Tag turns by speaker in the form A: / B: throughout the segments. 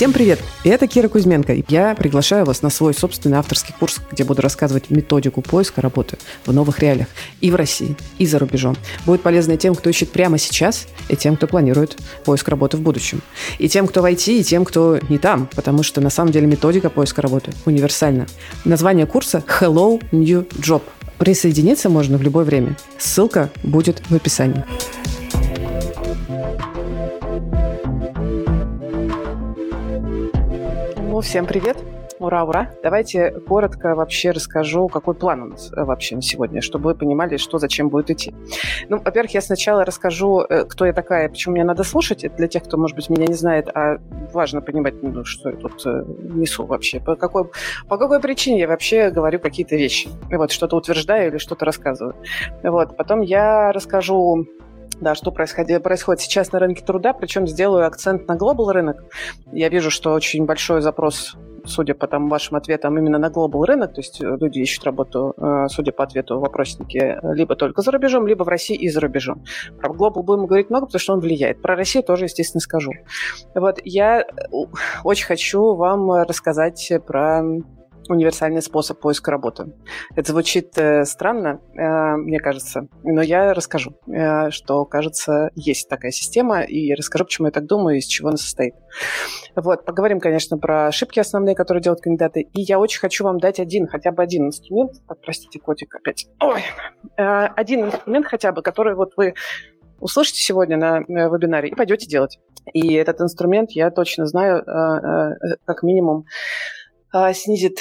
A: Всем привет! Это Кира Кузьменко. Я приглашаю вас на свой собственный авторский курс, где буду рассказывать методику поиска работы в новых реалиях и в России, и за рубежом. Будет полезно тем, кто ищет прямо сейчас, и тем, кто планирует поиск работы в будущем. И тем, кто в IT, и тем, кто не там, потому что на самом деле методика поиска работы универсальна. Название курса Hello New Job. Присоединиться можно в любое время. Ссылка будет в описании. Всем привет! Ура, ура! Давайте коротко вообще расскажу, какой план у нас э, вообще на сегодня, чтобы вы понимали, что зачем будет идти. Ну, во-первых, я сначала расскажу, э, кто я такая, почему мне надо слушать. Это для тех, кто, может быть, меня не знает, а важно понимать, ну, что я тут э, несу вообще. По какой, по какой причине я вообще говорю какие-то вещи. Вот, что-то утверждаю или что-то рассказываю. Вот, потом я расскажу да, что происходит, происходит сейчас на рынке труда, причем сделаю акцент на глобал рынок. Я вижу, что очень большой запрос судя по там, вашим ответам, именно на глобал рынок, то есть э, люди ищут работу, э, судя по ответу вопросники, либо только за рубежом, либо в России и за рубежом. Про глобал будем говорить много, потому что он влияет. Про Россию тоже, естественно, скажу. Вот, я э, очень хочу вам рассказать про универсальный способ поиска работы. Это звучит э, странно, э, мне кажется, но я расскажу, э, что, кажется, есть такая система, и расскажу, почему я так думаю, из чего она состоит. Вот, поговорим, конечно, про ошибки основные, которые делают кандидаты, и я очень хочу вам дать один, хотя бы один инструмент, так, простите, котик опять, ой, один инструмент хотя бы, который вот вы услышите сегодня на вебинаре и пойдете делать. И этот инструмент, я точно знаю, как минимум, снизит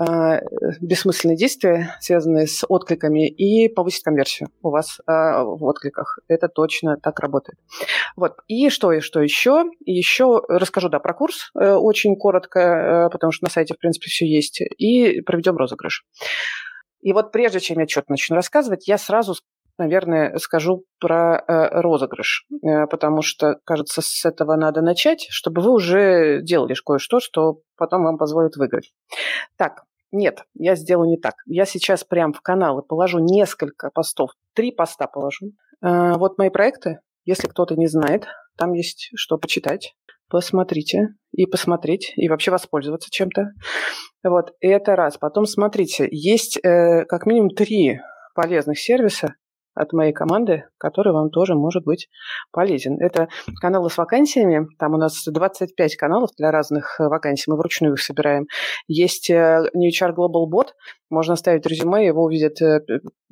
A: а, бессмысленные действия, связанные с откликами, и повысит конверсию у вас а, в откликах. Это точно так работает. Вот. И что, и что еще? Еще расскажу, да, про курс э, очень коротко, э, потому что на сайте, в принципе, все есть, и проведем розыгрыш. И вот прежде чем я что-то начну рассказывать, я сразу наверное, скажу про э, розыгрыш, э, потому что, кажется, с этого надо начать, чтобы вы уже делали кое-что, что потом вам позволит выиграть. Так, нет, я сделаю не так. Я сейчас прям в каналы положу несколько постов, три поста положу. Э, вот мои проекты, если кто-то не знает, там есть что почитать. Посмотрите и посмотреть, и вообще воспользоваться чем-то. Вот, это раз. Потом смотрите, есть э, как минимум три полезных сервиса, от моей команды, который вам тоже может быть полезен. Это каналы с вакансиями. Там у нас 25 каналов для разных э, вакансий. Мы вручную их собираем. Есть э, New HR Global Bot. Можно ставить резюме, его увидят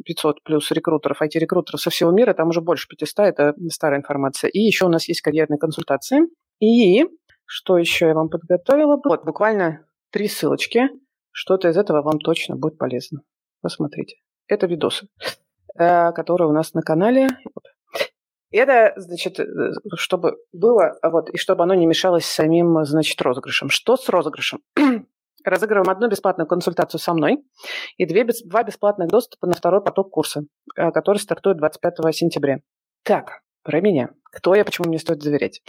A: 500 э, плюс рекрутеров, IT-рекрутеров со всего мира. Там уже больше 500, это старая информация. И еще у нас есть карьерные консультации. И что еще я вам подготовила? Вот, буквально три ссылочки. Что-то из этого вам точно будет полезно. Посмотрите. Это видосы. Э, которая у нас на канале. Это, значит, э, чтобы было, вот, и чтобы оно не мешалось самим, значит, розыгрышем. Что с розыгрышем? Разыгрываем одну бесплатную консультацию со мной и две, два бесплатных доступа на второй поток курса, э, который стартует 25 сентября. Так, про меня. Кто я, почему мне стоит доверять?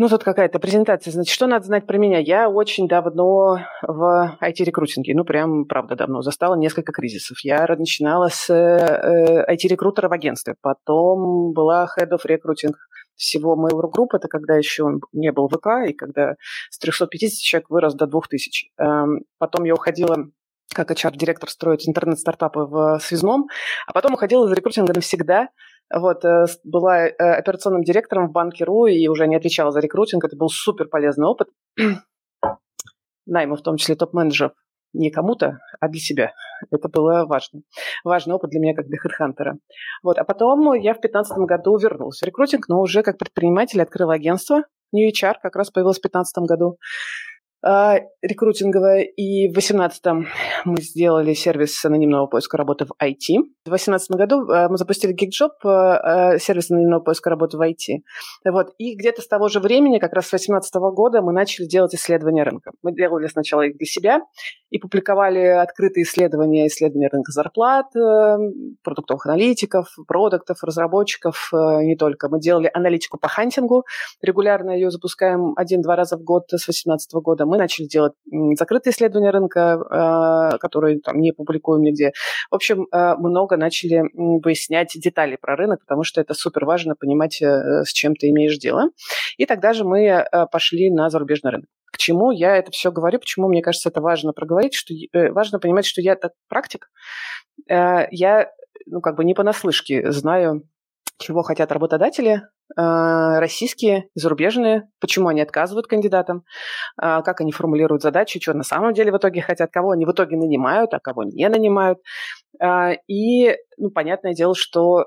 A: Ну, тут какая-то презентация. Значит, что надо знать про меня? Я очень давно в IT-рекрутинге, ну, прям, правда, давно, застала несколько кризисов. Я начинала с э, IT-рекрутера в агентстве, потом была head of recruiting всего моего группы, это когда еще не был ВК, и когда с 350 человек вырос до 2000. Эм, потом я уходила как HR-директор строить интернет-стартапы в Связном, а потом уходила из рекрутинга навсегда, вот, э, была э, операционным директором в банке РУ и уже не отвечала за рекрутинг. Это был супер полезный опыт. Найма, в том числе топ-менеджеров, не кому-то, а для себя. Это было важно. Важный опыт для меня как для хедхантера. Вот. А потом я в 2015 году вернулась в рекрутинг, но уже как предприниматель открыла агентство New HR, как раз появилось в 2015 году. А, рекрутинговая. И в 2018 мы сделали сервис анонимного поиска работы в IT. В 2018 году а, мы запустили GigJob, а, сервис анонимного поиска работы в IT. Вот. И где-то с того же времени, как раз с 2018 года, мы начали делать исследования рынка. Мы делали сначала их для себя и публиковали открытые исследования, исследования рынка зарплат, э, продуктовых аналитиков, продуктов, разработчиков, э, не только. Мы делали аналитику по хантингу, регулярно ее запускаем один-два раза в год с 2018 года мы начали делать закрытые исследования рынка, которые там не публикуем нигде. В общем, много начали выяснять детали про рынок, потому что это супер важно понимать, с чем ты имеешь дело. И тогда же мы пошли на зарубежный рынок. К чему я это все говорю, почему мне кажется это важно проговорить, что важно понимать, что я так практик, я ну, как бы не понаслышке знаю, чего хотят работодатели, а, российские и зарубежные, почему они отказывают кандидатам, а, как они формулируют задачи, что на самом деле в итоге хотят, кого они в итоге нанимают, а кого не нанимают. А, и, ну, понятное дело, что э,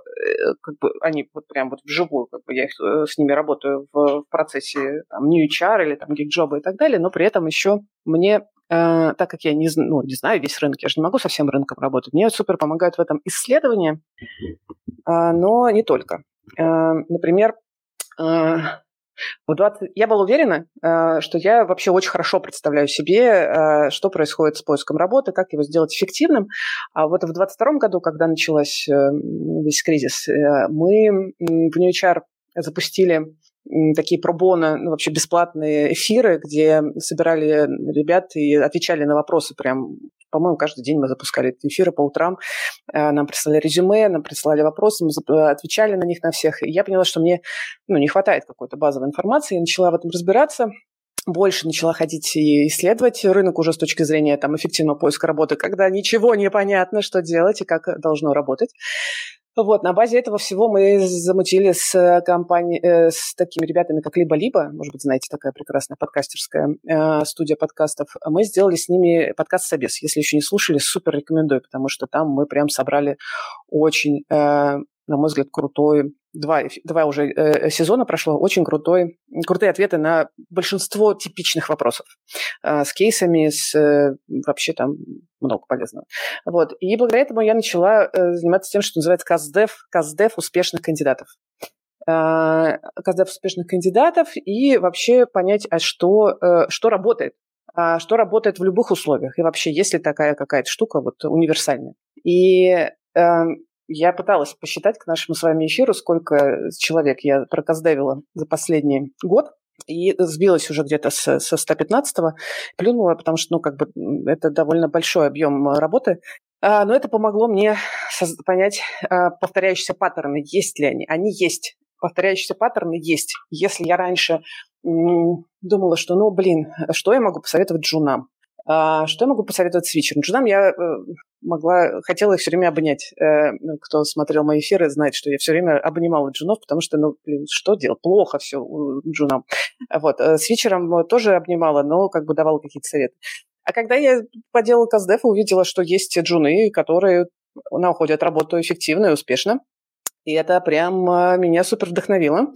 A: как бы, они вот прям вот вживую, как бы я э, с ними работаю в, в процессе там, New HR или там гигджоба и так далее, но при этом еще мне Uh, так как я не, ну, не знаю весь рынок, я же не могу со всем рынком работать. Мне супер помогают в этом исследования, uh, но не только. Uh, например, в 20... Я была уверена, что я вообще очень хорошо представляю себе, что происходит с поиском работы, как его сделать эффективным. А вот в 2022 году, когда началась э, весь кризис, э, мы в New HR запустили такие пробоны, ну, вообще бесплатные эфиры, где собирали ребят и отвечали на вопросы прям по-моему, каждый день мы запускали эфиры по утрам. Э, нам прислали резюме, нам присылали вопросы, мы отвечали на них на всех. И я поняла, что мне ну, не хватает какой-то базовой информации. Я начала в этом разбираться больше начала ходить и исследовать рынок уже с точки зрения там, эффективного поиска работы, когда ничего не понятно, что делать и как должно работать. Вот, на базе этого всего мы замутили с, э, компанией, э, с такими ребятами, как Либо-Либо, может быть, знаете, такая прекрасная подкастерская э, студия подкастов. Мы сделали с ними подкаст «Собес». Если еще не слушали, супер рекомендую, потому что там мы прям собрали очень, на мой взгляд, крутой два, два уже э, сезона прошло, очень крутой, крутые ответы на большинство типичных вопросов э, с кейсами, с э, вообще там много полезного. Вот. И благодаря этому я начала э, заниматься тем, что называется КАЗДЕФ, КАЗДЕФ успешных кандидатов. Э, КАЗДЕФ успешных кандидатов и вообще понять, а что, э, что работает а что работает в любых условиях, и вообще есть ли такая какая-то штука вот универсальная. И э, я пыталась посчитать к нашему с вами эфиру, сколько человек я проказдевила за последний год. И сбилась уже где-то со, со 115-го, плюнула, потому что, ну, как бы, это довольно большой объем работы. А, но это помогло мне понять а, повторяющиеся паттерны, есть ли они. Они есть. Повторяющиеся паттерны есть. Если я раньше думала, что, ну, блин, что я могу посоветовать джунам? А, что я могу посоветовать свитчерам? Джунам я э, могла, хотела их все время обнять. Э, ну, кто смотрел мои эфиры, знает, что я все время обнимала джунов, потому что, ну, блин, что делать? Плохо все джунам. Вот. Э, с вечером тоже обнимала, но как бы давала какие-то советы. А когда я поделала каздев, увидела, что есть джуны, которые находят работу эффективно и успешно. И это прям меня супер вдохновило.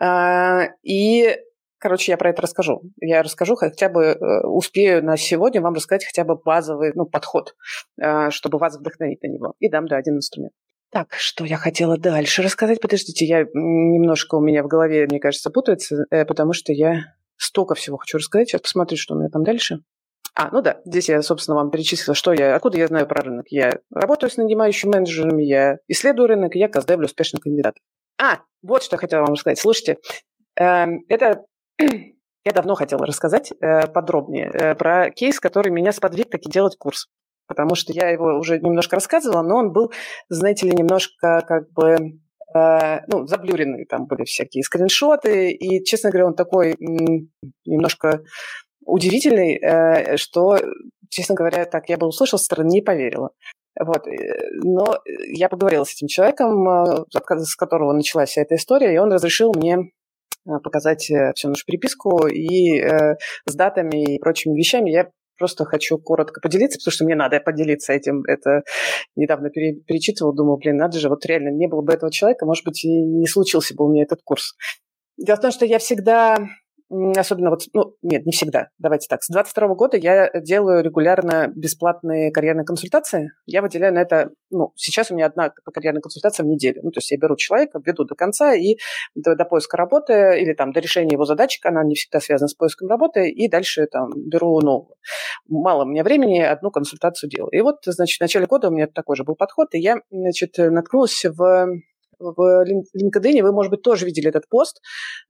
A: А, и Короче, я про это расскажу. Я расскажу, хотя бы э, успею на сегодня вам рассказать хотя бы базовый ну, подход, э, чтобы вас вдохновить на него. И дам, да, один инструмент. Так, что я хотела дальше рассказать? Подождите, я немножко у меня в голове, мне кажется, путается, э, потому что я столько всего хочу рассказать. Сейчас посмотрю, что у меня там дальше. А, ну да, здесь я, собственно, вам перечислила, что я, откуда я знаю про рынок. Я работаю с нанимающими менеджерами, я исследую рынок, я каздевлю успешных кандидатов. А, вот что я хотела вам рассказать. Слушайте, эм, это я давно хотела рассказать э, подробнее э, про кейс, который меня сподвиг таки делать курс. Потому что я его уже немножко рассказывала, но он был, знаете ли, немножко как бы э, ну, заблюренный. Там были всякие скриншоты. И, честно говоря, он такой немножко удивительный, что, честно говоря, так я бы услышала со стороны, не поверила. Вот. Но я поговорила с этим человеком, с которого началась вся эта история, и он разрешил мне показать э, всю нашу переписку и э, с датами и прочими вещами. Я просто хочу коротко поделиться, потому что мне надо поделиться этим. Это недавно пере, перечитывала, думала, блин, надо же, вот реально не было бы этого человека, может быть, и не случился бы у меня этот курс. Дело в том, что я всегда особенно вот, ну, нет, не всегда, давайте так. С 22 года я делаю регулярно бесплатные карьерные консультации. Я выделяю на это, ну, сейчас у меня одна карьерная консультация в неделю. Ну, то есть я беру человека, веду до конца и до, до поиска работы или там до решения его задачек, она не всегда связана с поиском работы, и дальше там беру новую. Мало у меня времени, одну консультацию делаю. И вот, значит, в начале года у меня такой же был подход, и я, значит, наткнулась в в LinkedIn вы, может быть, тоже видели этот пост,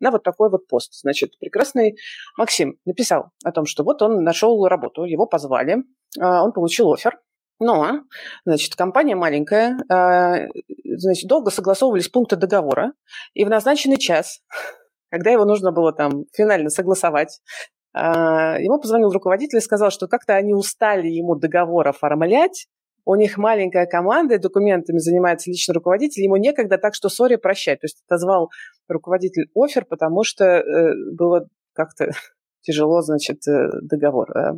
A: на вот такой вот пост. Значит, прекрасный Максим написал о том, что вот он нашел работу, его позвали, а, он получил офер, но, значит, компания маленькая, а, значит, долго согласовывались пункты договора, и в назначенный час, когда его нужно было там финально согласовать, а, ему позвонил руководитель и сказал, что как-то они устали ему договор оформлять, у них маленькая команда, документами занимается личный руководитель, ему некогда, так что сори, прощай. То есть отозвал руководитель офер, потому что э, было как-то тяжело, значит, э, договор э,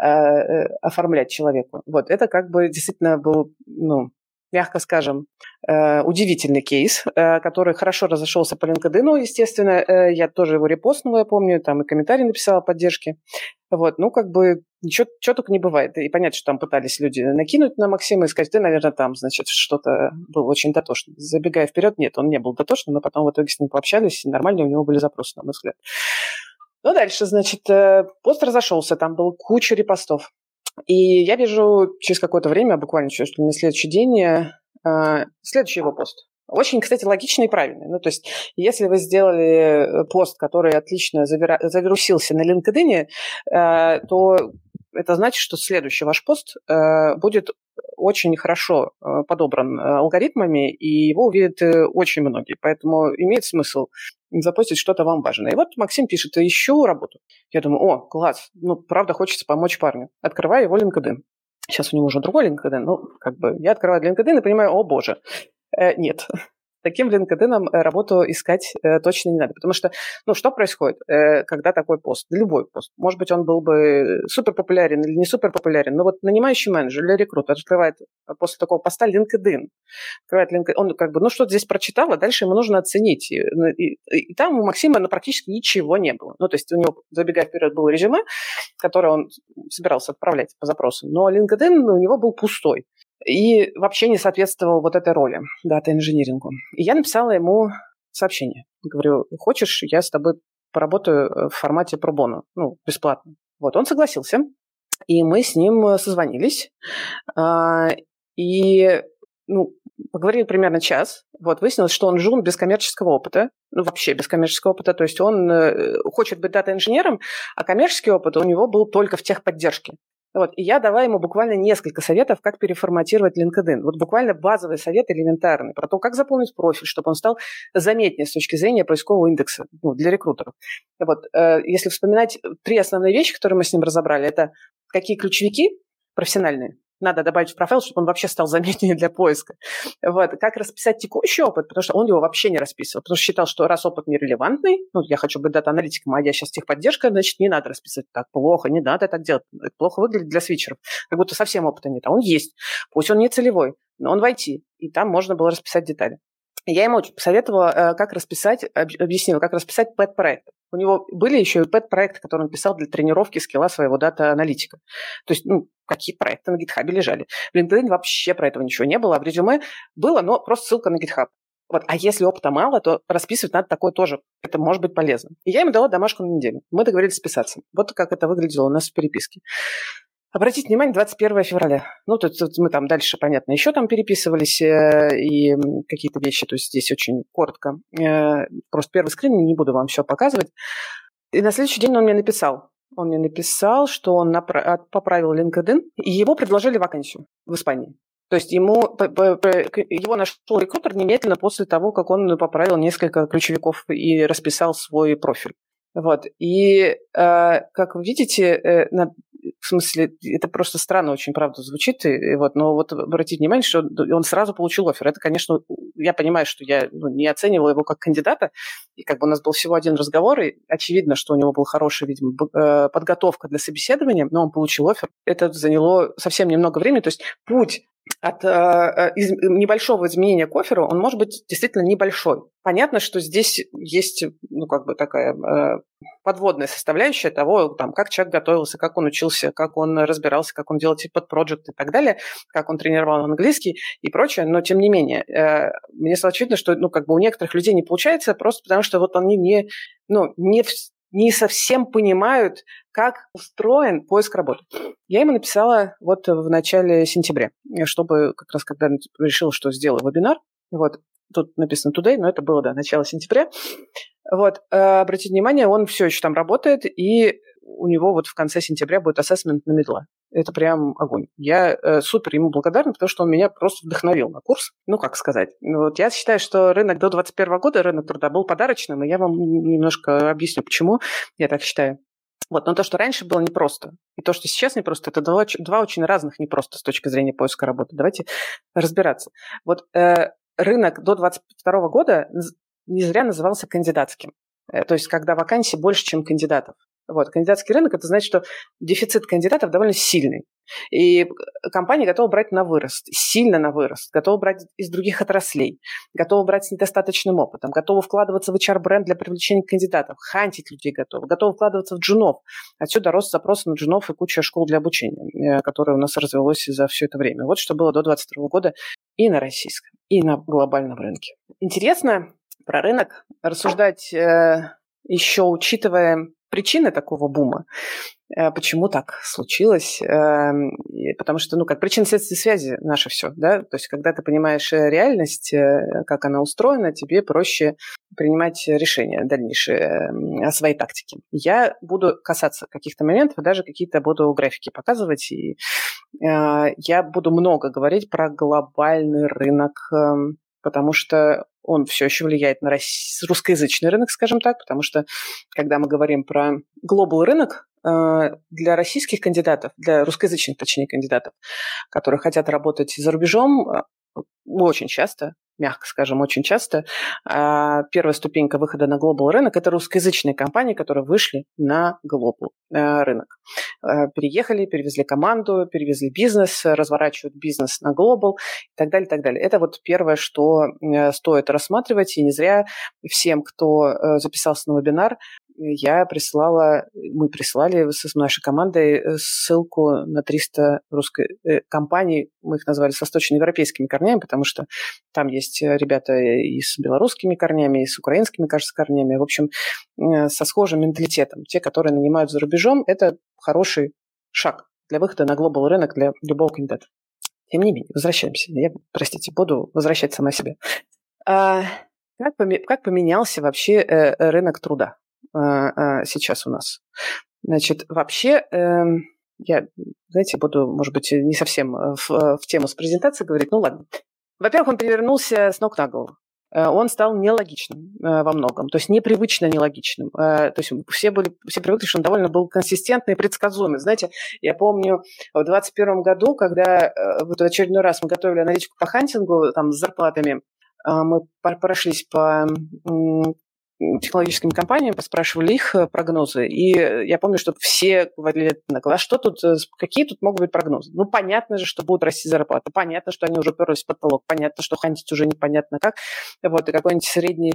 A: э, оформлять человеку. Вот, это как бы действительно был, ну, мягко скажем, э, удивительный кейс, э, который хорошо разошелся по LinkedIn, естественно. Я тоже его репостнула, я помню, там и комментарий написала поддержки. Вот, ну, как бы, ничего, ничего только не бывает. И понятно, что там пытались люди накинуть на Максима и сказать, ты, наверное, там, значит, что-то был очень дотошный. Забегая вперед, нет, он не был дотошным, но потом в итоге с ним пообщались, и нормально у него были запросы, на мой взгляд. Ну, дальше, значит, пост разошелся, там было куча репостов. И я вижу через какое-то время, буквально ли на следующий день, э, следующий его пост. Очень, кстати, логичный и правильный. Ну, то есть, если вы сделали э, пост, который отлично завирусился на LinkedIn, э, то это значит, что следующий ваш пост э, будет очень хорошо э, подобран э, алгоритмами, и его увидят э, очень многие. Поэтому имеет смысл запостить что-то вам важное. И вот Максим пишет, ищу работу. Я думаю, о, класс, ну, правда, хочется помочь парню. Открываю его LinkedIn. Сейчас у него уже другой LinkedIn, ну, как бы я открываю LinkedIn и понимаю, о боже, э, нет, таким LinkedIn работу искать э, точно не надо. Потому что, ну, что происходит, э, когда такой пост? Любой пост. Может быть, он был бы супер популярен или не супер популярен, но вот нанимающий менеджер или рекрутер открывает после такого поста LinkedIn, открывает LinkedIn, он как бы, ну, что-то здесь прочитал, а дальше ему нужно оценить. И, ну, и, и там у Максима ну, практически ничего не было. Ну, то есть у него, забегая вперед, было резюме, которое он собирался отправлять по запросу, но LinkedIn у него был пустой и вообще не соответствовал вот этой роли дата-инжинирингу. И я написала ему сообщение. Говорю, хочешь, я с тобой поработаю э, в формате пробону, ну, бесплатно. Вот, он согласился, и мы с ним э, созвонились, а, и, ну, поговорили примерно час. Вот, выяснилось, что он жун без коммерческого опыта, ну, вообще без коммерческого опыта, то есть он э, хочет быть дата-инженером, а коммерческий опыт у него был только в техподдержке. Вот. И я дала ему буквально несколько советов, как переформатировать LinkedIn. Вот буквально базовый совет элементарный про то, как заполнить профиль, чтобы он стал заметнее с точки зрения поискового индекса ну, для рекрутеров. Вот. Э, если вспоминать три основные вещи, которые мы с ним разобрали, это какие ключевики профессиональные, надо добавить в профайл, чтобы он вообще стал заметнее для поиска. Вот. Как расписать текущий опыт, потому что он его вообще не расписывал, потому что считал, что раз опыт нерелевантный, ну, я хочу быть дата-аналитиком, а я сейчас техподдержка, значит, не надо расписывать так плохо, не надо так делать. Это плохо выглядит для свитчеров, как будто совсем опыта нет. А он есть. Пусть он не целевой, но он войти, и там можно было расписать детали. Я ему посоветовала, э, как расписать, объяснила, как расписать пэт-проект. У него были еще и пэт-проекты, которые он писал для тренировки скилла своего дата-аналитика. То есть, ну, какие проекты на GitHub лежали. В LinkedIn вообще про этого ничего не было, а в резюме было, но просто ссылка на GitHub. Вот. А если опыта мало, то расписывать надо такое тоже. Это может быть полезно. И я ему дала домашку на неделю. Мы договорились списаться. Вот как это выглядело у нас в переписке. Обратите внимание, 21 февраля. Ну, тут, тут мы там дальше, понятно, еще там переписывались э, и какие-то вещи, то есть здесь очень коротко. Э, просто первый скрин, не буду вам все показывать. И на следующий день он мне написал. Он мне написал, что он напра- поправил LinkedIn, и его предложили вакансию в Испании. То есть ему, его нашел рекрутер немедленно после того, как он поправил несколько ключевиков и расписал свой профиль. Вот. И, э, как вы видите, э, в смысле, это просто странно очень, правда, звучит, и, вот, но вот обратите внимание, что он сразу получил офер. Это, конечно, я понимаю, что я ну, не оценивала его как кандидата, и как бы у нас был всего один разговор, и очевидно, что у него был хороший, видимо, э, подготовка для собеседования, но он получил офер. Это заняло совсем немного времени, то есть путь от э, э, из, небольшого изменения к оферу, он может быть действительно небольшой. Понятно, что здесь есть, ну, как бы такая э, подводная составляющая того, там, как человек готовился, как он учился, как он разбирался, как он делал типа проект и так далее, как он тренировал английский и прочее. Но, тем не менее, э, мне стало очевидно, что, ну, как бы у некоторых людей не получается просто потому, что вот они не, ну, не не совсем понимают, как устроен поиск работы. Я ему написала вот в начале сентября, чтобы как раз когда решила, что сделаю вебинар, вот, тут написано today, но это было, да, начало сентября. Вот, э, обратите внимание, он все еще там работает, и у него вот в конце сентября будет ассессмент на медла. Это прям огонь. Я э, супер ему благодарна, потому что он меня просто вдохновил на курс. Ну, как сказать. Вот я считаю, что рынок до 2021 года, рынок труда был подарочным, и я вам немножко объясню, почему я так считаю. Вот, но то, что раньше было непросто, и то, что сейчас непросто, это два, два очень разных непросто с точки зрения поиска работы. Давайте разбираться. Вот э, рынок до 2022 года не зря назывался кандидатским. Э, то есть, когда вакансий больше, чем кандидатов. Вот, кандидатский рынок – это значит, что дефицит кандидатов довольно сильный. И компания готова брать на вырост, сильно на вырост, готова брать из других отраслей, готова брать с недостаточным опытом, готова вкладываться в HR-бренд для привлечения кандидатов, хантить людей готова, готова вкладываться в джунов. Отсюда рост запроса на джунов и куча школ для обучения, э, которое у нас развелось за все это время. Вот что было до 2022 года и на российском, и на глобальном рынке. Интересно про рынок рассуждать э, еще учитывая причины такого бума. Э, почему так случилось? Эм, потому что, ну, как причина следствия связи наше все, да? То есть, когда ты понимаешь э, реальность, э, как она устроена, тебе проще принимать решения дальнейшие о своей тактике. Я буду касаться каких-то моментов, даже какие-то буду графики показывать, и я буду много говорить про глобальный рынок, эм, потому что он все еще влияет на русскоязычный рынок, скажем так, потому что когда мы говорим про глобал рынок, э, для российских кандидатов, для русскоязычных, точнее, кандидатов, которые хотят работать за рубежом, э, очень часто мягко скажем, очень часто. А, первая ступенька выхода на глобал рынок – это русскоязычные компании, которые вышли на глобал э, рынок. Э, переехали, перевезли команду, перевезли бизнес, разворачивают бизнес на глобал и так далее, и так далее. Это вот первое, что э, стоит рассматривать, и не зря всем, кто записался на вебинар, я прислала, мы прислали с нашей командой э, ссылку на 300 русской э, компаний, мы их назвали с восточноевропейскими корнями, потому что там есть ребята и с белорусскими корнями, и с украинскими, кажется, корнями, в общем, э, со схожим менталитетом. Те, которые нанимают за рубежом, это хороший шаг для выхода на глобал рынок для любого кандидата. Тем не менее, возвращаемся. Я, простите, буду возвращать сама себе. А, как, как поменялся вообще рынок труда? А, а, сейчас у нас. Значит, вообще, эм, я, знаете, буду, может быть, не совсем э, в, э, в тему с презентацией говорить, ну ладно. Во-первых, он перевернулся с ног на голову э, он стал нелогичным во многом, то есть непривычно нелогичным. То есть все, были, все привыкли, что он довольно был консистентный и предсказуемый. Знаете, я помню в 2021 году, когда вот очередной раз мы готовили аналитику по хантингу там, с зарплатами, мы прошлись по технологическими компаниями, поспрашивали их э, прогнозы, и я помню, что все говорили, а что тут, э, какие тут могут быть прогнозы? Ну, понятно же, что будут расти зарплаты, понятно, что они уже уперлись в потолок, понятно, что хантить уже непонятно как, вот, и какой-нибудь средний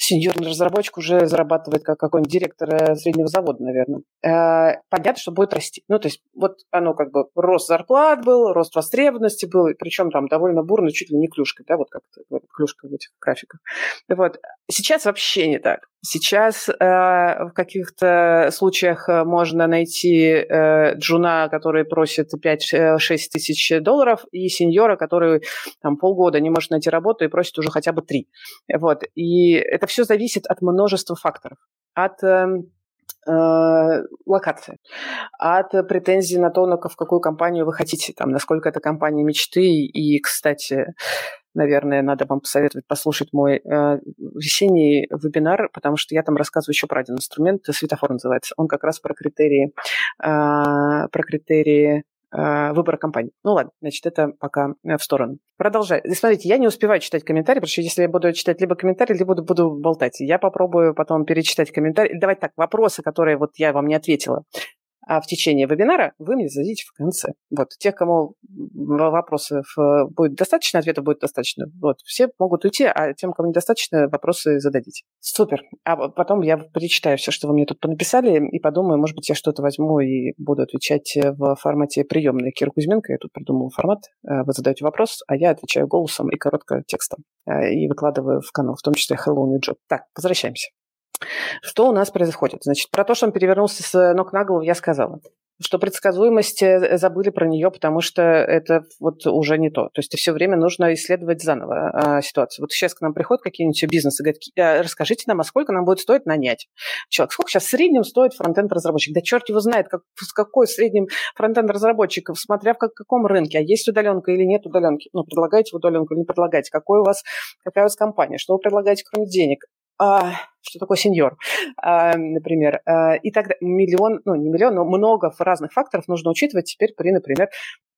A: сеньорный разработчик уже зарабатывает как какой-нибудь директор э, среднего завода, наверное. Э, понятно, что будет расти. Ну, то есть вот оно как бы рост зарплат был, рост востребованности был, причем там довольно бурно, чуть ли не клюшкой, да, вот как клюшка в этих графиках. Вот. Сейчас вообще не так. Сейчас э, в каких-то случаях э, можно найти э, джуна, который просит 5-6 тысяч долларов, и сеньора, который там, полгода не может найти работу и просит уже хотя бы 3. Вот. И это все зависит от множества факторов. От э, э, локации, от претензий на то, в какую компанию вы хотите, там, насколько это компания мечты. И, кстати, наверное, надо вам посоветовать послушать мой э, весенний вебинар, потому что я там рассказываю еще про один инструмент, светофор называется. Он как раз про критерии, э, про критерии выбора компании. Ну ладно, значит, это пока э, в сторону. Продолжай. Смотрите, я не успеваю читать комментарии, потому что если я буду читать либо комментарии, либо буду, буду болтать. Я попробую потом перечитать комментарии. Давайте так, вопросы, которые вот я вам не ответила в течение вебинара вы мне зададите в конце. Вот, тех, кому вопросов э, будет достаточно, ответов будет достаточно, вот, все могут уйти, а тем, кому недостаточно, вопросы зададите. Супер. А потом я перечитаю все, что вы мне тут понаписали, и подумаю, может быть, я что-то возьму и буду отвечать в формате приемной Кира Кузьменко. Я тут придумал формат. Э, вы задаете вопрос, а я отвечаю голосом и коротко текстом. Э, и выкладываю в канал, в том числе Hello New Job. Так, возвращаемся. Что у нас происходит? Значит, про то, что он перевернулся с ног на голову, я сказала. что предсказуемость э, забыли про нее, потому что это вот уже не то. То есть все время нужно исследовать заново а, ситуацию. Вот сейчас к нам приходят какие-нибудь бизнесы, говорят, «А, расскажите нам, а сколько нам будет стоить нанять человек? Сколько сейчас в среднем стоит фронтенд разработчик? Да черт его знает, как, с какой среднем фронтенд разработчик, смотря в как, каком рынке, а есть удаленка или нет удаленки. Ну, предлагаете удаленку или не предлагаете? Какой у вас, какая у вас компания? Что вы предлагаете, кроме денег? А, что такое сеньор, а, например. А, и тогда миллион, ну не миллион, но много разных факторов нужно учитывать теперь при, например,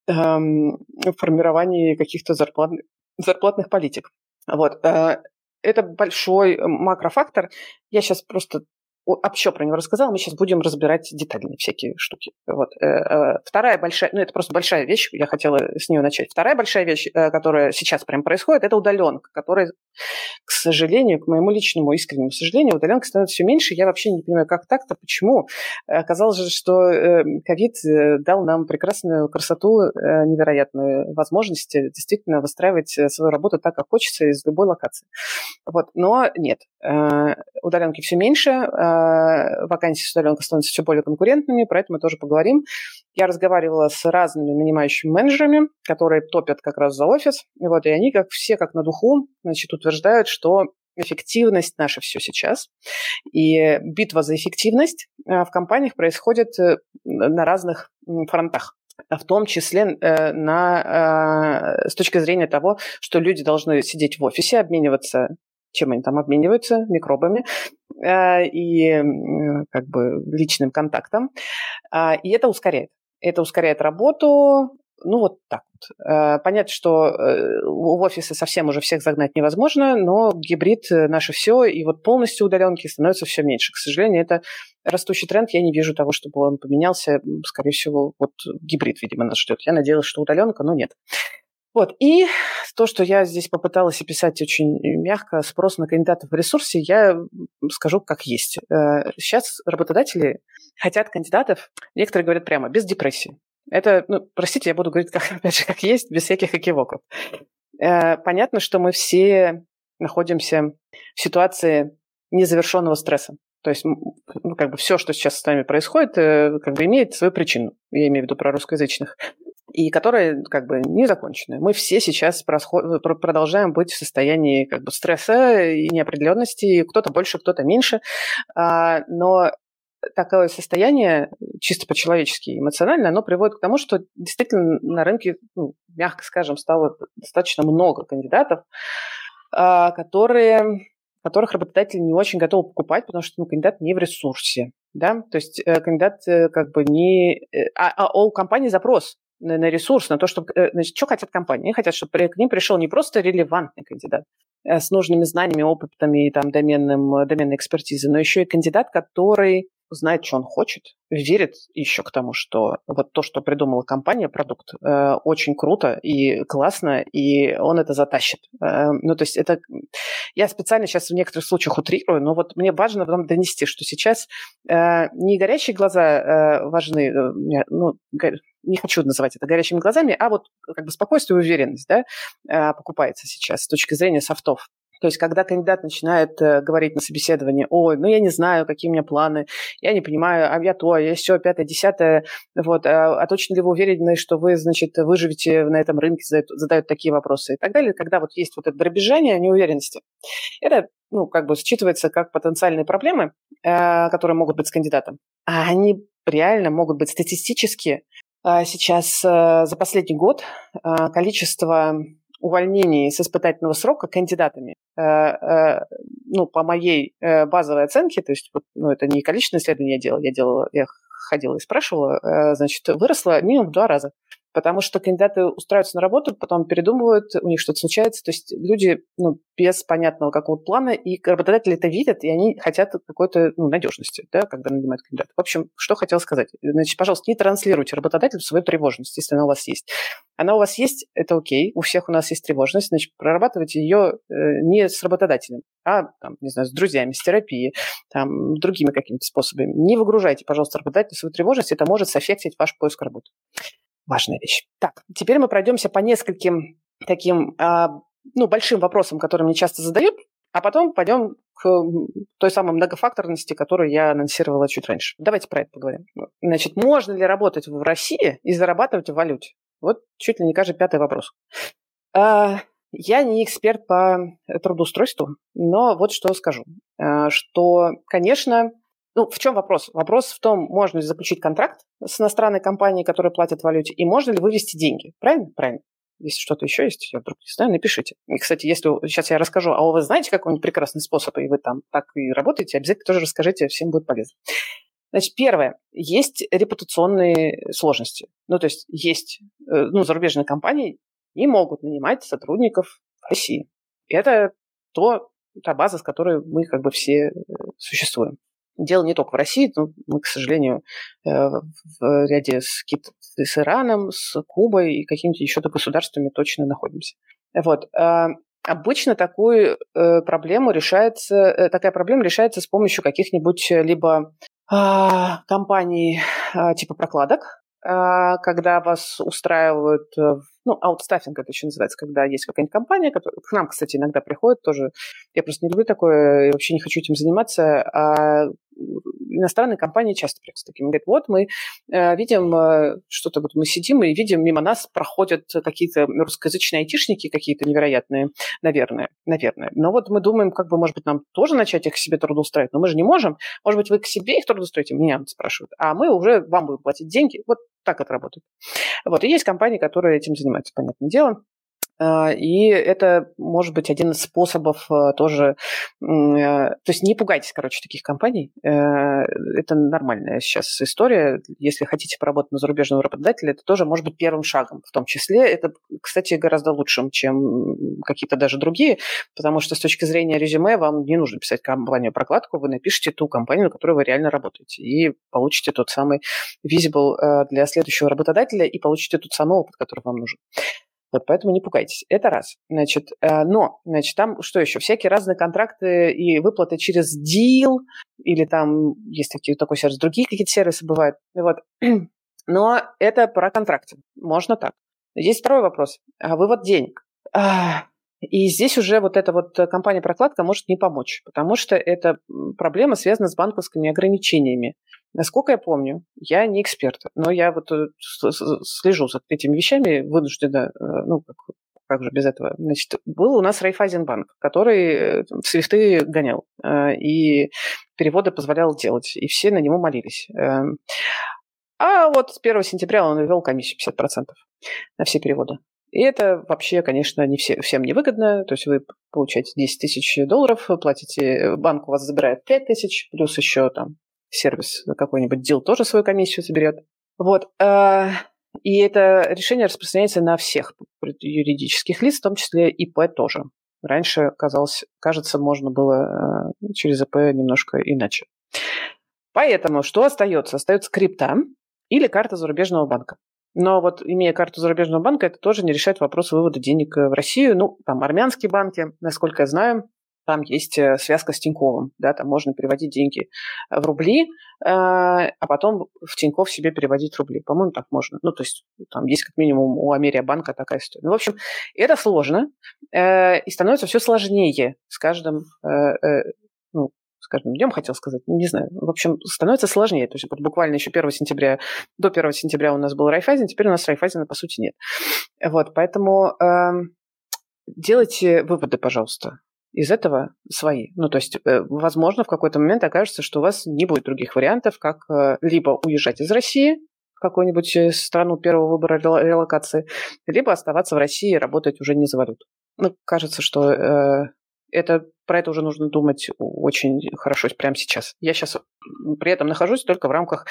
A: эм, формировании каких-то зарплат, зарплатных политик. Вот. Э, это большой макрофактор. Я сейчас просто общо про него рассказала, мы сейчас будем разбирать детальные всякие штуки. Вот. Э, э, вторая большая, ну это просто большая вещь, я хотела с нее начать. Вторая большая вещь, э, которая сейчас прям происходит, это удаленка, которая, к сожалению, к моему личному искреннему сожалению, удаленка становится все меньше. Я вообще не понимаю, как так-то, почему. Оказалось же, что ковид дал нам прекрасную красоту, невероятную возможность действительно выстраивать свою работу так, как хочется, из любой локации. Вот. Но нет, удаленки все меньше, Э, вакансии с удаленкой становятся все более конкурентными, про это мы тоже поговорим. Я разговаривала с разными нанимающими менеджерами, которые топят как раз за офис, и вот, и они как все как на духу значит, утверждают, что эффективность наша все сейчас. И битва за эффективность э, в компаниях происходит э, на разных фронтах в том числе на, с точки зрения того, что люди должны сидеть в офисе, обмениваться чем они там обмениваются, микробами э, и как бы личным контактом. А, и это ускоряет. Это ускоряет работу, ну вот так вот. Э, понятно, что э, в офисы совсем уже всех загнать невозможно, но гибрид наше все, и вот полностью удаленки становится все меньше. К сожалению, это растущий тренд. Я не вижу того, чтобы он поменялся. Скорее всего, вот гибрид, видимо, нас ждет. Я надеялась, что удаленка, но нет. Вот. И то, что я здесь попыталась описать очень мягко, спрос на кандидатов в ресурсе, я скажу как есть. Э, сейчас работодатели хотят кандидатов, некоторые говорят прямо, без депрессии. Это, ну, простите, я буду говорить, как, опять же, как есть, без всяких экивоков. Э, понятно, что мы все находимся в ситуации незавершенного стресса. То есть, ну, как бы все, что сейчас с нами происходит, э, как бы имеет свою причину. Я имею в виду про русскоязычных и которые как бы не закончены. Мы все сейчас продолжаем быть в состоянии как бы стресса и неопределенности, кто-то больше, кто-то меньше, а, но такое состояние, чисто по-человечески, эмоционально, оно приводит к тому, что действительно на рынке, ну, мягко скажем, стало достаточно много кандидатов, а, которые, которых работодатели не очень готовы покупать, потому что ну, кандидат не в ресурсе. Да? То есть э, кандидат э, как бы не... Э, а, а у компании запрос на, на ресурс, на то, чтобы... Э, значит, что хотят компании? Они хотят, чтобы к ним пришел не просто релевантный кандидат э, с нужными знаниями, опытами и там, доменным, э, доменной экспертизы, но еще и кандидат, который знает, что он хочет, верит еще к тому, что вот то, что придумала компания, продукт, э, очень круто и классно, и он это затащит. Э, ну, то есть это... Я специально сейчас в некоторых случаях утрирую, но вот мне важно вам донести, что сейчас э, не горящие глаза э, важны, э, ну, не хочу называть это горящими глазами, а вот как бы спокойствие и уверенность да, э, покупается сейчас с точки зрения софтов. То есть, когда кандидат начинает э, говорить на собеседовании, ой, ну я не знаю, какие у меня планы, я не понимаю, а я то, а я все, пятое, десятое, вот, а, а точно ли вы уверены, что вы, значит, выживете на этом рынке, задают, такие вопросы и так далее, когда вот есть вот это дробежание неуверенности, это, ну, как бы считывается как потенциальные проблемы, э, которые могут быть с кандидатом, а они реально могут быть статистически э, сейчас э, за последний год э, количество увольнений с испытательного срока кандидатами, э, э, ну, по моей э, базовой оценке, то есть, ну, это не количественное исследование я делала, я делала, я ходила и спрашивала, значит, выросло минимум в два раза потому что кандидаты устраиваются на работу, потом передумывают, у них что-то случается. То есть люди ну, без понятного какого-то плана, и работодатели это видят, и они хотят какой-то ну, надежности, да, когда нанимают кандидата. В общем, что хотел сказать. Значит, пожалуйста, не транслируйте работодателю свою тревожность, если она у вас есть. Она у вас есть, это окей, у всех у нас есть тревожность, значит, прорабатывайте ее э, не с работодателем, а, там, не знаю, с друзьями, с терапией, там, другими какими-то способами. Не выгружайте, пожалуйста, работодателю свою тревожность, это может соффектить ваш поиск работы важная вещь. Так, теперь мы пройдемся по нескольким таким а, ну, большим вопросам, которые мне часто задают. А потом пойдем к той самой многофакторности, которую я анонсировала чуть раньше. Давайте про это поговорим. Значит, можно ли работать в России и зарабатывать в валюте? Вот чуть ли не каждый пятый вопрос. А, я не эксперт по трудоустройству, но вот что скажу. А, что, конечно, ну, в чем вопрос? Вопрос в том, можно ли заключить контракт с иностранной компанией, которая платит в валюте, и можно ли вывести деньги. Правильно? Правильно. Если что-то еще есть, я вдруг не знаю, напишите. И, кстати, если сейчас я расскажу, а вы знаете какой-нибудь прекрасный способ, и вы там так и работаете, обязательно тоже расскажите, всем будет полезно. Значит, первое, есть репутационные сложности. Ну, то есть есть, э, ну, зарубежные компании не могут нанимать сотрудников в России. Это то, та база, с которой мы как бы все э, существуем. Дело не только в России, но мы, к сожалению, э, в ряде с, с Ираном, с Кубой и какими-то еще-то государствами точно находимся. Вот. А, обычно такую э, проблему решается, э, такая проблема решается с помощью каких-нибудь либо а, компаний а, типа прокладок, когда вас устраивают, ну, аутстаффинг это еще называется, когда есть какая-нибудь компания, которая к нам, кстати, иногда приходит тоже. Я просто не люблю такое, вообще не хочу этим заниматься. А иностранные компании часто приходят с таким. Говорят, вот мы э, видим э, что-то, вот мы сидим и видим, мимо нас проходят какие-то русскоязычные айтишники какие-то невероятные, наверное, наверное. Но вот мы думаем, как бы, может быть, нам тоже начать их к себе трудоустраивать, но мы же не можем. Может быть, вы к себе их трудоустроите, меня спрашивают, а мы уже вам будем платить деньги. Вот так это работает. Вот, и есть компании, которые этим занимаются, понятное дело. А, и это может быть один из способов а, тоже... Э, то есть не пугайтесь, короче, таких компаний. Э, это нормальная сейчас история. Если хотите поработать на зарубежного работодателя, это тоже может быть первым шагом. В том числе это, кстати, гораздо лучшим, чем какие-то даже другие, потому что с точки зрения резюме вам не нужно писать компанию-прокладку, вы напишите ту компанию, на которой вы реально работаете, и получите тот самый visible э, для следующего работодателя, и получите тот самый опыт, который вам нужен. Вот поэтому не пугайтесь. Это раз. Значит, э, но, значит, там что еще? Всякие разные контракты и выплаты через deal, или там есть такие, такой сервис, другие какие-то сервисы бывают. Вот. Но это про контракты. Можно так. Есть второй вопрос. А вывод денег. И здесь уже вот эта вот компания-прокладка может не помочь, потому что эта проблема связана с банковскими ограничениями. Насколько я помню, я не эксперт, но я вот э, слежу за этими вещами вынуждена, э, ну, как, как же без этого. Значит, был у нас Райфайзенбанк, который э, свифты гонял и переводы позволял делать, и все на него молились. Эм, а вот с 1 сентября он ввел комиссию 50% на все переводы. И это вообще, конечно, не все, всем невыгодно. То есть вы получаете 10 тысяч долларов, платите, банк у вас забирает 5 тысяч, плюс еще там сервис какой-нибудь дел тоже свою комиссию соберет. Вот. Э, и это решение распространяется на всех юридических лиц, в том числе ИП тоже. Раньше, казалось, кажется, можно было э, через ИП немножко иначе. Поэтому что остается? Остается крипта или карта зарубежного банка. Но вот имея карту зарубежного банка, это тоже не решает вопрос вывода денег в Россию. Ну, там армянские банки, насколько я знаю, там есть э, связка с Тиньковым, да, там можно переводить деньги э, в рубли, э, а потом в Тиньков себе переводить рубли. По-моему, так можно. Ну, то есть там есть как минимум у Америабанка такая история. Ну, в общем, это сложно, и становится все сложнее с каждым, ну, с каждым днем, хотел сказать, не знаю. В общем, становится сложнее. То есть вот буквально еще 1 сентября, до 1 сентября у нас был Райфайзен, теперь у нас Райфайзена, по сути, нет. Вот, поэтому э, делайте выводы, пожалуйста из этого свои. Ну, то есть, э, возможно, в какой-то момент окажется, что у вас не будет других вариантов, как э, либо уезжать из России в какую-нибудь э, страну первого выбора релокации, либо оставаться в России и работать уже не за валюту. Ну, кажется, что это, про это уже нужно думать очень хорошо прямо сейчас. Я сейчас при этом нахожусь только в рамках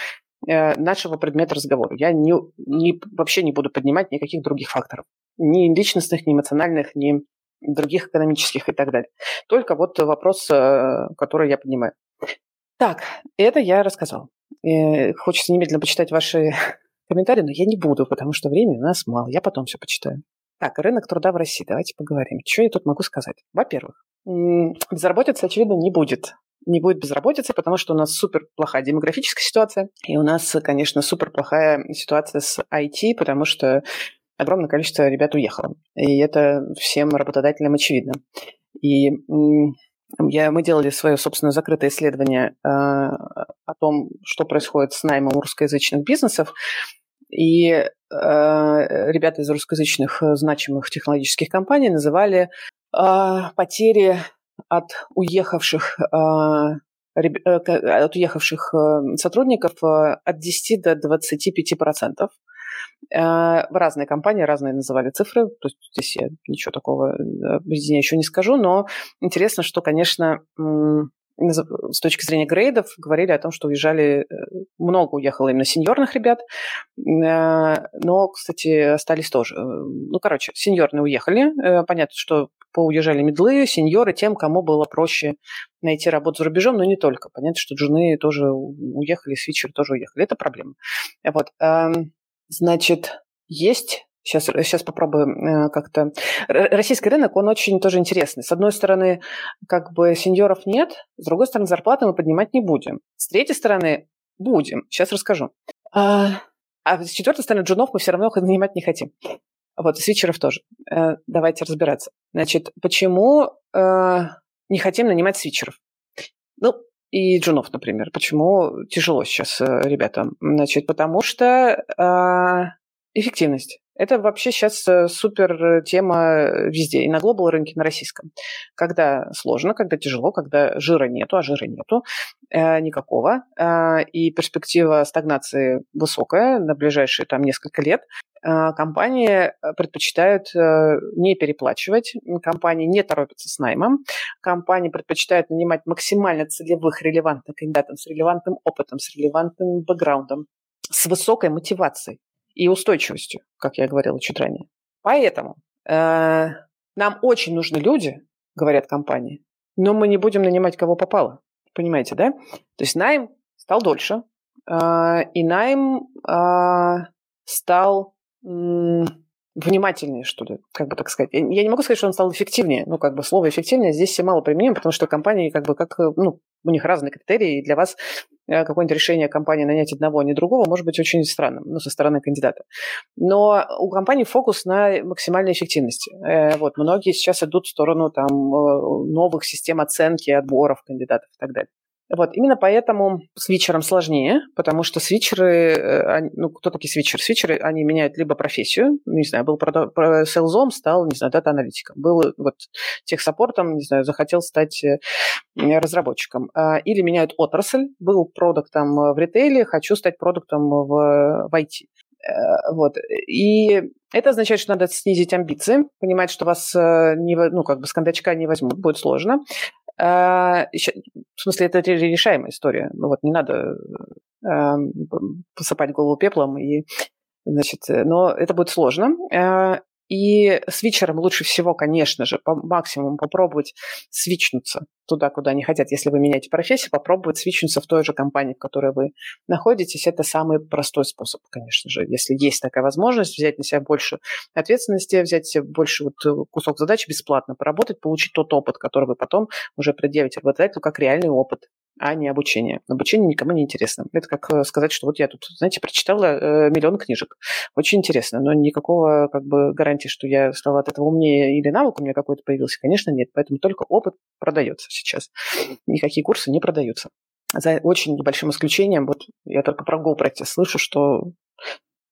A: нашего предмета разговора. Я не, не, вообще не буду поднимать никаких других факторов. Ни личностных, ни эмоциональных, ни других экономических и так далее. Только вот вопрос, э, который я понимаю. Так, это я рассказал. Э, хочется немедленно почитать ваши комментарии, но я не буду, потому что времени у нас мало. Я потом все почитаю. Так, рынок труда в России. Давайте поговорим. Что я тут могу сказать? Во-первых, безработицы, очевидно, не будет. Не будет безработицы, потому что у нас супер плохая демографическая ситуация. И у нас, конечно, супер плохая ситуация с IT, потому что огромное количество ребят уехало. И это всем работодателям очевидно. И Я, мы делали свое собственное закрытое исследование э, о том, что происходит с наймом русскоязычных бизнесов. И э, ребята из русскоязычных э, значимых технологических компаний называли э, потери от уехавших э, от уехавших сотрудников от 10 до 25 процентов. В разные компании разные называли цифры, то есть здесь я ничего такого я еще не скажу, но интересно, что, конечно, с точки зрения грейдов говорили о том, что уезжали, э, много уехало именно сеньорных ребят, э, но, кстати, остались тоже. Э, ну, короче, сеньорные уехали. Понятно, что поуезжали медлы, сеньоры, тем, кому было проще найти работу за рубежом, но не только. Понятно, что джуны тоже уехали, свитчеры тоже уехали. Это проблема. Вот. Значит, есть Сейчас, сейчас попробуем э, как-то. Российский рынок, он очень тоже интересный. С одной стороны, как бы сеньоров нет, с другой стороны, зарплаты мы поднимать не будем. С третьей стороны, будем. Сейчас расскажу. А, а с четвертой стороны, джунов мы все равно их нанимать не хотим. Вот, и свитчеров тоже. Э, давайте разбираться. Значит, почему э, не хотим нанимать свитчеров? Ну, и джунов, например. Почему тяжело сейчас ребятам? Значит, потому что эффективность. Это вообще сейчас э, супер э, тема везде, и на глобал рынке, на российском. Когда сложно, когда тяжело, когда жира нету, а жира нету э, никакого, э, и перспектива стагнации высокая на ближайшие там несколько лет, э, компании предпочитают э, не переплачивать, компании не торопятся с наймом, компании предпочитают нанимать максимально целевых, релевантных кандидатов с релевантным опытом, с релевантным бэкграундом, с высокой мотивацией и устойчивостью, как я говорила чуть ранее. Поэтому э, нам очень нужны люди, говорят компании, но мы не будем нанимать кого попало. Понимаете, да? То есть найм стал дольше, э, и найм э, стал э, внимательнее, что ли, как бы так сказать. Я не могу сказать, что он стал эффективнее. Ну, как бы слово эффективнее здесь все мало применимо, потому что компании, как бы, как, ну, у них разные критерии, и для вас э, какое-нибудь решение компании нанять одного, а не другого может быть очень странным, ну, со стороны кандидата. Но у компании фокус на максимальной эффективности. Э, вот, многие сейчас идут в сторону там э, новых систем оценки, отборов кандидатов и так далее. Вот, именно поэтому свитчерам сложнее, потому что свитчеры, э, ну, кто такие свитчеры? Свитчеры, они меняют либо профессию, ну, не знаю, был селзом, стал, не знаю, дата-аналитиком, был вот техсаппортом, не знаю, захотел стать э, разработчиком. А, или меняют отрасль, был продуктом в ритейле, хочу стать продуктом в, в IT. Э, вот. И это означает, что надо снизить амбиции, понимать, что вас не, ну, как бы с кондачка не возьмут, будет сложно. А, в смысле, это решаемая история. Ну вот не надо а, посыпать голову пеплом и Значит, но это будет сложно. И свитчерам лучше всего, конечно же, по максимуму попробовать свичнуться туда, куда они хотят. Если вы меняете профессию, попробовать свичнуться в той же компании, в которой вы находитесь. Это самый простой способ, конечно же. Если есть такая возможность, взять на себя больше ответственности, взять себе больше вот э, кусок задач бесплатно, поработать, получить тот опыт, который вы потом уже предъявите работодателю как реальный опыт а не обучение. Обучение никому не интересно. Это как э, сказать, что вот я тут, знаете, прочитала э, миллион книжек. Очень интересно, но никакого как бы гарантии, что я стала от этого умнее или навык у меня какой-то появился, конечно, нет. Поэтому только опыт продается сейчас. Никакие курсы не продаются. За очень небольшим исключением, вот я только про Go проекте слышу, что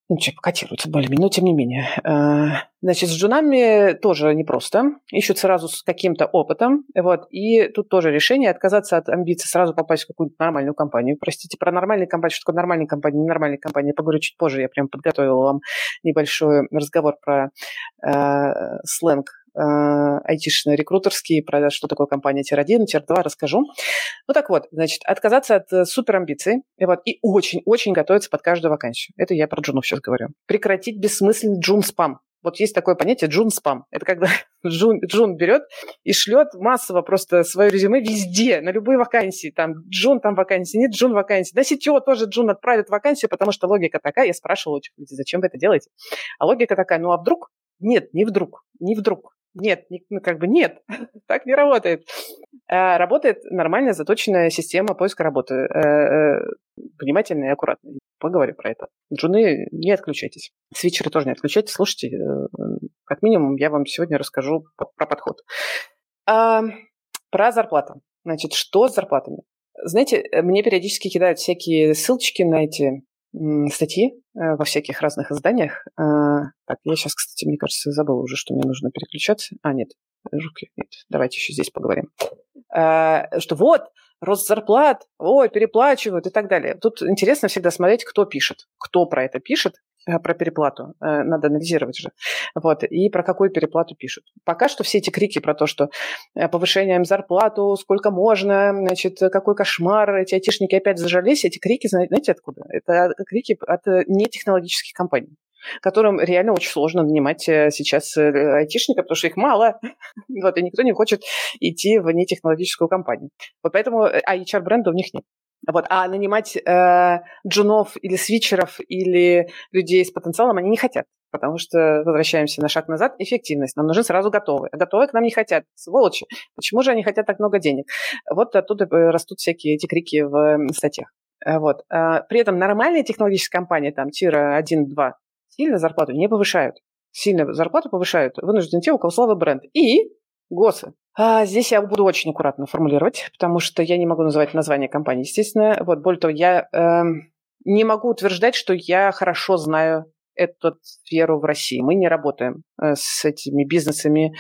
A: ну, типа, котируются более но тем не менее. Э, значит, с джунами тоже непросто. Ищут сразу с каким-то опытом. Вот. И тут тоже решение отказаться от амбиций, сразу попасть в какую-то нормальную компанию. Простите, про нормальные компании, что такое нормальная компания, ненормальная компания, я поговорю чуть позже. Я прям подготовила вам небольшой разговор про э, сленг э, айтишные рекрутерские, про что такое компания tier-1, tier-2 расскажу. Ну так вот, значит, отказаться от э, супер амбиций и, вот, и очень-очень готовиться под каждую вакансию. Это я про джунов сейчас говорю. Прекратить бессмысленный джун-спам. Вот есть такое понятие джун-спам. Это когда джун, джун берет и шлет массово просто свое резюме везде, на любые вакансии. Там джун, там вакансии, нет джун вакансии. Да сетево тоже джун отправит вакансию, потому что логика такая. Я спрашивала зачем вы это делаете? А логика такая, ну а вдруг? Нет, не вдруг, не вдруг. Нет, ну как бы нет, так не работает. А, работает нормальная заточенная система поиска работы. Э, э, внимательно и аккуратно. Поговорю про это. Джуны, не отключайтесь. Свитчеры тоже не отключайтесь. Слушайте, э, как минимум я вам сегодня расскажу про подход. А, Про зарплату. Значит, что с зарплатами? Знаете, мне периодически кидают всякие ссылочки на эти статьи э, во всяких разных изданиях. А, так, я сейчас, кстати, мне кажется, забыла уже, что мне нужно переключаться. А, нет, руки, нет, давайте еще здесь поговорим. А, что вот, рост зарплат, ой, переплачивают и так далее. Тут интересно всегда смотреть, кто пишет, кто про это пишет, про переплату. Э, надо анализировать же. Вот. И про какую переплату пишут. Пока что все эти крики про то, что э, повышением зарплату, сколько можно, значит, какой кошмар, эти айтишники опять зажались, эти крики, знаете, откуда? Это крики от нетехнологических компаний которым реально очень сложно нанимать э, сейчас э, айтишников, потому что их мало, вот, и никто не хочет идти в нетехнологическую компанию. Вот поэтому, э, а HR-бренда у них нет. Вот. А нанимать э, джунов или свитчеров или людей с потенциалом они не хотят. Потому что, возвращаемся на шаг назад, эффективность. Нам нужны сразу готовые. А готовые к нам не хотят. Сволочи. Почему же они хотят так много денег? Вот оттуда растут всякие эти крики в статьях. Вот. А при этом нормальные технологические компании, там, тира 1, 2, сильно зарплату не повышают. Сильно зарплату повышают вынуждены те, у кого слабый бренд. И ГОСы. А здесь я буду очень аккуратно формулировать, потому что я не могу называть название компании, естественно. Вот, более того, я э, не могу утверждать, что я хорошо знаю эту сферу в России. Мы не работаем э, с этими бизнесами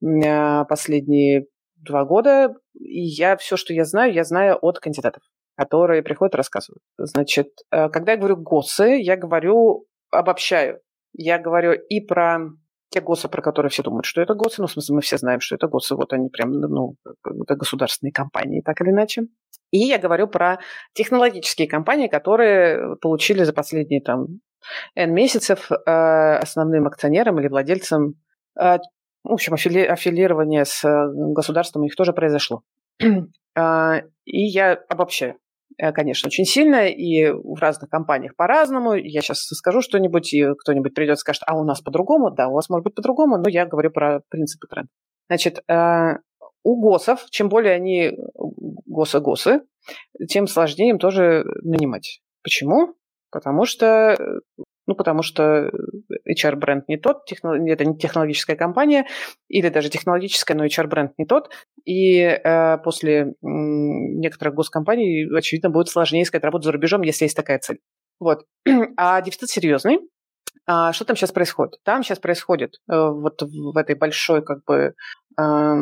A: э, последние два года. И я все, что я знаю, я знаю от кандидатов которые приходят и рассказывают. Значит, э, когда я говорю ГОСы, я говорю обобщаю. Я говорю и про те ГОСы, про которые все думают, что это ГОСы. Ну, в смысле, мы все знаем, что это ГОСы. Вот они прям, ну, это государственные компании, так или иначе. И я говорю про технологические компании, которые получили за последние там N месяцев э, основным акционером или владельцем, э, в общем, аффили- аффилирование с э, государством у них тоже произошло. э, и я обобщаю. Э, конечно, очень сильно, и в разных компаниях по-разному. Я сейчас скажу что-нибудь, и кто-нибудь придет и скажет, а у нас по-другому. Да, у вас может быть по-другому, но я говорю про принципы тренда. Значит, э, у ГОСов, чем более они ГОСы-ГОСы, тем сложнее им тоже нанимать. Почему? Потому что ну, потому что HR-бренд не тот, это не технологическая компания, или даже технологическая, но HR-бренд не тот. И э, после э, некоторых госкомпаний, очевидно, будет сложнее искать работу за рубежом, если есть такая цель. Вот. А дефицит серьезный. А что там сейчас происходит? Там сейчас происходит э, вот в этой большой как бы э,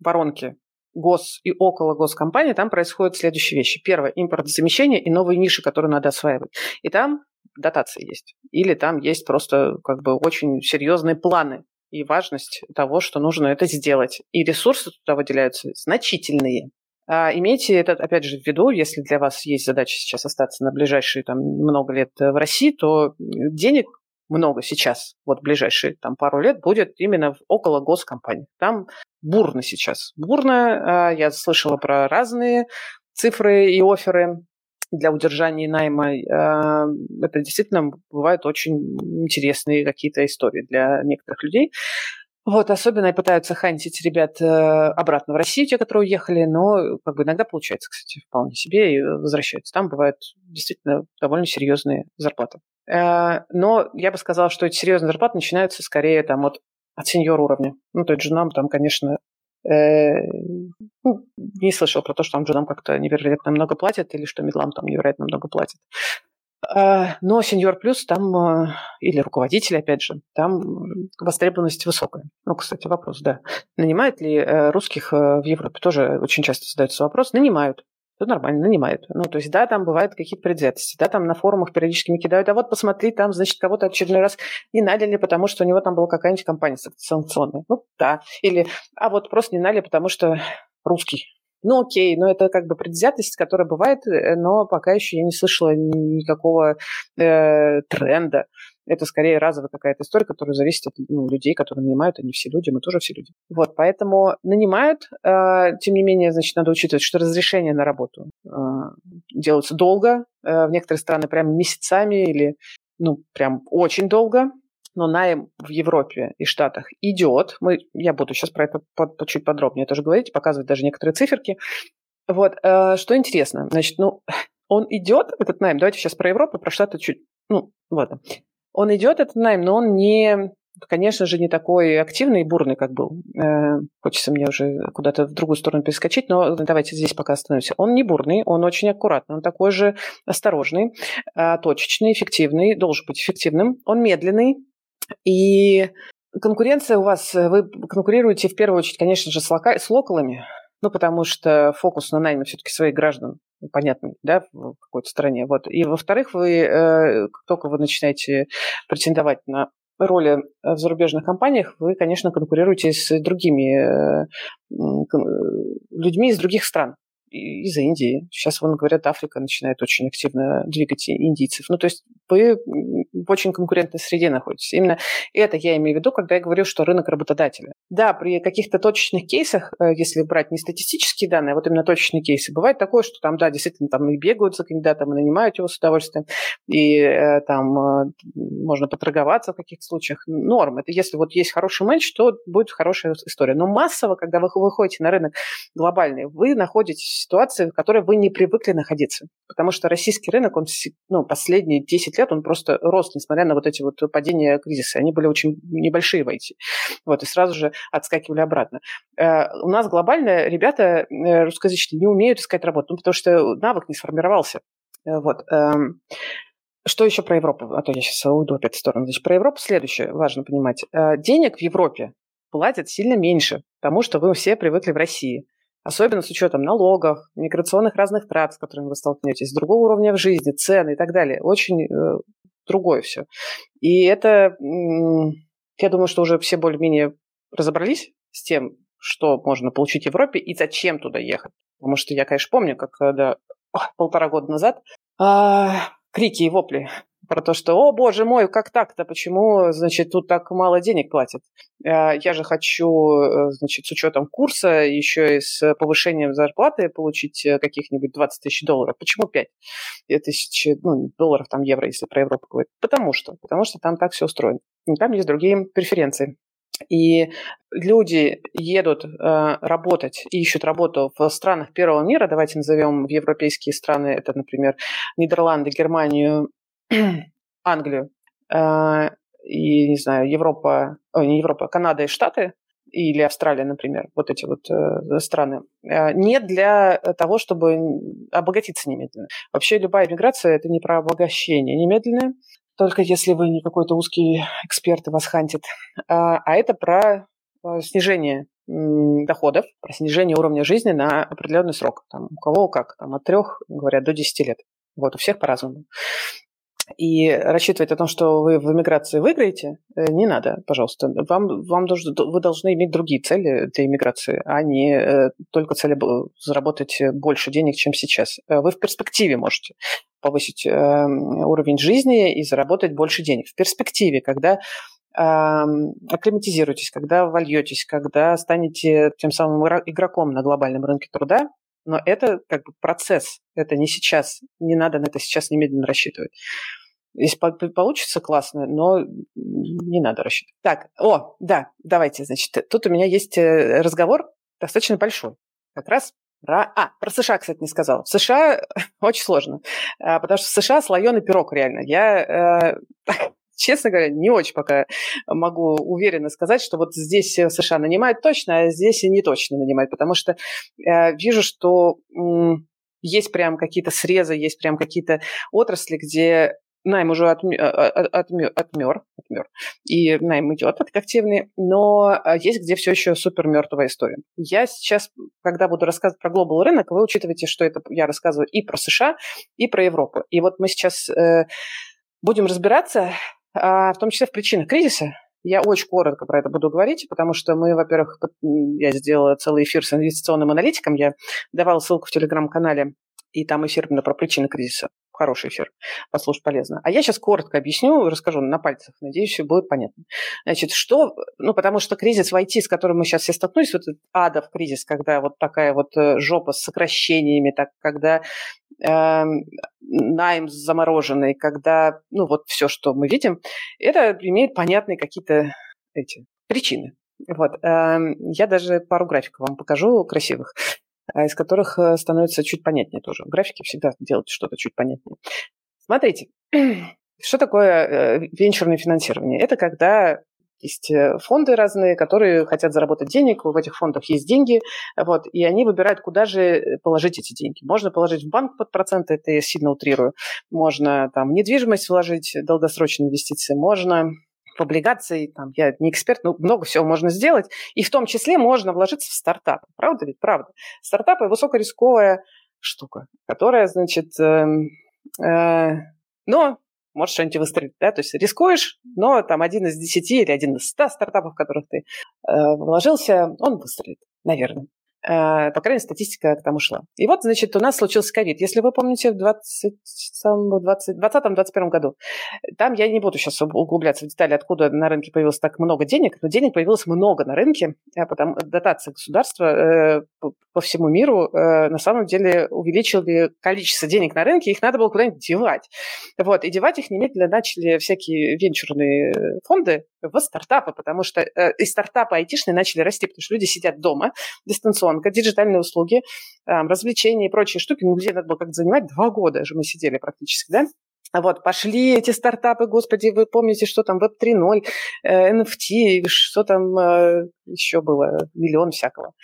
A: воронке гос и около госкомпании, там происходят следующие вещи. Первое – импортозамещение и новые ниши, которые надо осваивать. И там дотации есть. Или там есть просто как бы очень серьезные планы и важность того, что нужно это сделать. И ресурсы туда выделяются значительные. А имейте это, опять же, в виду, если для вас есть задача сейчас остаться на ближайшие там, много лет в России, то денег много сейчас, вот ближайшие там пару лет, будет именно около госкомпаний. Там бурно сейчас. Бурно. А, я слышала про разные цифры и оферы для удержания найма. А, это действительно бывают очень интересные какие-то истории для некоторых людей. Вот, особенно пытаются хантить ребят э, обратно в Россию, те, которые уехали, но как бы иногда получается, кстати, вполне себе, и возвращаются. Там бывают действительно довольно серьезные зарплаты. Э, но я бы сказала, что эти серьезные зарплаты начинаются скорее там от, от сеньор уровня. Ну, то есть джунам там, конечно, Э, ну, не слышал про то, что там джунам как-то невероятно много платят или что медлам там невероятно много платят. Э, но сеньор плюс там, э, или руководитель, опять же, там востребованность высокая. Ну, кстати, вопрос, да. Нанимают ли русских в Европе? Тоже очень часто задается вопрос. Нанимают то нормально, нанимают. Ну, то есть, да, там бывают какие-то предвзятости, да, там на форумах периодически мне кидают, а вот посмотри, там, значит, кого-то очередной раз не наняли, потому что у него там была какая-нибудь компания санкционная. Ну, да. Или, а вот просто не наняли, потому что русский. Ну, окей, но это как бы предвзятость, которая бывает, э, но пока еще я не слышала никакого э, тренда это скорее разовая какая-то история, которая зависит от ну, людей, которые нанимают, они все люди, мы тоже все люди. Вот, поэтому нанимают, э, тем не менее, значит, надо учитывать, что разрешения на работу э, делаются долго, э, в некоторые страны прям месяцами или, ну, прям очень долго, но найм в Европе и Штатах идет. Мы, я буду сейчас про это под, под, чуть подробнее тоже говорить, показывать даже некоторые циферки. Вот, э, что интересно, значит, ну, он идет, этот найм, давайте сейчас про Европу, про Штаты чуть, ну, ладно. Он идет, этот найм, но он не конечно же, не такой активный и бурный, как был. Э, хочется мне уже куда-то в другую сторону перескочить, но давайте здесь пока остановимся. Он не бурный, он очень аккуратный, он такой же осторожный, э, точечный, эффективный, должен быть эффективным. Он медленный, и конкуренция у вас, вы конкурируете в первую очередь, конечно же, с, лока- с локалами, ну, потому что фокус на найме все-таки своих граждан понятный, да, в какой-то стране. Вот. И, во-вторых, вы, э, как только вы начинаете претендовать на роли в зарубежных компаниях, вы, конечно, конкурируете с другими э, людьми из других стран из Индии. Сейчас, вон, говорят, Африка начинает очень активно двигать индийцев. Ну, то есть вы в очень конкурентной среде находитесь. Именно это я имею в виду, когда я говорю, что рынок работодателя. Да, при каких-то точечных кейсах, э, если брать не статистические данные, а вот именно точечные кейсы, бывает такое, что там, да, действительно, там и бегают за кандидатом, и нанимают его с удовольствием, и э, там э, можно поторговаться в каких-то случаях. Норм. Это если вот есть хороший матч, то будет хорошая история. Но массово, когда вы выходите на рынок глобальный, вы находитесь ситуации, в которой вы не привыкли находиться. Потому что российский рынок, он ну, последние 10 лет, он просто рос, несмотря на вот эти вот падения кризиса. Они были очень небольшие в IT. Вот, и сразу же отскакивали обратно. Э, у нас глобально ребята э, русскоязычные не умеют искать работу, ну, потому что навык не сформировался. Э, вот. Эм, что еще про Европу? А то я сейчас уйду опять в сторону. Значит, про Европу следующее важно понимать. Денег в Европе платят сильно меньше, потому что вы все привыкли в России особенно с учетом налогов, миграционных разных трат, с которыми вы столкнетесь, другого уровня в жизни, цены и так далее. Очень э, другое все. И это, я думаю, что уже все более-менее разобрались с тем, что можно получить в Европе и зачем туда ехать. Потому что я, конечно, помню, как когда полтора года назад а, крики и вопли про то, что, о, боже мой, как так-то, почему, значит, тут так мало денег платят? Э, я же хочу, э, значит, с учетом курса, еще и с повышением зарплаты получить э, каких-нибудь 20 тысяч долларов. Почему 5 тысяч ну, долларов, там, евро, если про Европу говорить? Потому что, потому что там так все устроено. И там есть другие преференции. И люди едут э, работать и ищут работу в странах первого мира, давайте назовем европейские страны, это, например, Нидерланды, Германию, Англию э, и, не знаю, Европа, о, не Европа, Канада и Штаты, или Австралия, например, вот эти вот э, страны, э, не для того, чтобы обогатиться немедленно. Вообще любая миграция – это не про обогащение немедленное, только если вы не какой-то узкий эксперт и вас хантит, а, а это про э, снижение доходов, про снижение уровня жизни на определенный срок. Там, у кого как, там, от трех, говорят, до 10 лет. Вот, у всех по-разному. И рассчитывать о том, что вы в эмиграции выиграете, э, не надо, пожалуйста. Вам, вам должны, вы должны иметь другие цели для эмиграции, а не э, только цели заработать больше денег, чем сейчас. Э, вы в перспективе можете повысить уровень жизни и заработать больше денег. В перспективе, когда акклиматизируетесь, когда вольетесь, когда станете тем самым игроком на глобальном рынке труда, но это как бы процесс, это не сейчас, не надо на это сейчас немедленно рассчитывать. Если получится, классно, но не надо рассчитывать. Так, о, да, давайте, значит, тут у меня есть э, разговор достаточно большой. Как раз про... А, про США, кстати, не сказала. В США очень сложно, а, потому что в США слоеный пирог реально. Я э, честно говоря, не очень пока могу уверенно сказать, что вот здесь США нанимают точно, а здесь и не точно нанимают, потому что э, вижу, что э, есть прям какие-то срезы, есть прям какие-то отрасли, где найм уже отмер, отмер, отмер, отмер и найм идет как активный, но а, есть где все еще супер мертвая история. Я сейчас, когда буду рассказывать про глобал рынок, вы учитываете, что это я рассказываю и про США, и про Европу. И вот мы сейчас э, будем разбираться, а, в том числе в причинах кризиса. Я очень коротко про это буду говорить, потому что мы, во-первых, я сделала целый эфир с инвестиционным аналитиком, я давала ссылку в телеграм-канале, и там эфир именно про причины кризиса. Хороший эфир, послушать полезно. А я сейчас коротко объясню, расскажу на пальцах, надеюсь, все будет понятно. Значит, что, ну, потому что кризис в IT, с которым мы сейчас все столкнулись, вот этот адов кризис, когда вот такая вот э, жопа с сокращениями, так, когда э, найм замороженный, когда, ну, вот все, что мы видим, это имеет понятные какие-то эти причины. Вот. Э, я даже пару графиков вам покажу красивых, из которых э, становится чуть понятнее тоже. Графики всегда делают что-то чуть понятнее. Смотрите, что такое венчурное финансирование? Это когда есть э, фонды разные, которые хотят заработать денег, в этих фондах есть деньги, вот, и они выбирают, куда же положить эти деньги. Можно положить в банк под проценты, это я сильно утрирую, можно там в недвижимость вложить, долгосрочные инвестиции, можно в облигации, там, я не эксперт, но много всего можно сделать, и в том числе можно вложиться в стартап. Правда ведь? Правда. Стартапы – высокорисковая штука, которая, значит, э, э, но может что-нибудь выстрелить, да, то есть рискуешь, но там один из десяти или один из ста стартапов, в которых ты э, вложился, он выстрелит, наверное. Э, по крайней мере, статистика к тому шла. И вот, значит, у нас случился ковид. Если вы помните, в 2020-2021 году, там я не буду сейчас углубляться в детали, откуда на рынке появилось так много денег, но денег появилось много на рынке, а потому дотации государства э, по всему миру э, на самом деле увеличили количество денег на рынке, их надо было куда-нибудь девать. Вот, и девать их немедленно начали всякие венчурные фонды в стартапы, потому что и стартапы айтишные начали расти, потому что люди сидят дома дистанционно, информационка, диджитальные услуги, развлечения и прочие штуки, ну, где надо было как-то занимать два года же мы сидели практически, да? Вот, пошли эти стартапы, господи, вы помните, что там Web 3.0, NFT, что там э, еще было, миллион всякого.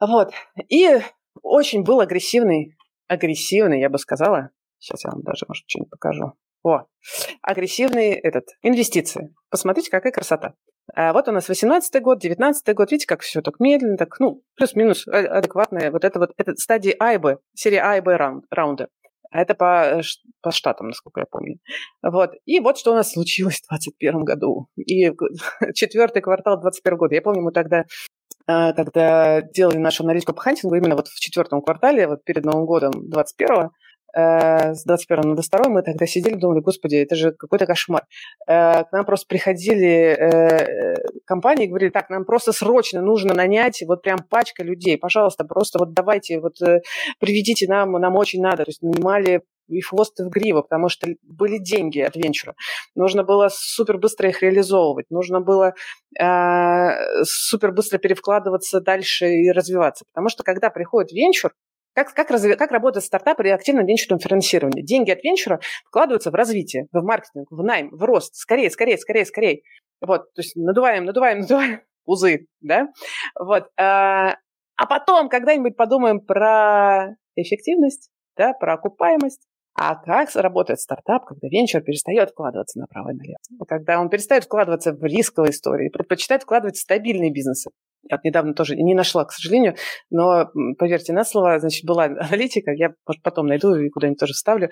A: Вот, и очень был агрессивный, агрессивный, я бы сказала, сейчас я вам даже, может, что-нибудь покажу. О, агрессивные этот, инвестиции. Посмотрите, какая красота. А вот у нас 18 год, 19 год. Видите, как все так медленно, так, ну, плюс-минус а, адекватная. Вот это вот, это стадии А серия А и раунд, раунда. Это по, э, по штатам, насколько я помню. Вот. И вот что у нас случилось в 2021 году. И четвертый квартал 2021 года. Я помню, мы тогда когда делали нашу аналитику по хантингу, именно вот в четвертом квартале, вот перед Новым годом 21 Э, с 21 на 22 мы тогда сидели, думали, господи, это же какой-то кошмар. Э, к нам просто приходили э, компании и говорили, так, нам просто срочно нужно нанять вот прям пачка людей, пожалуйста, просто вот давайте, вот приведите нам, нам очень надо. То есть нанимали и хвост и в гриву, потому что были деньги от венчура. Нужно было супер быстро их реализовывать, нужно было э, супер быстро перевкладываться дальше и развиваться. Потому что когда приходит венчур, как, как, разви, как работает стартап при активном венчурном финансировании? Деньги от венчура вкладываются в развитие, в маркетинг, в найм, в рост. Скорее, скорее, скорее, скорее. Вот, то есть надуваем, надуваем, надуваем узы, да? Вот. А, а потом когда-нибудь подумаем про эффективность, да, про окупаемость. А как работает стартап, когда венчур перестает вкладываться направо и налево? Когда он перестает вкладываться в рисковые истории, предпочитает вкладывать в стабильные бизнесы. Вот недавно тоже не нашла, к сожалению, но поверьте на слово, значит, была аналитика, я потом найду и куда-нибудь тоже вставлю,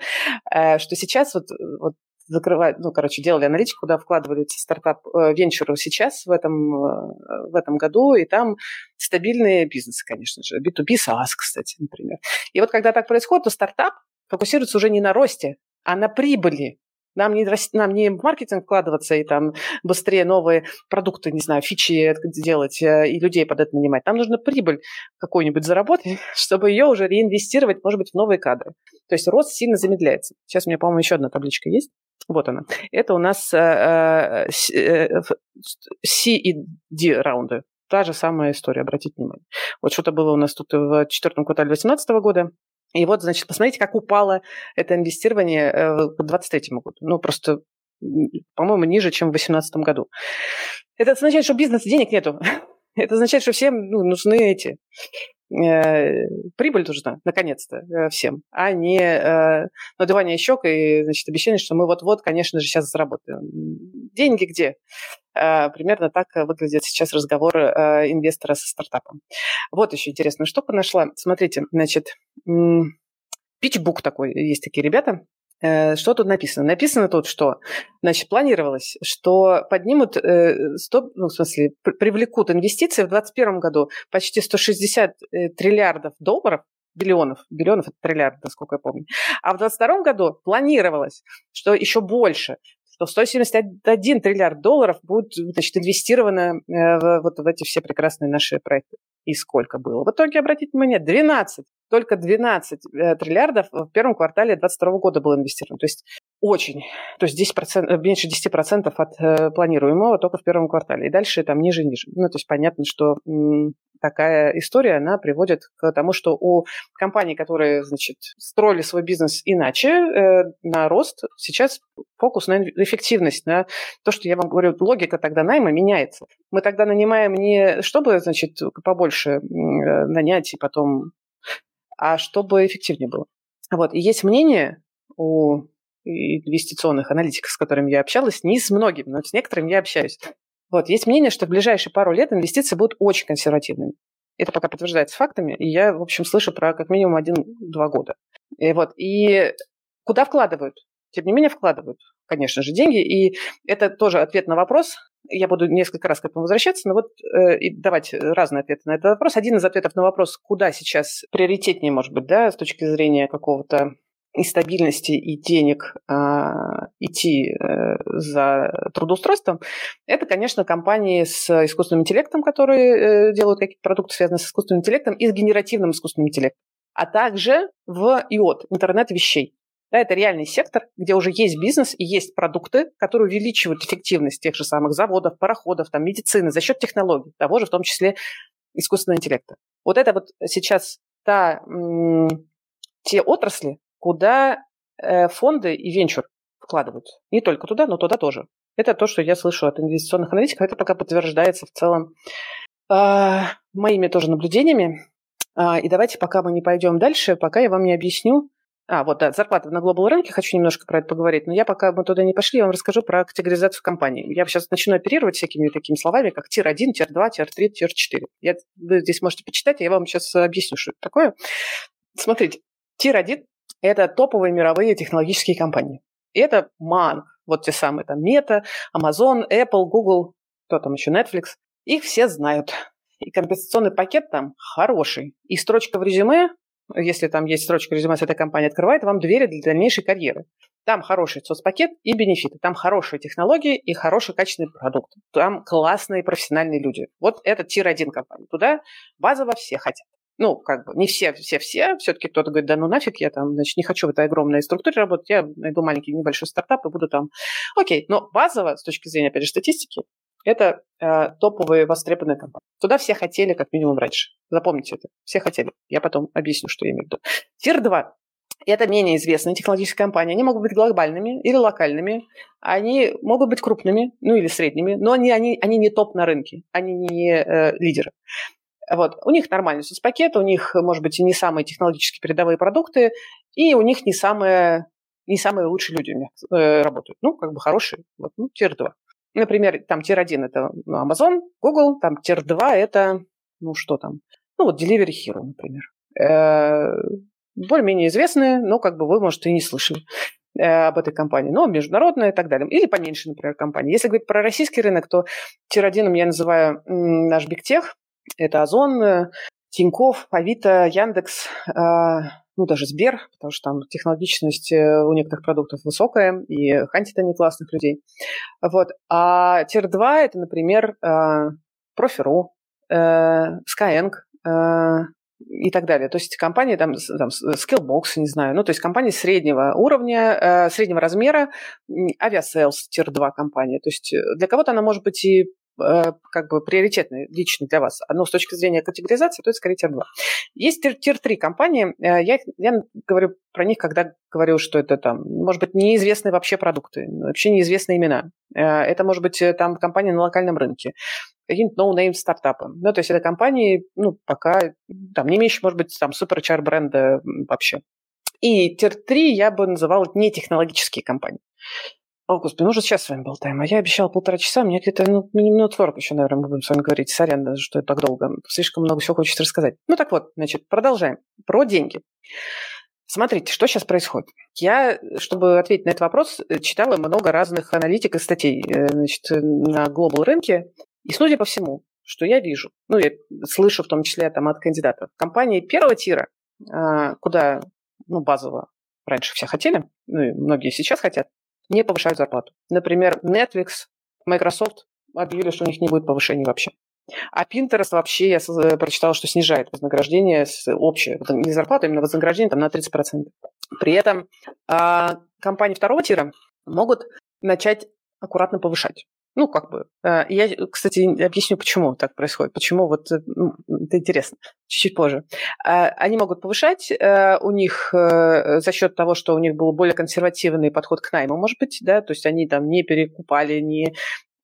A: э, что сейчас вот, вот закрывать, ну, короче, делали аналитику, куда вкладываются стартап э, венчуры сейчас в этом, э, в этом году, и там стабильные бизнесы, конечно же, B2B SaaS, кстати, например. И вот когда так происходит, то стартап фокусируется уже не на росте, а на прибыли. Нам не, нам не в маркетинг вкладываться и там быстрее новые продукты, не знаю, фичи делать э, и людей под это нанимать. Нам нужно прибыль какую-нибудь заработать, чтобы ее уже реинвестировать, может быть, в новые кадры. То есть рост сильно замедляется. Сейчас у меня, по-моему, еще одна табличка есть. Вот она. Это у нас э, э, C и D раунды. Та же самая история, обратите внимание. Вот что-то было у нас тут в четвертом квартале 2018 года, и вот, значит, посмотрите, как упало это инвестирование э, к 2023 году. Ну, просто, по-моему, ниже, чем в 2018 году. Это означает, что бизнеса денег нету. Это означает, что всем ну, нужны эти э, прибыль нужна, наконец-то, э, всем, а не э, надувание щек и, значит, обещание, что мы вот-вот, конечно же, сейчас заработаем. Деньги где? Э, примерно так выглядит сейчас разговор э, инвестора со стартапом. Вот еще интересную штуку нашла. Смотрите, значит, питчбук такой, есть такие ребята, Э, что тут написано? Написано тут, что, значит, планировалось, что поднимут, 100, э, ну, в смысле, привлекут инвестиции в 2021 году почти 160 э, триллиардов долларов, биллионов, биллионов это триллиард, насколько я помню. А в 2022 году планировалось, что еще больше, что 171 триллиард долларов будет значит, инвестировано в, вот в эти все прекрасные наши проекты. И сколько было? В итоге, обратите внимание, 12. Только 12 э, триллиардов в первом квартале 2022 года было инвестировано. То есть очень. То есть 10%, э, меньше 10% от э, планируемого только в первом квартале. И дальше там ниже и ниже. Ну, то есть понятно, что такая история, она приводит к тому, что у компаний, которые, значит, строили свой бизнес иначе, э, на рост, сейчас фокус на эффективность, на то, что я вам говорю, логика тогда найма меняется. Мы тогда нанимаем не чтобы, значит, побольше э, нанять и потом, а чтобы эффективнее было. Вот. И есть мнение у инвестиционных аналитиков, с которыми я общалась, не с многими, но с некоторыми я общаюсь. Вот, есть мнение, что в ближайшие пару лет инвестиции будут очень консервативными. Это пока подтверждается фактами, и я, в общем, слышу про как минимум один-два года. И вот, и куда вкладывают? Тем не менее, вкладывают, конечно же, деньги, и это тоже ответ на вопрос. Я буду несколько раз к этому возвращаться, но вот э, и давать разные ответы на этот вопрос. Один из ответов на вопрос, куда сейчас приоритетнее, может быть, да, с точки зрения какого-то и стабильности, и денег а, идти а, за трудоустройством, это, конечно, компании с искусственным интеллектом, которые а, делают какие-то продукты, связанные с искусственным интеллектом, и с генеративным искусственным интеллектом, а также в IOT, интернет вещей. Да, это реальный сектор, где уже есть бизнес и есть продукты, которые увеличивают эффективность тех же самых заводов, пароходов, там, медицины за счет технологий, того же в том числе искусственного интеллекта. Вот это вот сейчас та, те отрасли, куда э, фонды и венчур вкладывают. Не только туда, но туда тоже. Это то, что я слышу от инвестиционных аналитиков. Это пока подтверждается в целом э, моими тоже наблюдениями. А, и давайте, пока мы не пойдем дальше, пока я вам не объясню. А, вот, да, зарплата на global рынке, хочу немножко про это поговорить, но я пока мы туда не пошли, я вам расскажу про категоризацию компании. Я сейчас начну оперировать всякими такими словами, как tier-1, tier-2, tier-3, tier-4. Я, вы здесь можете почитать, я вам сейчас объясню, что это такое. Смотрите, tier-1 это топовые мировые технологические компании. Это MAANG, вот те самые там Мета, Amazon, Apple, Google, кто там еще, Netflix. Их все знают. И компенсационный пакет там хороший. И строчка в резюме, если там есть строчка резюме с этой компанией, открывает вам двери для дальнейшей карьеры. Там хороший соцпакет и бенефиты. Там хорошие технологии и хороший качественный продукт. Там классные профессиональные люди. Вот это tier-1 компания. Туда базово все хотят ну, как бы не все, все, все, все-таки кто-то говорит, да ну нафиг, я там, значит, не хочу в этой огромной структуре работать, я найду маленький небольшой стартап и буду там. Окей, но базово, с точки зрения, опять же, статистики, это э, топовые востребованные компании. Туда все хотели, как минимум, раньше. Запомните это. Все хотели. Я потом объясню, что я имею в виду. Тир-2. Это менее известные технологические компании. Они могут быть глобальными или локальными. Они могут быть крупными, ну или средними, но они, они, они не топ на рынке. Они не э, лидеры. Вот. У них нормальный соцпакет, у них, может быть, и не самые технологически передовые продукты, и у них не самые, не самые лучшие люди у них э, работают. Ну, как бы хорошие. Вот, ну, tier-2. Например, там тир-1 – это ну, Amazon, Google, там tier-2 – это, ну, что там? Ну, вот Delivery Hero, например. Э, более-менее известные, но как бы вы, может, и не слышали э, об этой компании, но международная и так далее. Или поменьше, например, компании. Если говорить про российский рынок, то tier-1 я называю наш Бигтех, это Озон, э, Тиньков, Авито, Яндекс, ну, даже Сбер, потому что там технологичность э, у некоторых продуктов высокая, и хантит они классных людей. Вот. А Tier-2 – это, например, Профи.ру, э, Skyeng, и так далее. То есть компании, там, там Skillbox, не знаю, ну, то есть компании среднего уровня, среднего размера, авиасейлс, tier-2 компания. То есть для кого-то она может быть и Э, как бы приоритетны лично для вас. Но с точки зрения категоризации, то это скорее tier-2. Есть tier-3 компании. Э, я, я говорю про них, когда говорю, что это там, может быть, неизвестные вообще продукты, вообще неизвестные имена. Э, это может быть там компания на локальном рынке какие-нибудь no-name стартапы. Ну, то есть это компании, ну, пока там не имеющие, может быть, там супер HR бренда вообще. И тир-3 я бы называла не технологические компании. О, Господи, ну уже сейчас с вами болтаем. А я обещал полтора часа, мне где-то ну, минут 40 еще, наверное, мы будем с вами говорить. Сорян, даже, что это так долго. Слишком много всего хочется рассказать. Ну так вот, значит, продолжаем. Про деньги. Смотрите, что сейчас происходит. Я, чтобы ответить на этот вопрос, читала много разных аналитик и статей э, значит, на глобал рынке. И судя по всему, что я вижу, ну, я слышу в том числе там, от кандидатов, компании первого тира, а, куда ну, базово раньше все хотели, ну и многие сейчас хотят, не повышают зарплату. Например, Netflix, Microsoft объявили, что у них не будет повышений вообще. А Pinterest вообще, я прочитала, что снижает вознаграждение общее, не зарплату, а именно вознаграждение там на 30%. При этом а, компании второго тира могут начать аккуратно повышать. Ну, как бы. Э, я, кстати, объясню, почему так происходит. Почему вот э, это интересно. Чуть-чуть позже. Э, они могут повышать у них за счет того, что у них был более консервативный подход к найму, может быть, да, то есть они там не перекупали, не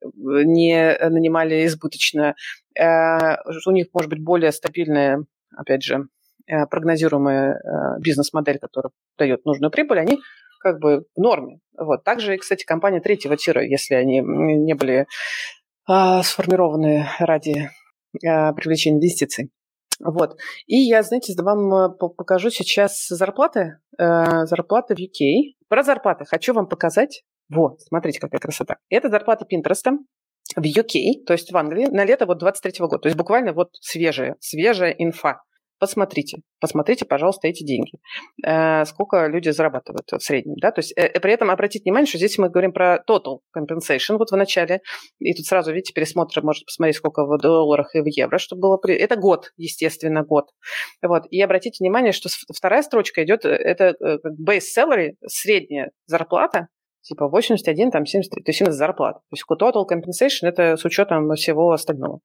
A: не нанимали избыточно. У них может быть более стабильная, опять же, прогнозируемая бизнес-модель, которая дает нужную прибыль, они как бы в норме. Вот. Также, кстати, компания третьего тира, если они не были а, сформированы ради а, привлечения инвестиций. Вот. И я, знаете, вам э, покажу сейчас зарплаты, э, зарплаты в UK. Про зарплаты хочу вам показать. Вот, смотрите, какая красота. Это зарплата Pinterest в UK, то есть в Англии, на лето вот 23 года. То есть буквально вот свежая, свежая инфа. Посмотрите, посмотрите, пожалуйста, эти деньги. Э, сколько люди зарабатывают в среднем, да? То есть э, при этом обратите внимание, что здесь мы говорим про total compensation вот в начале, и тут сразу, видите, пересмотр, можно посмотреть, сколько в долларах и в евро, чтобы было... При... Это год, естественно, год. Вот. И обратите внимание, что вторая строчка идет, э, это base salary, средняя зарплата, типа 81, там 73, то есть именно зарплата. То есть total compensation – это с учетом всего остального.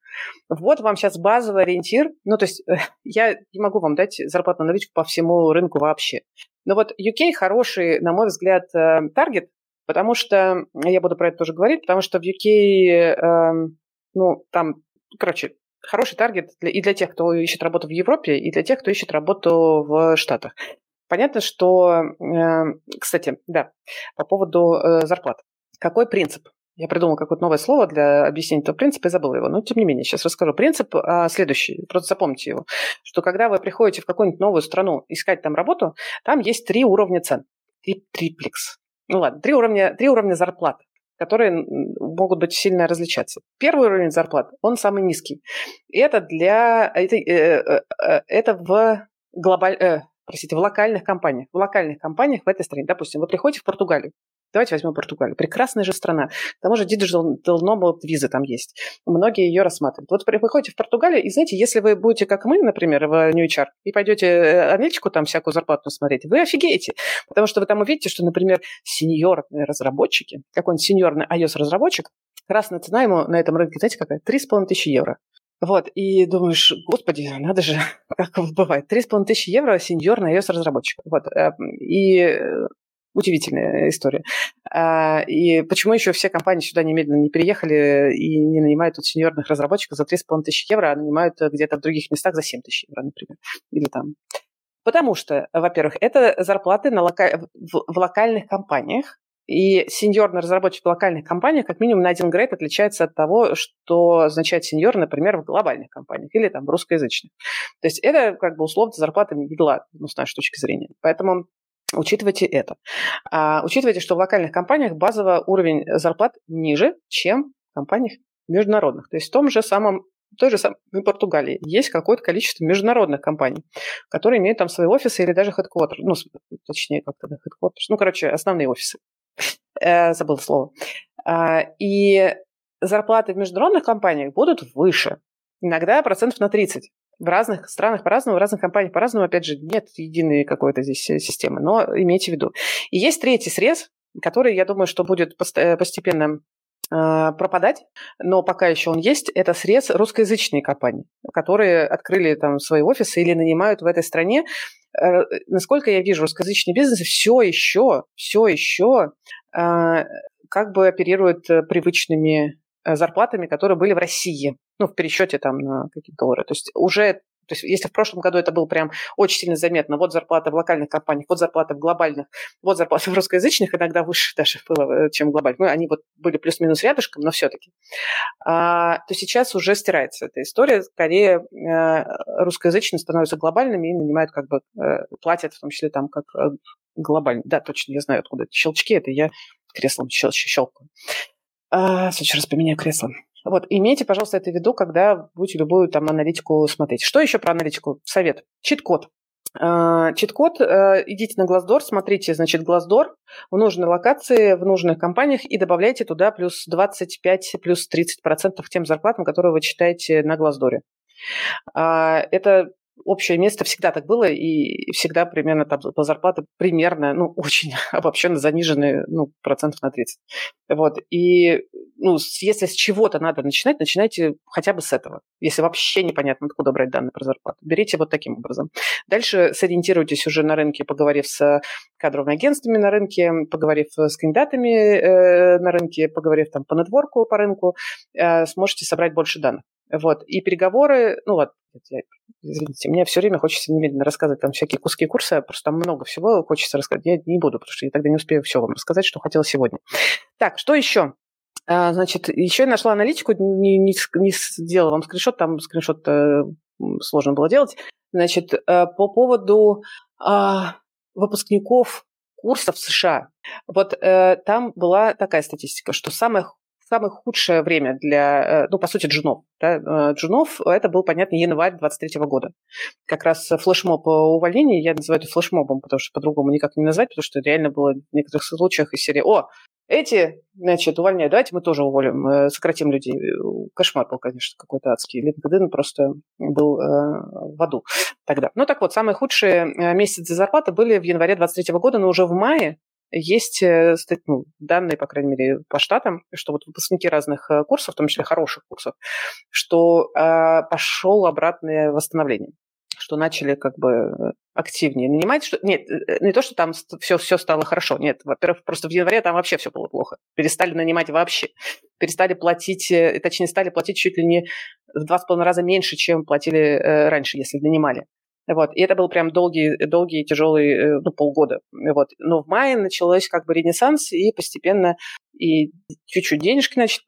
A: Вот вам сейчас базовый ориентир. Ну, то есть я не могу вам дать зарплатную аналитику по всему рынку вообще. Но вот UK хороший, на мой взгляд, э, таргет, потому что, я буду про это тоже говорить, потому что в UK, эм, ну, там, короче, хороший таргет и для тех, кто ищет работу в Европе, и для тех, кто ищет работу в Штатах. Понятно, что, эм, кстати, да, по поводу э, зарплат. Какой принцип? Я придумала какое-то новое слово для объяснения этого принципа и забыла его. Но, тем не менее, сейчас расскажу. Принцип а, следующий, просто запомните его, что когда вы приходите в какую-нибудь новую страну искать там работу, там есть три уровня цен. Три, триплекс. Ну ладно, три уровня, три уровня зарплат которые могут быть сильно различаться. Первый уровень зарплат, он самый низкий. Это для... Это, э, э, это в глобаль простите, в локальных компаниях. В локальных компаниях в этой стране. Допустим, вы приходите в Португалию. Давайте возьмем Португалию. Прекрасная же страна. К тому же Digital Nomad виза там есть. Многие ее рассматривают. Вот вы приходите в Португалию, и знаете, если вы будете, как мы, например, в New HR, и пойдете э, аналитику там всякую зарплату смотреть, вы офигеете. Потому что вы там увидите, что, например, сеньорные разработчики, какой-нибудь сеньорный iOS-разработчик, красная цена ему на этом рынке, знаете, какая? 3,5 тысячи евро. Вот, и думаешь, господи, надо же, как бывает, 3,5 тысячи евро сеньор на iOS-разработчик. Вот, э, и э, удивительная история. А, и почему еще все компании сюда немедленно не переехали и не нанимают тут сеньорных разработчиков за 3,5 тысячи евро, а нанимают где-то в других местах за 7 тысяч евро, например, или там. Потому что, во-первых, это зарплаты на лока... в локальных компаниях, и сеньорный разработчик в локальных компаниях как минимум на один грейд отличается от того, что означает сеньор, например, в глобальных компаниях или там русскоязычных. То есть это как бы условно зарплата медла, ну, с нашей точки зрения. Поэтому Учитывайте это. А, учитывайте, что в локальных компаниях базовый уровень зарплат ниже, чем в компаниях международных. То есть в том же самом в той же самой Португалии есть какое-то количество международных компаний, которые имеют там свои офисы или даже headquarters, ну, точнее, как-то headquarters, ну, короче, основные офисы. Э, забыл слово. А, и зарплаты в международных компаниях будут выше. Иногда процентов на 30. В разных странах по-разному, в разных компаниях по-разному. Опять же, нет единой какой-то здесь э, системы, но имейте в виду. И есть третий срез, который, я думаю, что будет постепенно пропадать, но пока еще он есть, это срез русскоязычной компании, которые открыли там свои офисы или нанимают в этой стране Э, насколько я вижу, русскоязычный бизнес все еще, все еще а, как бы оперирует э, привычными э, зарплатами, которые были в России, ну, в пересчете там на какие-то доллары. То есть уже то есть если в прошлом году это было прям очень сильно заметно, вот зарплата в локальных компаниях, вот зарплата в глобальных, вот зарплата в русскоязычных, иногда выше даже было, чем в глобальных. Ну, они вот были плюс-минус рядышком, но все-таки. А, то сейчас уже стирается эта история. Скорее а, русскоязычные становятся глобальными и нанимают как бы, а, платят в том числе там как глобально. Да, точно, я знаю, откуда эти щелчки. Это я креслом щел щелкаю. А, в следующий раз поменяю кресло. Вот, имейте, пожалуйста, это в виду, когда будете любую там аналитику смотреть. Что еще про аналитику? Совет. Чит-код. А, чит-код, э, идите на Glassdoor, смотрите, значит, Glassdoor в нужной локации, в нужных компаниях и добавляйте туда плюс 25, плюс 30 процентов тем зарплатам, которые вы читаете на. А, это общее место всегда так было, и всегда примерно там по зарплате примерно, ну, очень обобщенно заниженные, ну, процентов на 30. Вот. И, ну, если с чего-то надо начинать, начинайте хотя бы с этого. Если вообще непонятно, откуда брать данные про зарплату. Берите вот таким образом. Дальше сориентируйтесь уже на рынке, поговорив с кадровыми агентствами на рынке, поговорив с кандидатами э, на рынке, поговорив там по нетворку, по рынку, э, сможете собрать больше данных. Вот. И переговоры, ну вот, извините, мне все время хочется немедленно рассказывать там всякие куски курса, просто там много всего хочется рассказать. Я не буду, потому что я тогда не успею все вам рассказать, что хотела сегодня. Так, что еще? А, значит, еще я нашла аналитику, не, не, не сделала вам скриншот, там скриншот э, сложно было делать. Значит, э, по поводу э, выпускников курсов США. Вот э, там была такая статистика, что самых самое худшее время для, э, ну, по сути, джунов. Да? Э, джунов – это был, понятно, январь 23 года. Как раз флешмоб увольнения, я называю это флешмобом, потому что по-другому никак не назвать, потому что реально было в некоторых случаях из серии «О, эти, значит, увольняют, давайте мы тоже уволим, э, сократим людей». Кошмар был, конечно, какой-то адский. LinkedIn просто был в аду тогда. Ну так вот, самые худшие месяцы зарплаты были в январе 23 года, но уже в мае есть э, ну, данные, по крайней мере, по штатам, что вот выпускники разных э, курсов, в том числе хороших курсов, что э, пошел обратное восстановление что начали как бы активнее нанимать. Что... Нет, э, не то, что там все, все стало хорошо. Нет, во-первых, просто в январе там вообще все было плохо. Перестали нанимать вообще. Перестали платить, точнее, стали платить чуть ли не в два с половиной раза меньше, чем платили раньше, если нанимали. Вот. И это был прям долгий, долгий тяжелый э, ну, полгода. Вот. Но в мае началось как бы ренессанс, и постепенно и чуть-чуть денежки начали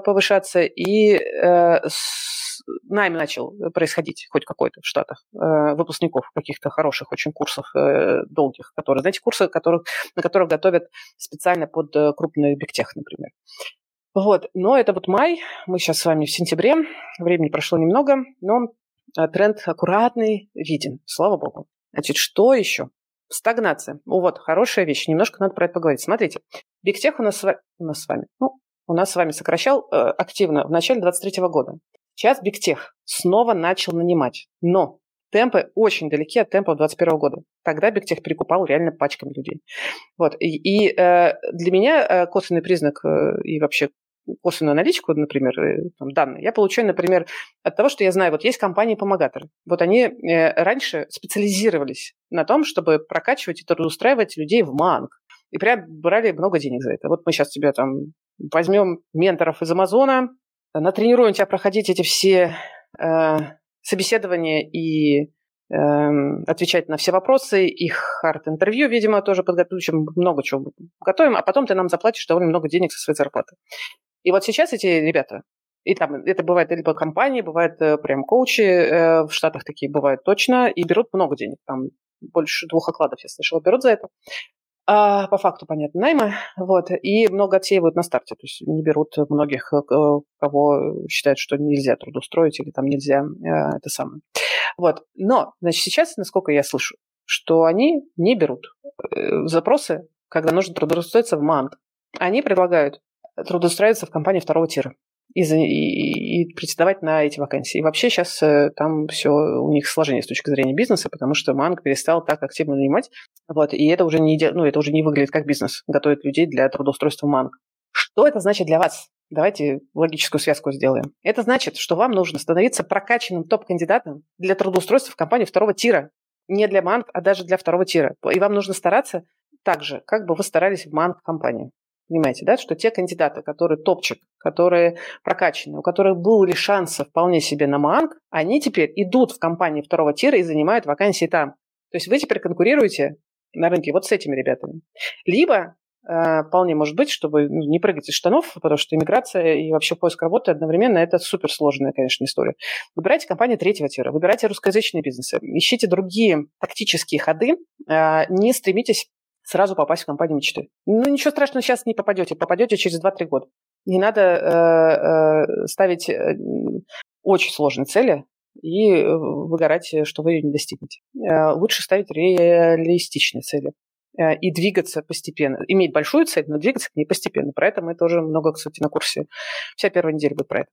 A: повышаться, и э, с, найм начал происходить хоть какой-то в Штатах э, выпускников каких-то хороших очень курсов э, долгих, которые, знаете, курсы, которых, на которых готовят специально под э, крупный бигтех, например. Вот, но это вот май, мы сейчас с вами в сентябре, времени прошло немного, но тренд аккуратный виден, слава богу. Значит, что еще? Стагнация. Ну вот, хорошая вещь. Немножко надо про это поговорить. Смотрите, Бигтех у нас, у нас с вами, ну, у нас с вами сокращал э, активно в начале 23 года. Сейчас Бигтех снова начал нанимать. Но темпы очень далеки от темпа 2021 года. Тогда Бигтех перекупал реально пачками людей. Вот. И, и э, для меня э, косвенный признак э, и вообще косвенную аналитику, например, э, там, данные, я получаю, например, от того, что я знаю, вот есть компании-помогаторы. Вот они э, раньше специализировались на том, чтобы прокачивать и трудоустраивать людей в МАНГ. И прям брали много денег за это. Вот мы сейчас тебя там возьмем менторов из Амазона, натренируем тебя проходить эти все э, собеседования и э, отвечать на все вопросы, их хард-интервью, видимо, тоже подготовим, много чего готовим, а потом ты нам заплатишь довольно много денег со своей зарплаты. И вот сейчас эти ребята, и там это бывает либо компании, бывает э, прям коучи, э, в Штатах такие бывают точно, и берут много денег, там больше двух окладов, я слышала, берут за это. А, по факту, понятно, найма, вот, и много отсеивают на старте, то есть не берут многих, э, кого считают, что нельзя трудоустроить или там нельзя э, это самое. Вот, но, значит, сейчас, насколько я слышу, что они не берут э, запросы, когда нужно трудоустроиться в МАНГ. Они предлагают трудоустраиваться в компании второго тира и, и, и претендовать на эти вакансии. И вообще сейчас э, там все у них сложнее с точки зрения бизнеса, потому что Манг перестал так активно нанимать, вот, и это уже не, ну, это уже не выглядит как бизнес, готовить людей для трудоустройства в Манг. Что это значит для вас? Давайте логическую связку сделаем. Это значит, что вам нужно становиться прокачанным топ-кандидатом для трудоустройства в компании второго тира. Не для Манг, а даже для второго тира. И вам нужно стараться так же, как бы вы старались в Манг-компании. Понимаете, да, что те кандидаты, которые топчик, которые прокачаны, у которых были шансы вполне себе на МАНГ, они теперь идут в компании второго тира и занимают вакансии там. То есть вы теперь конкурируете на рынке вот с этими ребятами. Либо э, вполне может быть, чтобы ну, не прыгать из штанов, потому что иммиграция и вообще поиск работы одновременно – это суперсложная, конечно, история. Выбирайте компании третьего тира, выбирайте русскоязычные бизнесы, ищите другие тактические ходы, э, не стремитесь сразу попасть в компанию мечты. Ну, ничего страшного, сейчас не попадете, попадете через 2-3 года. Не надо э, э, ставить э, очень сложные цели, и выгорать, что вы ее не достигнете. Лучше ставить реалистичные цели и двигаться постепенно. Иметь большую цель, но двигаться к ней постепенно. Про это мы тоже много, кстати, на курсе. Вся первая неделя будет про это.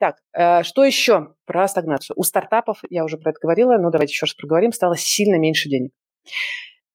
A: Так, что еще про стагнацию? У стартапов, я уже про это говорила, но давайте еще раз проговорим, стало сильно меньше денег.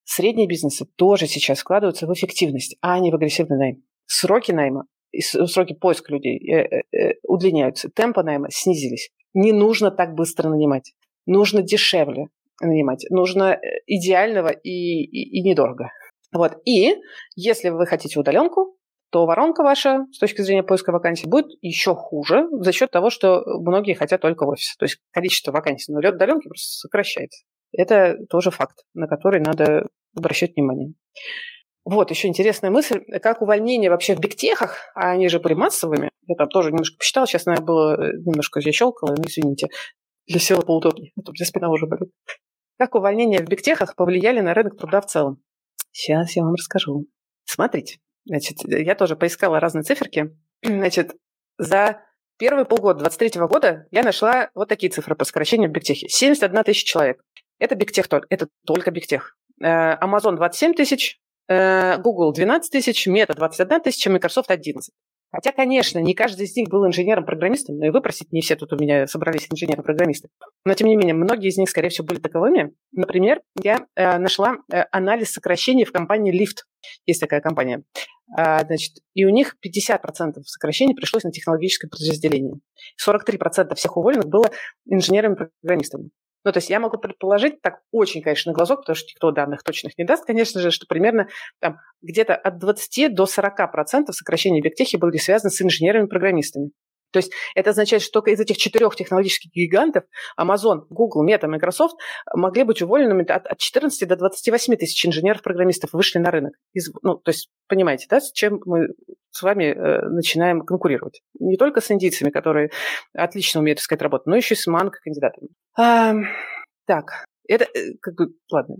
A: Средние бизнесы тоже сейчас вкладываются в эффективность, а не в агрессивный найм. Сроки найма, сроки поиска людей э, э, э, удлиняются, темпы найма снизились. Не нужно так быстро нанимать. Нужно дешевле нанимать. Нужно идеального и, и, и недорого. Вот. И если вы хотите удаленку, то воронка ваша с точки зрения поиска вакансий будет еще хуже за счет того, что многие хотят только в офис. То есть количество вакансий на удаленке просто сокращается. Это тоже факт, на который надо обращать внимание. Вот, еще интересная мысль, как увольнение вообще в бигтехах, а они же были массовыми, я там тоже немножко посчитала, сейчас, наверное, было э, немножко я щелкала, ну, извините, для села поудобнее, а то у спина уже болит. Как увольнения в бигтехах повлияли на рынок труда в целом? Сейчас я вам расскажу. Смотрите, значит, я тоже поискала разные циферки. Значит, за первые полгода 2023 года я нашла вот такие цифры по сокращению в бигтехе. 71 тысяча человек. Это бигтех только, это только бигтех. Э, Amazon 27 тысяч, э, Google 12 тысяч, Meta 21 тысяча, Microsoft 11. Хотя, конечно, не каждый из них был инженером-программистом, но и выпросить не все тут у меня собрались инженеры-программисты. Но, тем не менее, многие из них, скорее всего, были таковыми. Например, я э, нашла анализ сокращений в компании Lyft. Есть такая компания. Значит, и у них 50% сокращений пришлось на технологическое подразделение. 43% всех уволенных было инженерами-программистами. Ну, то есть я могу предположить, так очень, конечно, на глазок, потому что никто данных точных не даст, конечно же, что примерно там, где-то от 20 до 40 процентов сокращений в бигтехе были связаны с инженерами-программистами. То есть это означает, что только из этих четырех технологических гигантов Amazon, Google, Meta, Microsoft могли быть уволенными от, от 14 до 28 тысяч инженеров-программистов вышли на рынок. Из, ну, то есть понимаете, да, с чем мы с вами э, начинаем конкурировать. Не только с индийцами, которые отлично умеют искать работу, но еще и с манго-кандидатами. А, так, это э, как бы, ладно,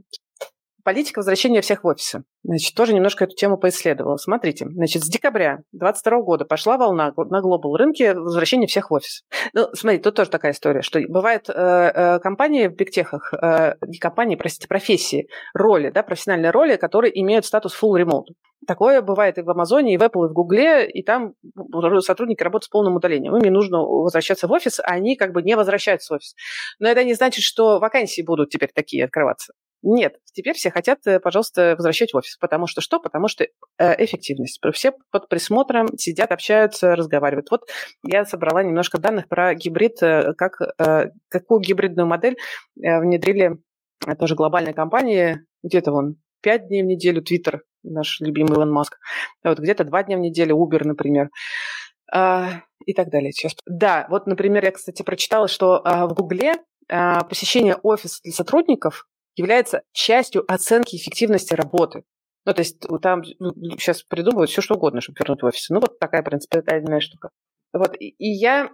A: Политика возвращения всех в офисы. Значит, тоже немножко эту тему поисследовала. Смотрите, значит, с декабря 2022 года пошла волна на глобал рынке возвращения всех в офис. Ну, смотрите, тут тоже такая история, что бывают э, э, компании в бигтехах, э, не компании, простите, профессии, роли, да, профессиональные роли, которые имеют статус full remote. Такое бывает и в Амазоне, и в Apple, и в Гугле, и там сотрудники работают с полным удалением. Им не нужно возвращаться в офис, а они как бы не возвращаются в офис. Но это не значит, что вакансии будут теперь такие открываться. Нет, теперь все хотят, э, пожалуйста, возвращать в офис. Потому что что? Потому что э, эффективность. Все под присмотром сидят, общаются, разговаривают. Вот я собрала немножко данных про гибрид, э, как, какую гибридную модель внедрили тоже глобальные компании. Где-то вон пять дней в неделю Твиттер, наш любимый Илон Маск. Вот где-то два дня в неделю Uber, например. А, и так далее. Сейчас. Да, вот, например, я, кстати, прочитала, что а, в Гугле а, посещение офиса для сотрудников является частью оценки эффективности работы. Ну, то есть там сейчас придумывают все, что угодно, чтобы вернуть в офис. Ну, вот такая принципиальная штука. Вот. И я,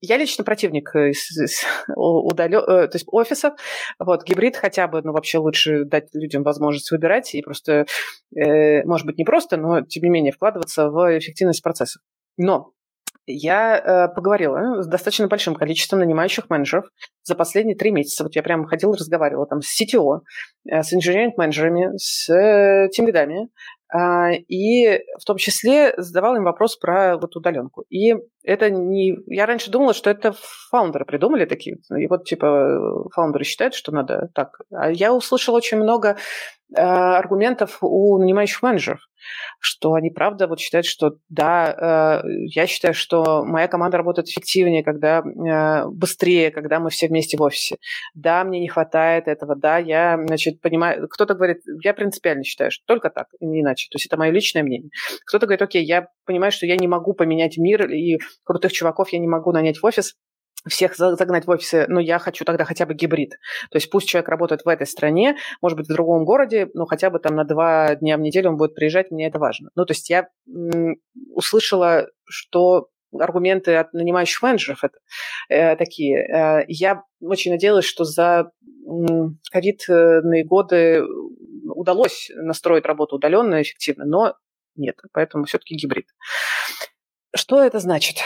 A: я лично противник удалё... Э, то есть офисов. Вот, гибрид хотя бы, ну, вообще лучше дать людям возможность выбирать и просто, э, может быть, не просто, но, тем не менее, вкладываться в эффективность процессов. Но я э, поговорила с достаточно большим количеством нанимающих менеджеров за последние три месяца. Вот я прямо ходила, разговаривала там с CTO, э, с инженеринг-менеджерами, с э, тимлидами, э, и в том числе задавала им вопрос про вот удаленку. И это не... Я раньше думала, что это фаундеры придумали такие. И вот типа фаундеры считают, что надо так. А я услышала очень много э, аргументов у нанимающих менеджеров что они правда вот считают, что да, э, я считаю, что моя команда работает эффективнее, когда э, быстрее, когда мы все вместе в офисе. Да, мне не хватает этого, да, я, значит, понимаю, кто-то говорит, я принципиально считаю, что только так, не иначе. То есть это мое личное мнение. Кто-то говорит, окей, я понимаю, что я не могу поменять мир, и крутых чуваков я не могу нанять в офис, всех загнать в офисы, но я хочу тогда хотя бы гибрид. То есть пусть человек работает в этой стране, может быть, в другом городе, но хотя бы там на два дня в неделю он будет приезжать, мне это важно. Ну, то есть я услышала, что аргументы от нанимающих менеджеров это, э, такие. Э, я очень надеялась, что за ковидные годы удалось настроить работу удаленно, эффективно, но нет, поэтому все-таки гибрид. Что это значит?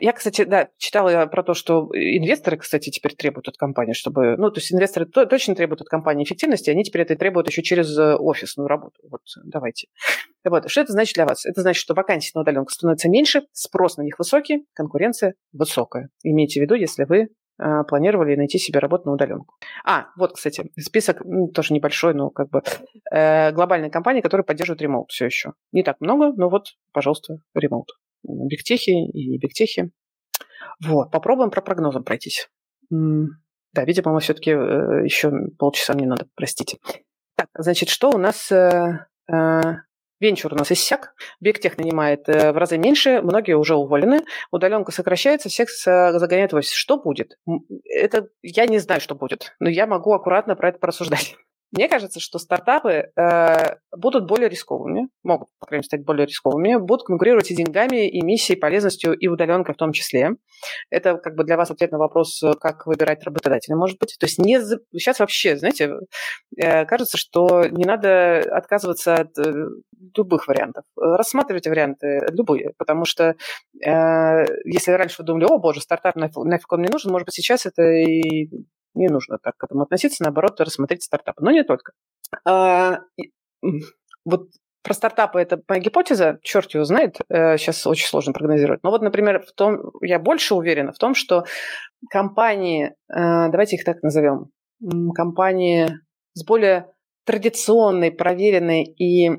A: Я, кстати, да, читала про то, что инвесторы, кстати, теперь требуют от компании, чтобы... Ну, то есть инвесторы то, точно требуют от компании эффективности, они теперь это требуют еще через э, офисную работу. Вот, давайте. Вот, что это значит для вас? Это значит, что вакансий на удаленку становится меньше, спрос на них высокий, конкуренция высокая. Имейте в виду, если вы э, планировали найти себе работу на удаленку. А, вот, кстати, список тоже небольшой, но как бы э, глобальные компании, которые поддерживают ремоут все еще. Не так много, но вот, пожалуйста, ремоут бигтехи и бигтехи. Вот, попробуем про прогнозом пройтись. Да, видимо, мы все-таки э, еще полчаса мне надо, простите. Так, значит, что у нас... Э, э, венчур у нас иссяк, Бигтех нанимает в разы меньше, многие уже уволены, удаленка сокращается, всех загоняют в офис. Что будет? Это я не знаю, что будет, но я могу аккуратно про это порассуждать. Мне кажется, что стартапы э, будут более рисковыми, могут, по крайней мере, стать более рисковыми, будут конкурировать и деньгами, и миссией, полезностью, и удаленкой в том числе. Это как бы для вас ответ на вопрос, как выбирать работодателя, может быть. То есть не, сейчас вообще, знаете, э, кажется, что не надо отказываться от э, любых вариантов. Рассматривайте варианты любые, потому что э, если раньше вы думали, о боже, стартап нафиг он мне нужен, может быть, сейчас это и не нужно так к этому относиться, наоборот, рассмотреть стартапы. Но не только. А, вот про стартапы это моя гипотеза, черт его знает, сейчас э, очень сложно прогнозировать. Но вот, например, в том, я больше уверена в том, что компании, э, давайте их так назовем, компании с более традиционной, проверенной и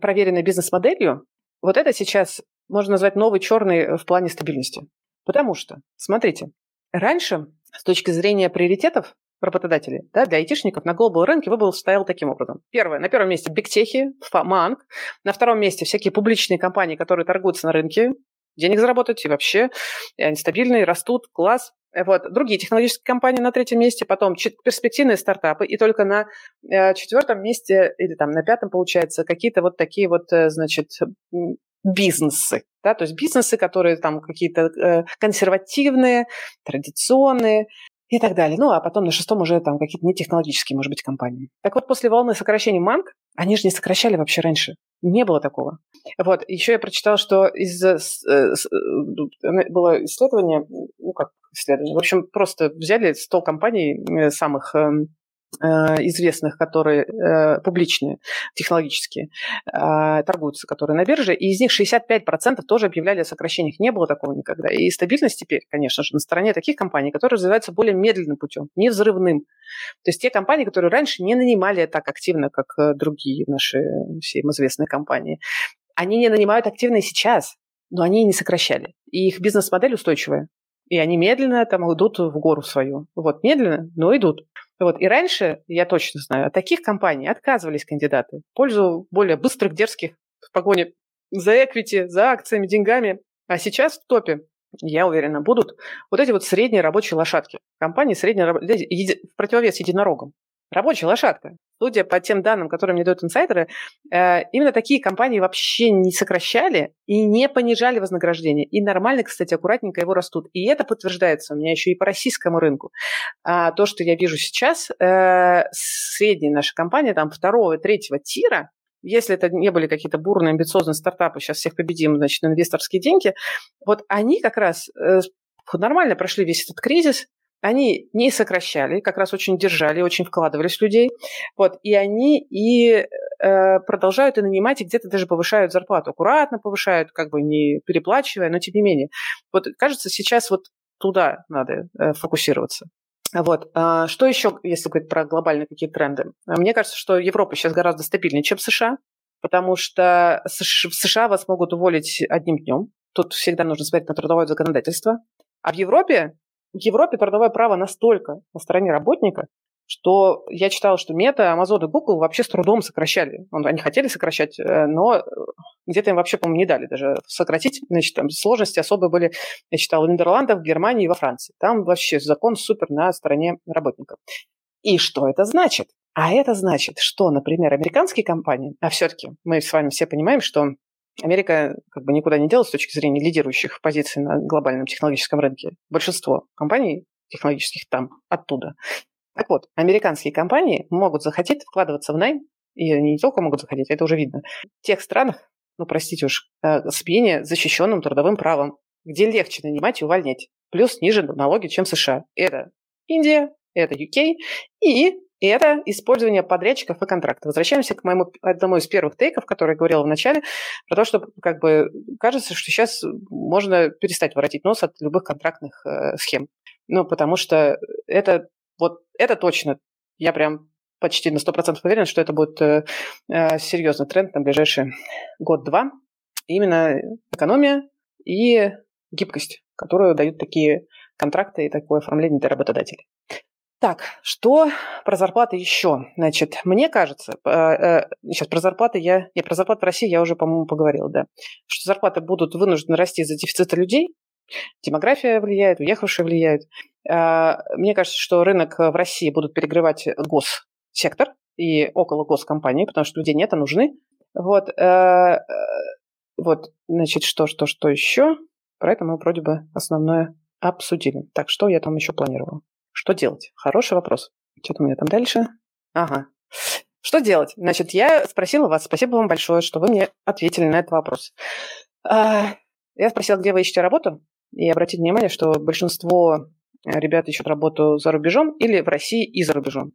A: проверенной бизнес-моделью, вот это сейчас можно назвать новый черный в плане стабильности. Потому что, смотрите, раньше с точки зрения приоритетов работодателей, да, для айтишников на глобал рынке выбор стоял таким образом. Первое, на первом месте бигтехи, манг, на втором месте всякие публичные компании, которые торгуются на рынке, денег заработать и вообще они стабильные, растут, класс. Вот. Другие технологические компании на третьем месте, потом перспективные стартапы, и только на э, четвертом месте или там на пятом, получается, какие-то вот такие вот, э, значит, бизнесы, да, то есть бизнесы, которые там какие-то э, консервативные, традиционные и так далее. Ну, а потом на шестом уже там какие-то нетехнологические, может быть, компании. Так вот, после волны сокращений манг, они же не сокращали вообще раньше. Не было такого. Вот, еще я прочитала, что из э, э, было исследование, ну как исследование, в общем, просто взяли 100 компаний самых эм, известных, которые э, публичные, технологические, э, торгуются, которые на бирже, и из них 65% тоже объявляли о сокращениях. Не было такого никогда. И стабильность теперь, конечно же, на стороне таких компаний, которые развиваются более медленным путем, не взрывным. То есть те компании, которые раньше не нанимали так активно, как другие наши всем известные компании, они не нанимают активно и сейчас, но они не сокращали. И их бизнес-модель устойчивая. И они медленно там идут в гору свою. Вот, медленно, но идут. Вот. И раньше, я точно знаю, от таких компаний отказывались кандидаты в пользу более быстрых, дерзких в погоне за эквити, за акциями, деньгами. А сейчас в топе, я уверена, будут вот эти вот средние рабочие лошадки. Компании средние, в противовес единорогам. Рабочая лошадка. Судя по тем данным, которые мне дают инсайдеры, э, именно такие компании вообще не сокращали и не понижали вознаграждение. И нормально, кстати, аккуратненько его растут. И это подтверждается у меня еще и по российскому рынку. А то, что я вижу сейчас, э, средние наши компании, там второго, третьего тира, если это не были какие-то бурные, амбициозные стартапы, сейчас всех победим, значит, на инвесторские деньги, вот они как раз э, нормально прошли весь этот кризис, они не сокращали, как раз очень держали, очень вкладывались в людей. Вот, и они и э, продолжают и нанимать, и где-то даже повышают зарплату. Аккуратно повышают, как бы не переплачивая, но тем не менее. Вот кажется, сейчас вот туда надо э, фокусироваться. Вот. А что еще, если говорить про глобальные какие тренды? Мне кажется, что Европа сейчас гораздо стабильнее, чем США, потому что в США вас могут уволить одним днем. Тут всегда нужно смотреть на трудовое законодательство. А в Европе в Европе трудовое право настолько на стороне работника, что я читала, что Мета, Amazon и Google вообще с трудом сокращали. Они хотели сокращать, э, но э, где-то им вообще, по-моему, не дали даже сократить. Значит, там сложности особые были, я читала, в Нидерландах, в Германии и во Франции. Там вообще закон супер на стороне работников. И что это значит? А это значит, что, например, американские компании, а все-таки мы с вами все понимаем, что Америка как бы никуда не делась с точки зрения лидирующих позиций на глобальном технологическом рынке. Большинство компаний технологических там, оттуда. Так вот, американские компании могут захотеть вкладываться в найм, и они не только могут захотеть, это уже видно, в тех странах, ну, простите уж, э, с менее защищенным трудовым правом, где легче нанимать и увольнять. Плюс ниже налоги, чем США. Это Индия, это UK и это использование подрядчиков и контрактов. Возвращаемся к моему одному из первых тейков, который я говорила в начале, про то, что как бы кажется, что сейчас можно перестать воротить нос от любых контрактных э, схем. Ну, потому что это вот это точно. Я прям почти на 100% уверен, что это будет э, э, серьезный тренд на ближайший год-два. Именно экономия и гибкость, которую дают такие контракты и такое оформление для работодателей. Так, что про зарплаты еще? Значит, мне кажется, э, э, сейчас про зарплаты я... Не, про зарплаты в России я уже, по-моему, поговорила, да. Что зарплаты будут вынуждены расти из-за дефицита людей, демография влияет, уехавшие влияют. Э, мне кажется, что рынок в России будут перегревать госсектор и около госкомпаний, потому что людей нет, а нужны. Вот, вот, значит, что, что, что еще? Про это мы вроде бы основное обсудили. Так, что я там еще планировала? Что делать? Хороший вопрос. Что-то у меня там дальше. Ага. Что делать? Значит, я спросила вас, спасибо вам большое, что вы мне ответили на этот вопрос. А, я спросила, где вы ищете работу, и обратите внимание, что большинство ребят ищут работу за рубежом или в России и за рубежом.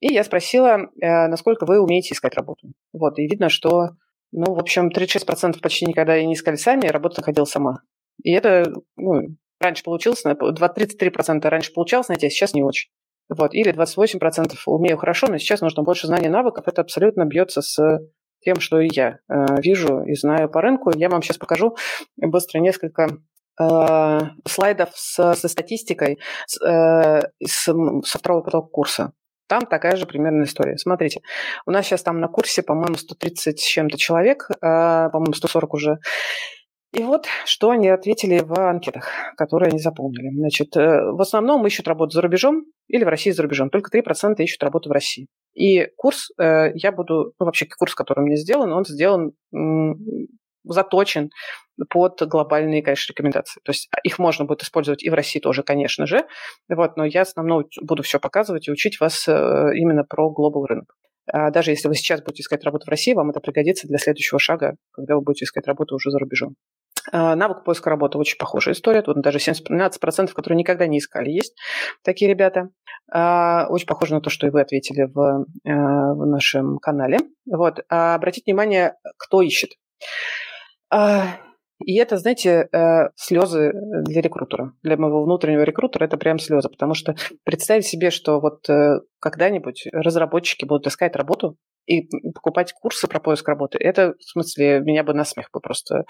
A: И я спросила, э, насколько вы умеете искать работу. Вот, и видно, что, ну, в общем, 36% почти никогда не искали сами, работу находила сама. И это, ну, раньше получилось, 33% раньше получалось найти, а сейчас не очень. Вот. Или 28% умею хорошо, но сейчас нужно больше знаний и навыков. Это абсолютно бьется с тем, что и я э, вижу и знаю по рынку. Я вам сейчас покажу быстро несколько э, слайдов с, со статистикой с, э, с, со второго потока курса. Там такая же примерная история. Смотрите, у нас сейчас там на курсе, по-моему, 130 с чем-то человек, э, по-моему, 140 уже. И вот что они ответили в анкетах, которые они заполнили. Значит, э, в основном ищут работу за рубежом или в России за рубежом. Только 3% ищут работу в России. И курс э, я буду, ну вообще курс, который у меня сделан, он сделан заточен под глобальные, конечно, рекомендации. То есть а, их можно будет использовать и в России тоже, конечно же. Вот, но я основном буду все показывать и учить вас э, именно про глобал рынок. А даже если вы сейчас будете искать работу в России, вам это пригодится для следующего шага, когда вы будете искать работу уже за рубежом. А, навык поиска работы очень похожая история. Тут даже 17%, которые никогда не искали, есть такие ребята. А, очень похоже на то, что и вы ответили в, э, в нашем канале. Вот. А обратите внимание, кто ищет. И это, знаете, э, слезы для рекрутера. Для моего внутреннего рекрутера это прям слезы, потому что представить себе, что вот э, когда-нибудь разработчики будут искать работу, и покупать курсы про поиск работы, это, в смысле, меня бы на смех бы просто...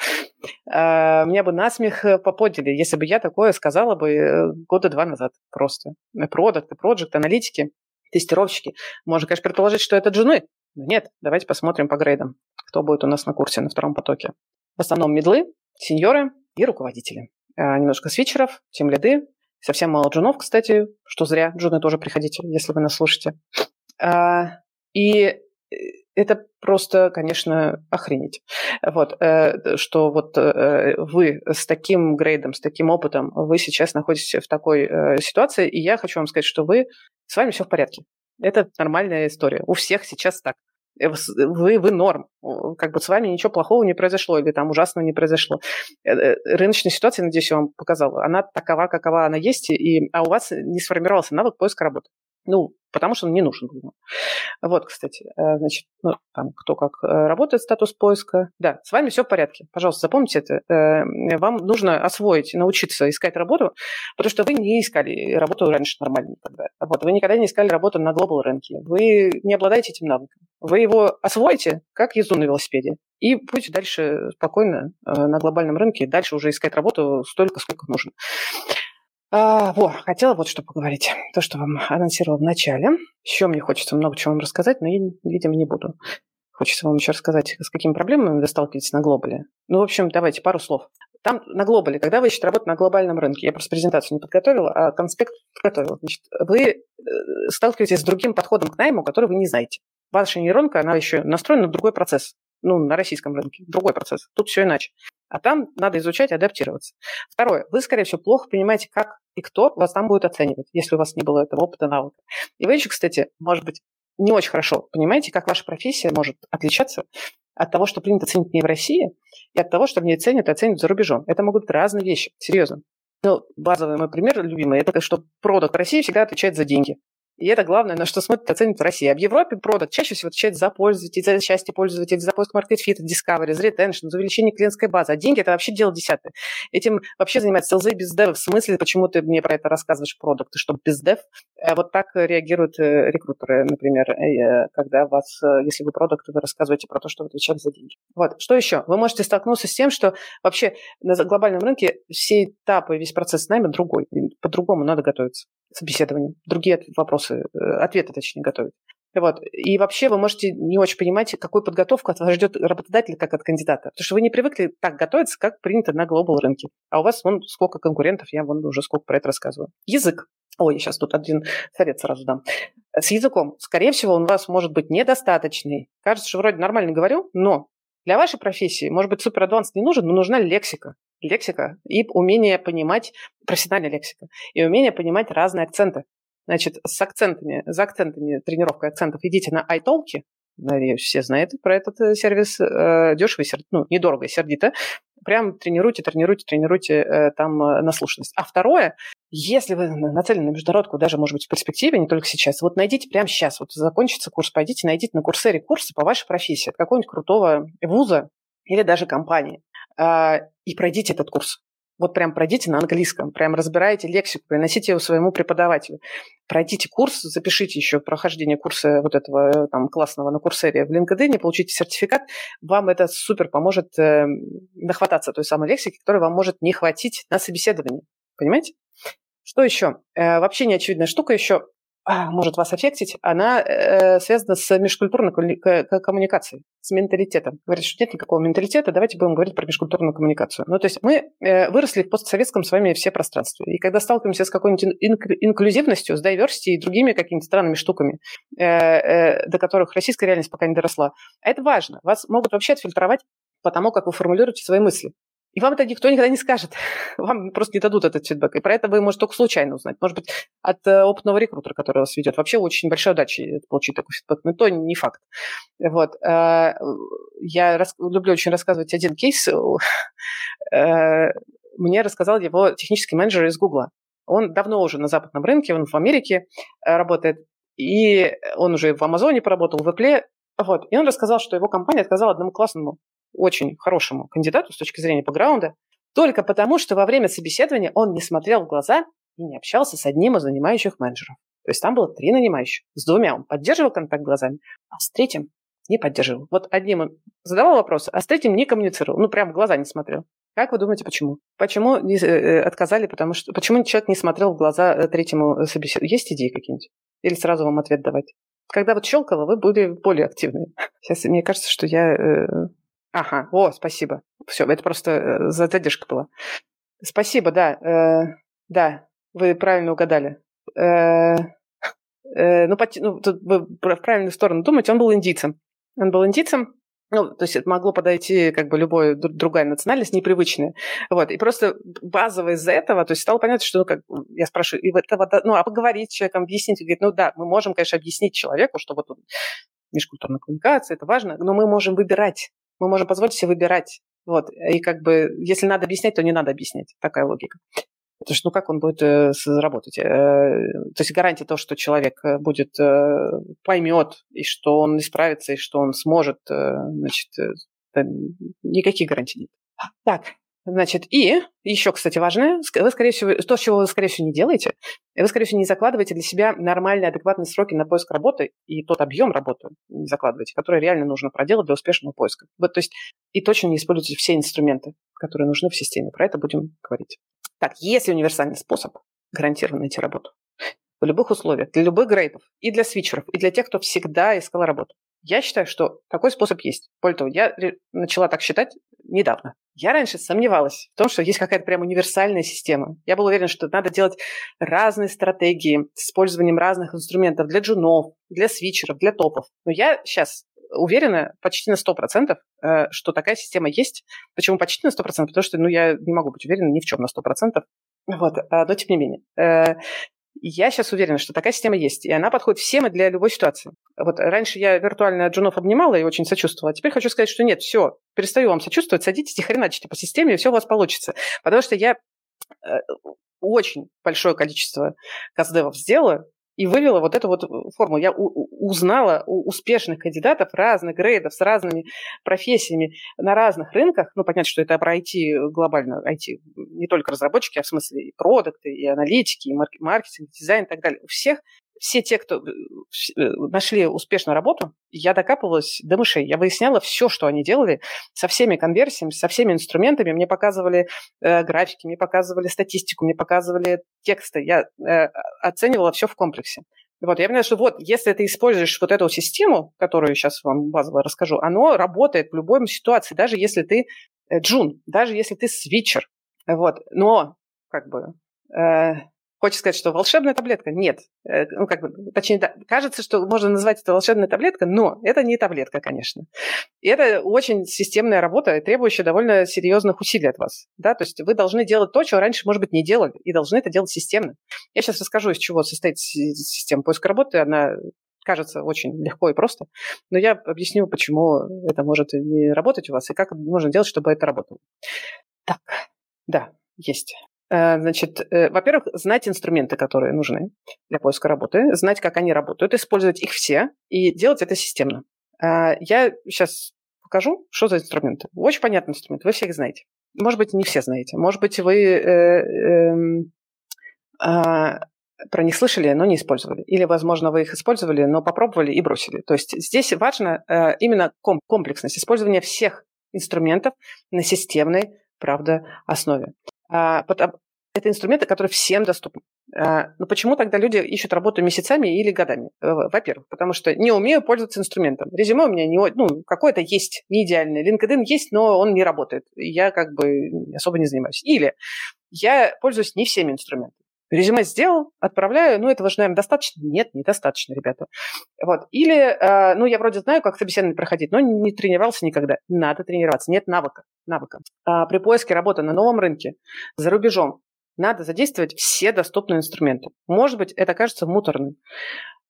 A: Э, меня бы на смех поподили, если бы я такое сказала бы э, года два назад просто. Продукты, проект, аналитики, тестировщики. Можно, конечно, предположить, что это джуны. Но нет, давайте посмотрим по грейдам, кто будет у нас на курсе на втором потоке. В основном медлы, сеньоры и руководители. Э, немножко свитчеров, тем лиды, совсем мало джунов, кстати, что зря. Джуны тоже приходите, если вы нас слушаете. Э, и это просто, конечно, охренеть. Вот, э, что вот э, вы с таким грейдом, с таким опытом, вы сейчас находитесь в такой э, ситуации, и я хочу вам сказать, что вы, с вами все в порядке. Это нормальная история. У всех сейчас так. Вы, вы норм. Как бы с вами ничего плохого не произошло или там ужасного не произошло. Рыночная ситуация, надеюсь, я вам показала, она такова, какова она есть, и, а у вас не сформировался навык поиска работы. Ну, потому что он не нужен был. Вот, кстати, э, значит, ну, там, кто как э, работает, статус поиска. Да, с вами все в порядке. Пожалуйста, запомните это. Э, вам нужно освоить, научиться искать работу, потому что вы не искали работу раньше нормально никогда. Вот, вы никогда не искали работу на глобал рынке. Вы не обладаете этим навыком. Вы его освоите, как езду на велосипеде. И будете дальше спокойно на глобальном рынке дальше уже искать работу столько, сколько нужно. А, во, хотела вот что поговорить. То, что вам анонсировала в начале. Еще мне хочется много чего вам рассказать, но я, видимо, не буду. Хочется вам еще рассказать, с какими проблемами вы сталкиваетесь на глобале. Ну, в общем, давайте пару слов. Там на глобале, когда вы ищете работу на глобальном рынке, я просто презентацию не подготовила, а конспект подготовила. Значит, вы э, сталкиваетесь с другим подходом к найму, который вы не знаете. Ваша нейронка, она еще настроена на другой процесс. Ну, на российском рынке. Другой процесс. Тут все иначе. А там надо изучать, адаптироваться. Второе. Вы, скорее всего, плохо понимаете, как и кто вас там будет оценивать, если у вас не было этого опыта, навыка. И вы еще, кстати, может быть, не очень хорошо понимаете, как ваша профессия может отличаться от того, что принято ценить не в России, и от того, что мне ценят и оценят за рубежом. Это могут быть разные вещи, серьезно. Ну, базовый мой пример любимый, это что продукт России всегда отвечает за деньги. И это главное, на что смотрит оценит в России. А в Европе продукт чаще всего отвечает за пользователей, за счастье пользователей, за поиск маркет-фита, discovery, за retention, за увеличение клиентской базы. А деньги – это вообще дело десятое. Этим вообще занимается селзы без дев. В смысле, почему ты мне про это рассказываешь, продукты, что без дев? Э, вот так реагируют э, рекрутеры, например, э, когда вас, если вы продукт, вы рассказываете про то, что вы отвечаете за деньги. Вот. Что еще? Вы можете столкнуться с тем, что вообще на глобальном рынке все этапы, весь процесс с нами другой. По-другому надо готовиться собеседованием, другие вопросы, э, ответы, точнее, готовить. Вот. И вообще вы можете не очень понимать, какую подготовку от вас ждет работодатель как от кандидата. Потому что вы не привыкли так готовиться, как принято на глобал рынке. А у вас вон сколько конкурентов, я вон уже сколько про это рассказываю. Язык. Ой, я сейчас тут один совет сразу дам. С языком. Скорее всего, он у вас может быть недостаточный. Кажется, что вроде нормально говорю, но для вашей профессии, может быть, супер адванс не нужен, но нужна лексика лексика и умение понимать, профессиональная лексика, и умение понимать разные акценты. Значит, с акцентами, за акцентами, тренировкой акцентов идите на iTalki, надеюсь, все знают про этот э, сервис, э, дешево и сердито, ну, недорого сердито. Прям тренируйте, тренируйте, тренируйте э, там наслушанность. А второе, если вы нацелены на международку, даже, может быть, в перспективе, не только сейчас, вот найдите прямо сейчас, вот закончится курс, пойдите, найдите на курсере курсы по вашей профессии от какого-нибудь крутого вуза или даже компании. А, и пройдите этот курс. Вот прям пройдите на английском, прям разбирайте лексику, приносите его своему преподавателю. Пройдите курс, запишите еще прохождение курса вот этого э, там классного на курсере в LinkedIn, получите сертификат. Вам это супер поможет э, нахвататься той самой лексики, которой вам может не хватить на собеседовании. Понимаете? Что еще? Э, вообще неочевидная штука еще может вас аффектить, она э, связана с межкультурной коммуникацией, с менталитетом. Говорит, что нет никакого менталитета, давайте будем говорить про межкультурную коммуникацию. Ну, то есть мы э, выросли в постсоветском с вами все пространстве. И когда сталкиваемся с какой-нибудь инк- инклюзивностью, с diversity и другими какими-то странными штуками, э, э, до которых российская реальность пока не доросла, это важно. Вас могут вообще отфильтровать по тому, как вы формулируете свои мысли. И вам это никто никогда не скажет. Вам просто не дадут этот фидбэк. И про это вы можете только случайно узнать. Может быть, от э, опытного рекрутера, который вас ведет. Вообще очень большая удача получить такой фидбэк. Но то не факт. Вот. Э, я рас... люблю очень рассказывать один кейс. Э, мне рассказал его технический менеджер из Гугла. Он давно уже на западном рынке, он в Америке работает. И он уже в Амазоне поработал, в Apple. Вот. И он рассказал, что его компания отказала одному классному очень хорошему кандидату с точки зрения бэкграунда, только потому, что во время собеседования он не смотрел в глаза и не общался с одним из занимающих менеджеров. То есть там было три нанимающих. С двумя он поддерживал контакт глазами, а с третьим не поддерживал. Вот одним он задавал вопросы, а с третьим не коммуницировал. Ну, прям в глаза не смотрел. Как вы думаете, почему? Почему не, э, э отказали, потому что... Почему человек не смотрел в глаза э, третьему собеседованию? Есть идеи какие-нибудь? Или сразу вам ответ давать? Когда вот щелкало, вы были более активны. Сейчас мне кажется, что я э, Ага, о, спасибо. Все, это просто э, задержка была. Спасибо, да. Э, да, вы правильно угадали. Э, э, ну, ну, тут вы в правильную сторону думаете, он был индийцем. Он был индийцем, ну, то есть это могло подойти как бы любая другая национальность, непривычная. Вот. И просто базово из-за этого, то есть стало понятно, что, ну, как, я спрашиваю, и этого, ну, а поговорить с человеком, объяснить, говорит, ну да, мы можем, конечно, объяснить человеку, что вот межкультурная коммуникация, это важно, но мы можем выбирать мы можем позволить себе выбирать. Вот. И как бы, если надо объяснять, то не надо объяснять. Такая логика. Потому что, ну, как он будет э, работать? Э, то есть гарантия того, что человек э, будет, э, поймет, и что он исправится, и что он сможет, э, значит, э, никаких гарантий нет. Так, Значит, и еще, кстати, важное, вы, скорее всего, то, чего вы, скорее всего, не делаете, вы, скорее всего, не закладываете для себя нормальные, адекватные сроки на поиск работы и тот объем работы не закладываете, который реально нужно проделать для успешного поиска. Вот, то есть и точно не используйте все инструменты, которые нужны в системе. Про это будем говорить. Так, есть ли универсальный способ гарантированно найти работу? В любых условиях, для любых грейдов, и для свитчеров, и для тех, кто всегда искал работу. Я считаю, что такой способ есть. Более того, я начала так считать недавно. Я раньше сомневалась в том, что есть какая-то прям универсальная система. Я была уверена, что надо делать разные стратегии с использованием разных инструментов для джунов, для свитчеров, для топов. Но я сейчас уверена почти на 100%, э, что такая система есть. Почему почти на 100%? Потому что ну, я не могу быть уверена ни в чем на 100%. Вот, а, но тем не менее. Э, я сейчас уверена, что такая система есть, и она подходит всем и для любой ситуации. Вот раньше я виртуально джунов обнимала и очень сочувствовала. Теперь хочу сказать, что нет, все, перестаю вам сочувствовать, садитесь и хреначите по системе, и все у вас получится. Потому что я э, очень большое количество каздевов сделала, и вывела вот эту вот форму. Я узнала у успешных кандидатов разных грейдов с разными профессиями на разных рынках. Ну, понятно, что это про IT глобально, IT не только разработчики, а в смысле и продукты, и аналитики, и маркетинг, дизайн и так далее. У всех все те, кто э, э, нашли успешную работу, я докапывалась до мышей. Я выясняла все, что они делали, со всеми конверсиями, со всеми инструментами. Мне показывали э, графики, мне показывали статистику, мне показывали тексты. Я э, оценивала все в комплексе. Вот, я понимаю, что вот, если ты используешь вот эту систему, которую сейчас вам базово расскажу, оно работает в любой ситуации, даже если ты э, джун, даже если ты свитчер. Вот, но как бы э, Хочешь сказать, что волшебная таблетка? Нет. Э, ну, как бы, точнее, да, кажется, что можно назвать это волшебная таблетка, но это не таблетка, конечно. И это очень системная работа, требующая довольно серьезных усилий от вас. Да? То есть вы должны делать то, чего раньше, может быть, не делали, и должны это делать системно. Я сейчас расскажу, из чего состоит система поиска работы. Она кажется очень легко и просто, но я объясню, почему это может не работать у вас и как можно делать, чтобы это работало. Так, да, есть. Э, значит, э, во-первых, знать инструменты, которые нужны для поиска работы, знать, как они работают, использовать их все и делать это системно. Э, я сейчас покажу, что за инструменты. Очень понятный инструмент, вы все их знаете. Может быть, не все знаете. Может быть, вы э, э, э, про них слышали, но не использовали. Или, возможно, вы их использовали, но попробовали и бросили. То есть здесь важно именно комплексность использования всех инструментов на системной, правда, основе. А, это инструменты, которые всем доступны. А, но почему тогда люди ищут работу месяцами или годами? Во-первых, потому что не умею пользоваться инструментом. Резюме у меня не, ну, какое-то есть, не идеальное. LinkedIn есть, но он не работает. Я как бы особо не занимаюсь. Или я пользуюсь не всеми инструментами. Резюме сделал, отправляю, ну, этого же, наверное, достаточно? Нет, недостаточно, ребята. Вот. Или, э, ну, я вроде знаю, как собеседование проходить, но не тренировался никогда. Надо тренироваться, нет навыка. навыка. А при поиске работы на новом рынке, за рубежом, надо задействовать все доступные инструменты. Может быть, это кажется муторным,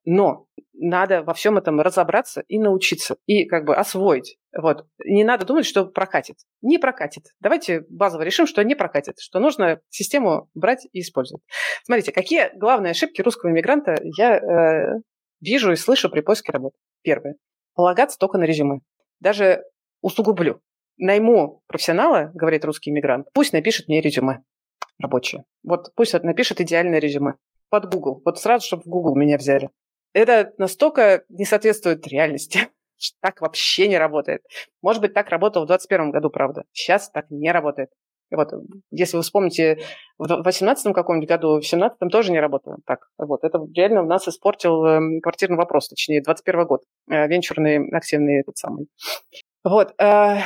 A: но надо во всем этом разобраться и научиться, и как бы освоить. Вот. Не надо думать, что прокатит. Не прокатит. Давайте базово решим, что не прокатит, что нужно систему брать и использовать. Смотрите, какие главные ошибки русского иммигранта я э, вижу и слышу при поиске работы. Первое. Полагаться только на резюме. Даже усугублю. Найму профессионала, говорит русский иммигрант, пусть напишет мне резюме рабочее. Вот пусть напишет идеальное резюме под Google. Вот сразу, чтобы в Google меня взяли. Это настолько не соответствует реальности. Так вообще не работает. Может быть, так работало в 2021 году, правда. Сейчас так не работает. вот, если вы вспомните, в 2018 каком-нибудь году, в 2017 тоже не работало так. Вот, это реально у нас испортил э, квартирный вопрос, точнее, 21 год, э, венчурный активный этот самый. Вот, э,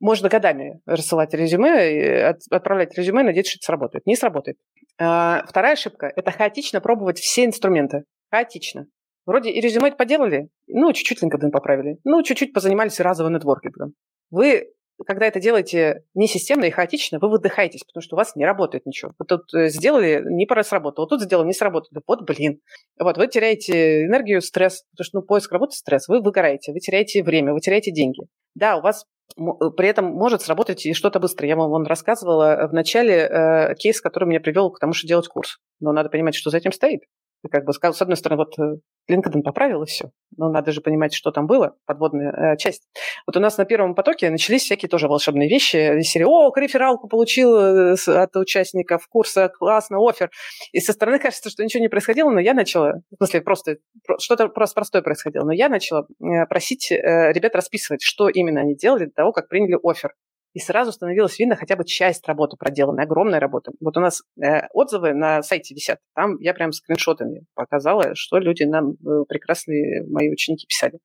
A: можно годами рассылать резюме, отправлять резюме, надеяться, что это сработает. Не сработает. А, вторая ошибка – это хаотично пробовать все инструменты. Хаотично. Вроде и резюме поделали, ну, чуть-чуть LinkedIn поправили, ну, чуть-чуть позанимались разовым нетворкингом. Вы, когда это делаете не системно и хаотично, вы выдыхаетесь, потому что у вас не работает ничего. Вы тут э, сделали, не пора сработало, тут сделали, не сработало. Вот, блин. Вот, вы теряете энергию, стресс, потому что, ну, поиск работы – стресс. Вы выгораете, вы теряете время, вы теряете деньги. Да, у вас Э, при этом может сработать и что-то быстро. Я вам вон рассказывала в начале э, кейс, который меня привел к тому, что делать курс. Но надо понимать, что за этим стоит как бы, с одной стороны, вот э, LinkedIn поправил и все. Но надо же понимать, что там было, подводная э, часть. Вот у нас на первом потоке начались всякие тоже волшебные вещи. Из серии, о, рефералку получил э, от участников курса, классно, офер. И со стороны кажется, что ничего не происходило, но я начала, в смысле, просто что-то просто простое происходило, но я начала э, просить э, ребят расписывать, что именно они делали до того, как приняли офер и сразу становилось видно хотя бы часть работы проделанной, огромная работа. Вот у нас э, отзывы на сайте висят, там я прям скриншотами показала, что люди нам, э, прекрасные мои ученики, писали.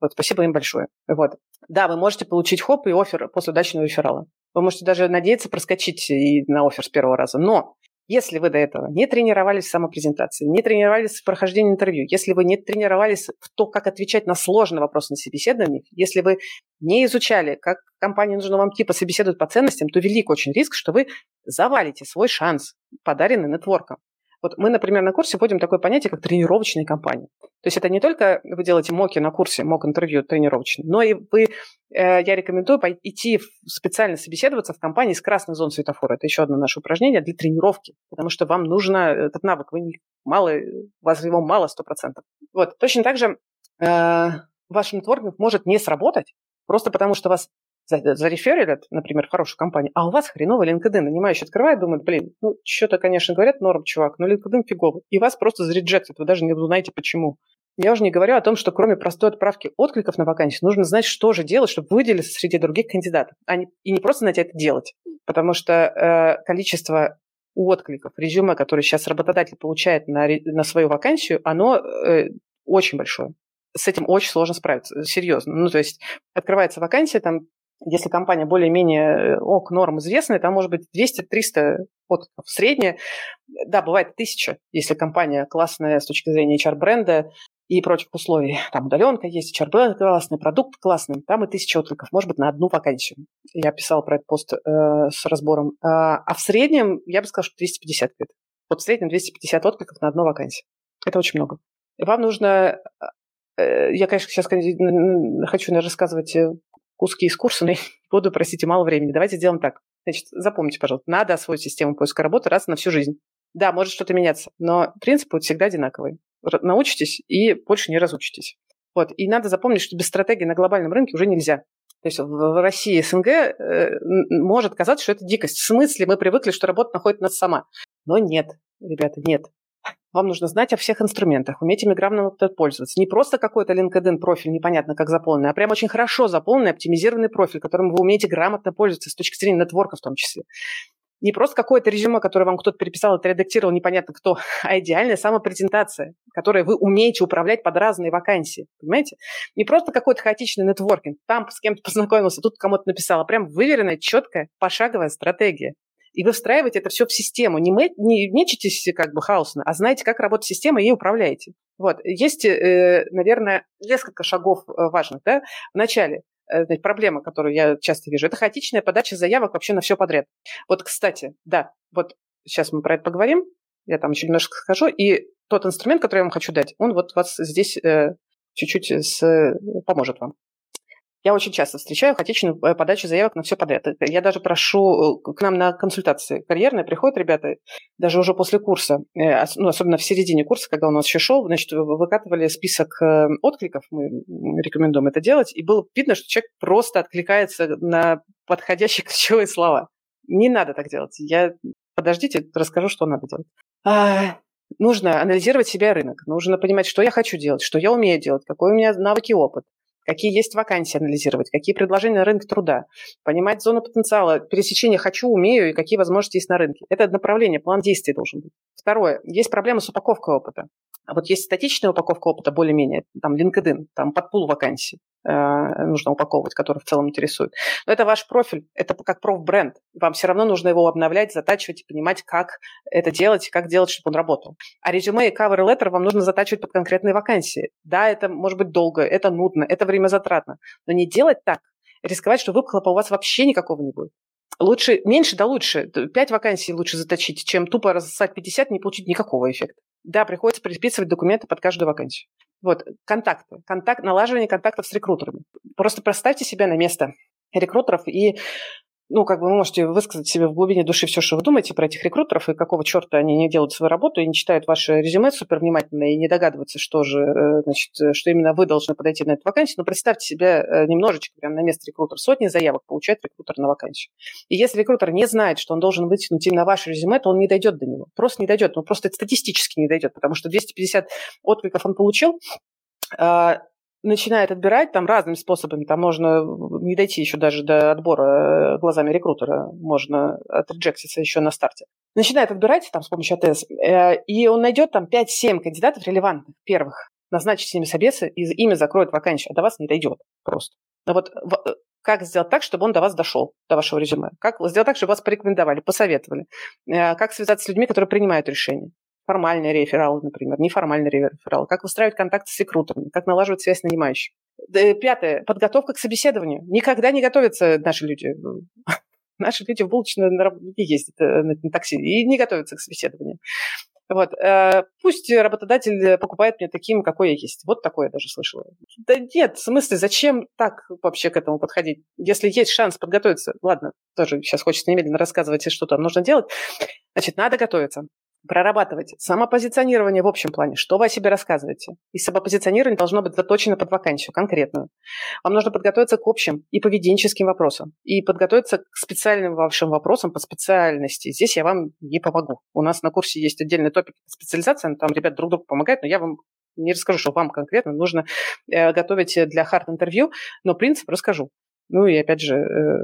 A: Вот, спасибо им большое. Вот. Да, вы можете получить хоп и офер после удачного реферала. Вы можете даже надеяться проскочить и на офер с первого раза. Но если вы до этого не тренировались в самопрезентации, не тренировались в прохождении интервью, если вы не тренировались в то, как отвечать на сложные вопросы на собеседованиях, если вы не изучали, как компания нужно вам типа собеседует по ценностям, то велик очень риск, что вы завалите свой шанс, подаренный нетворком. Вот мы, например, на курсе вводим такое понятие, как тренировочные компании. То есть это не только вы делаете моки на курсе, мок-интервью тренировочный, но и вы, э, я рекомендую идти специально собеседоваться в компании с красной зон светофора. Это еще одно наше упражнение для тренировки, потому что вам нужно этот навык. Вы не, мало, у вас его мало 100%. Вот, точно так же э, ваш нетворкинг может не сработать, просто потому что вас зареферили, например, хорошую компанию, а у вас хреновый LinkedIn. Нанимающий открывает, думает, блин, ну, что-то, конечно, говорят, норм, чувак, но LinkedIn фиговый. И вас просто зареджектят, вы даже не узнаете, почему. Я уже не говорю о том, что кроме простой отправки откликов на вакансию, нужно знать, что же делать, чтобы выделиться среди других кандидатов. А не, и не просто знать это делать. Потому что э, количество откликов, резюме, которые сейчас работодатель получает на, на свою вакансию, оно э, очень большое. С этим очень сложно справиться, серьезно. Ну, то есть открывается вакансия, там если компания более-менее э, ок, норм известная, там может быть 200-300 откликов. Средняя, да, бывает 1000, если компания классная с точки зрения HR-бренда и прочих условий. Там удаленка есть, HR-бренд классный, продукт классный, там и тысяча откликов, может быть, на одну вакансию. Я писал про этот пост э, с разбором. А, а в среднем, я бы сказала, что 250 где Вот в среднем 250 откликов на одну вакансию. Это очень много. Вам нужно э, я, конечно, сейчас хочу наверное, рассказывать э, куски из курса, но я буду, простите, мало времени. Давайте сделаем так. Значит, запомните, пожалуйста, надо освоить систему поиска работы раз на всю жизнь. Да, может что-то меняться, но принцип будет всегда одинаковый. Научитесь и больше не разучитесь. Вот. И надо запомнить, что без стратегии на глобальном рынке уже нельзя. То есть в России СНГ э, может казаться, что это дикость. В смысле мы привыкли, что работа находит нас сама. Но нет, ребята, нет. Вам нужно знать о всех инструментах, уметь ими грамотно пользоваться. Не просто какой-то LinkedIn профиль, непонятно как заполненный, а прям очень хорошо заполненный, оптимизированный профиль, которым вы умеете грамотно пользоваться с точки зрения нетворка в том числе. Не просто какое-то резюме, которое вам кто-то переписал, это редактировал непонятно кто, а идеальная самопрезентация, которой вы умеете управлять под разные вакансии. Понимаете? Не просто какой-то хаотичный нетворкинг. Там с кем-то познакомился, тут кому-то написал, а прям выверенная, четкая, пошаговая стратегия. И вы встраиваете это все в систему. Не, мы, не мечетесь как бы хаосно, а знаете, как работает система, и управляете. Вот. Есть, э, наверное, несколько шагов э, важных. Да? Вначале э, проблема, которую я часто вижу, это хаотичная подача заявок вообще на все подряд. Вот, кстати, да, вот сейчас мы про это поговорим, я там еще немножко скажу, и тот инструмент, который я вам хочу дать, он вот вас здесь чуть-чуть с, поможет вам. Я очень часто встречаю хаотичную э, подачу заявок на все подряд. Я даже прошу э, к нам на консультации карьерные, приходят ребята, даже уже после курса, э, ну, особенно в середине курса, когда у нас еще шел, значит, выкатывали список откликов, мы рекомендуем это делать, и было видно, что человек просто откликается на подходящие ключевые слова. Не надо так делать. Я подождите, расскажу, что надо делать. А, нужно анализировать себя рынок. Нужно понимать, что я хочу делать, что я умею делать, какой у меня навыки и опыт какие есть вакансии анализировать, какие предложения на рынке труда, понимать зону потенциала, пересечения «хочу», «умею» и какие возможности есть на рынке. Это направление, план действий должен быть. Второе. Есть проблема с упаковкой опыта. А вот есть статичная упаковка опыта, более-менее, там LinkedIn, там под пул вакансий э, нужно упаковывать, который в целом интересует. Но это ваш профиль, это как профбренд. Вам все равно нужно его обновлять, затачивать и понимать, как это делать, как делать, чтобы он работал. А резюме и cover letter вам нужно затачивать под конкретные вакансии. Да, это может быть долго, это нудно, это время затратно, но не делать так, рисковать, что выхлопа у вас вообще никакого не будет. Лучше, меньше да лучше. Пять вакансий лучше заточить, чем тупо рассосать 50 и не получить никакого эффекта. Да, приходится приписывать документы под каждую вакансию. Вот, контакты. Контакт, налаживание контактов с рекрутерами. Просто поставьте себя на место рекрутеров и ну, как бы вы можете высказать себе в глубине души все, что вы думаете про этих рекрутеров, и какого черта они не делают свою работу, и не читают ваше резюме супер внимательно, и не догадываются, что же, э, значит, что именно вы должны подойти на эту вакансию. Но представьте себя э, немножечко прямо на место рекрутера. Сотни заявок получает рекрутер на вакансию. И если рекрутер не знает, что он должен вытянуть именно ваше резюме, то он не дойдет до него. Просто не дойдет. Он просто статистически не дойдет, потому что 250 откликов он получил, а, начинает отбирать там разными способами. Там можно не дойти еще даже до отбора э, глазами рекрутера, можно отреджектиться еще на старте. Начинает отбирать там с помощью АТС, э, и он найдет там 5-7 кандидатов релевантных, первых, назначит с ними собесы, и ими закроет вакансию, а до вас не дойдет просто. Но вот э, как сделать так, чтобы он до вас дошел, до вашего резюме? Как сделать так, чтобы вас порекомендовали, посоветовали? Как связаться с людьми, которые принимают решения? Формальный реферал, например, неформальный реферал, как выстраивать контакты с рекрутерами, как налаживать связь с нанимающим. Пятое. Подготовка к собеседованию. Никогда не готовятся наши люди. Наши люди в булочную на ездят э, на такси и не готовятся к собеседованию. Вот. Э, пусть работодатель покупает меня таким, какой я есть. Вот такое я даже слышала. Да нет, в смысле, зачем так вообще к этому подходить? Если есть шанс подготовиться, ладно, тоже сейчас хочется немедленно рассказывать, что там нужно делать, значит, надо готовиться прорабатывать самопозиционирование в общем плане, что вы о себе рассказываете. И самопозиционирование должно быть заточено под вакансию конкретную. Вам нужно подготовиться к общим и поведенческим вопросам, и подготовиться к специальным вашим вопросам по специальности. Здесь я вам не помогу. У нас на курсе есть отдельный топик специализации, там ребят друг другу помогают, но я вам не расскажу, что вам конкретно нужно э, готовить для хард-интервью, но принцип расскажу. Ну и опять же, э,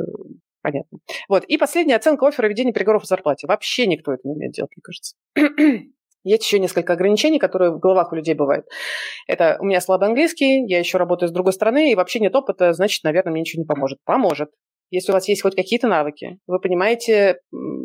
A: Понятно. Вот. И последняя оценка оффера ведения переговоров о зарплате. Вообще никто это не умеет делать, мне кажется. Есть еще несколько ограничений, которые в головах у людей бывают. Это у меня слабый английский, я еще работаю с другой стороны, и вообще нет опыта, значит, наверное, мне ничего не поможет. Поможет. Если у вас есть хоть какие-то навыки, вы понимаете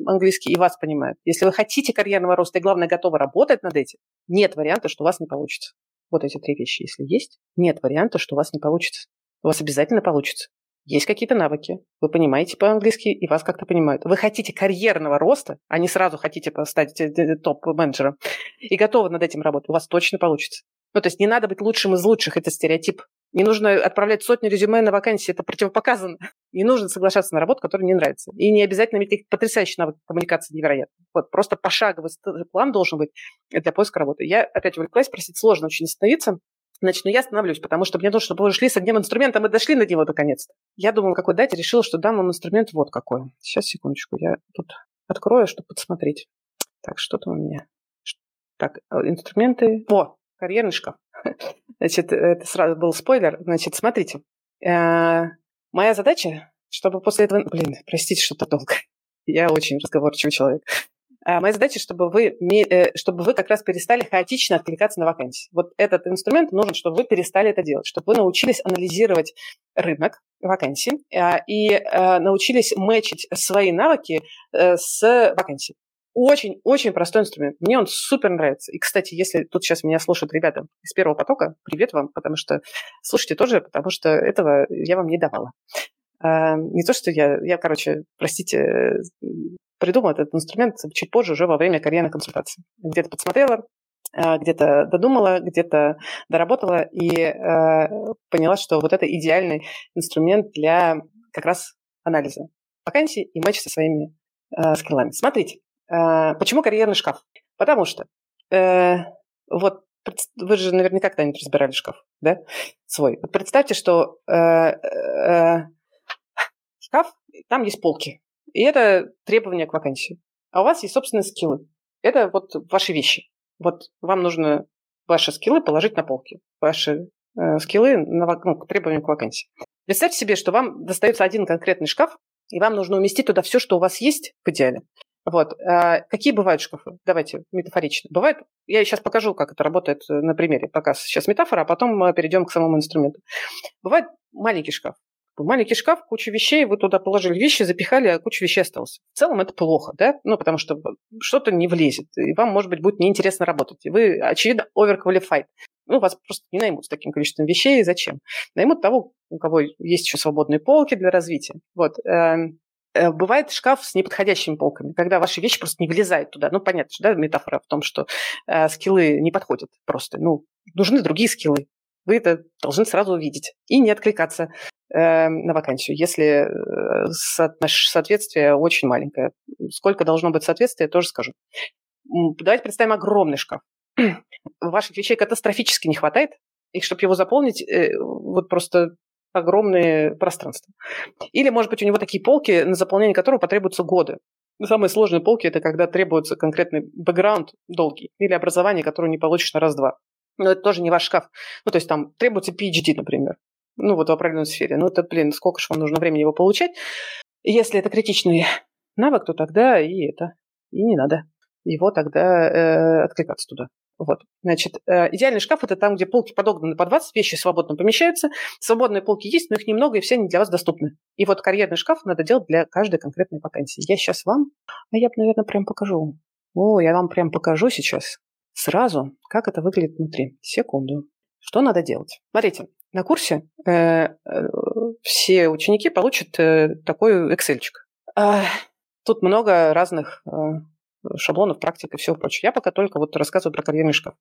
A: английский и вас понимают. Если вы хотите карьерного роста и, главное, готовы работать над этим, нет варианта, что у вас не получится. Вот эти три вещи, если есть, нет варианта, что у вас не получится. У вас обязательно получится есть какие-то навыки, вы понимаете по-английски, и вас как-то понимают. Вы хотите карьерного роста, а не сразу хотите стать э, топ-менеджером, и готовы над этим работать, у вас точно получится. Ну, то есть не надо быть лучшим из лучших, это стереотип. Не нужно отправлять сотни резюме на вакансии, это противопоказано. Не нужно соглашаться на работу, которая не нравится. И не обязательно иметь потрясающий навык коммуникации невероятно. Вот, просто пошаговый план должен быть для поиска работы. Я опять увлеклась, простите, сложно очень остановиться. Значит, ну я остановлюсь, потому что мне нужно, чтобы вы шли с одним инструментом и дошли на него наконец-то. Я думала, какой дать, решила, что дам вам инструмент вот какой. Сейчас, секундочку, я тут открою, чтобы подсмотреть. Так, что там у меня? Так, э, инструменты. О, карьерный шкаф. Значит, это сразу был спойлер. Значит, смотрите. Э, моя задача, чтобы после этого... Блин, простите, что-то долго. Я очень разговорчивый человек. А моя задача, чтобы вы, э, чтобы вы как раз перестали хаотично откликаться на вакансии. Вот этот инструмент нужен, чтобы вы перестали это делать, чтобы вы научились анализировать рынок вакансий а, и э, научились мэчить свои навыки э, с вакансией. Очень-очень простой инструмент. Мне он супер нравится. И, кстати, если тут сейчас меня слушают ребята из первого потока, привет вам, потому что слушайте тоже, потому что этого я вам не давала. А, не то, что я, я, короче, простите, придумал этот инструмент чуть позже, уже во время карьерной консультации. Где-то подсмотрела, а, где-то додумала, где-то доработала и э, поняла, что вот это идеальный инструмент для как раз анализа вакансий и матча со своими э, скиллами. Смотрите, э, почему карьерный шкаф? Потому что э, вот вы же наверняка когда-нибудь разбирали шкаф, да, свой. Вот представьте, что э, э, шкаф, там есть полки, и это требования к вакансии. А у вас есть собственные скиллы. Это вот ваши вещи. Вот вам нужно ваши скиллы положить на полки. Ваши э, скиллы на, ну, к требованиям к вакансии. Представьте себе, что вам достается один конкретный шкаф, и вам нужно уместить туда все, что у вас есть в идеале. Вот. А какие бывают шкафы? Давайте метафорично. Бывает, я сейчас покажу, как это работает на примере. Пока сейчас метафора, а потом мы перейдем к самому инструменту. Бывает маленький шкаф. Маленький шкаф, куча вещей, вы туда положили вещи, запихали, а куча вещей осталось. В целом это плохо, да? Ну, потому что что-то не влезет, и вам, может быть, будет неинтересно работать. И вы, очевидно, overqualified. Ну, вас просто не наймут с таким количеством вещей. Зачем? Наймут того, у кого есть еще свободные полки для развития. Вот. Эм, э, бывает шкаф с неподходящими полками, когда ваши вещи просто не влезают туда. Ну, понятно, да, метафора в том, что э, скиллы не подходят просто. Ну, нужны другие скиллы. Вы это должны сразу увидеть и не откликаться э, на вакансию, если э, соответствие очень маленькое. Сколько должно быть соответствия, тоже скажу. Давайте представим огромный шкаф. Ваших вещей катастрофически не хватает, и чтобы его заполнить, э, вот просто огромные пространства. Или, может быть, у него такие полки, на заполнение которого потребуются годы. Самые сложные полки – это когда требуется конкретный бэкграунд долгий или образование, которое не получишь на раз-два но это тоже не ваш шкаф. Ну, то есть там требуется PhD, например. Ну, вот в определенной сфере. Ну, это, блин, сколько же вам нужно времени его получать. Если это критичный навык, то тогда и это, и не надо его тогда э, откликаться туда. Вот. Значит, э, идеальный шкаф – это там, где полки подогнаны под вас, вещи свободно помещаются. Свободные полки есть, но их немного, и все они для вас доступны. И вот карьерный шкаф надо делать для каждой конкретной вакансии. Я сейчас вам, а я наверное, прям покажу. О, я вам прям покажу сейчас сразу, как это выглядит внутри. Секунду. Что надо делать? Смотрите, на курсе э, э, все ученики получат э, такой Excel. Э, тут много разных э, шаблонов, практик и всего прочего. Я пока только вот рассказываю про карьерный шкаф.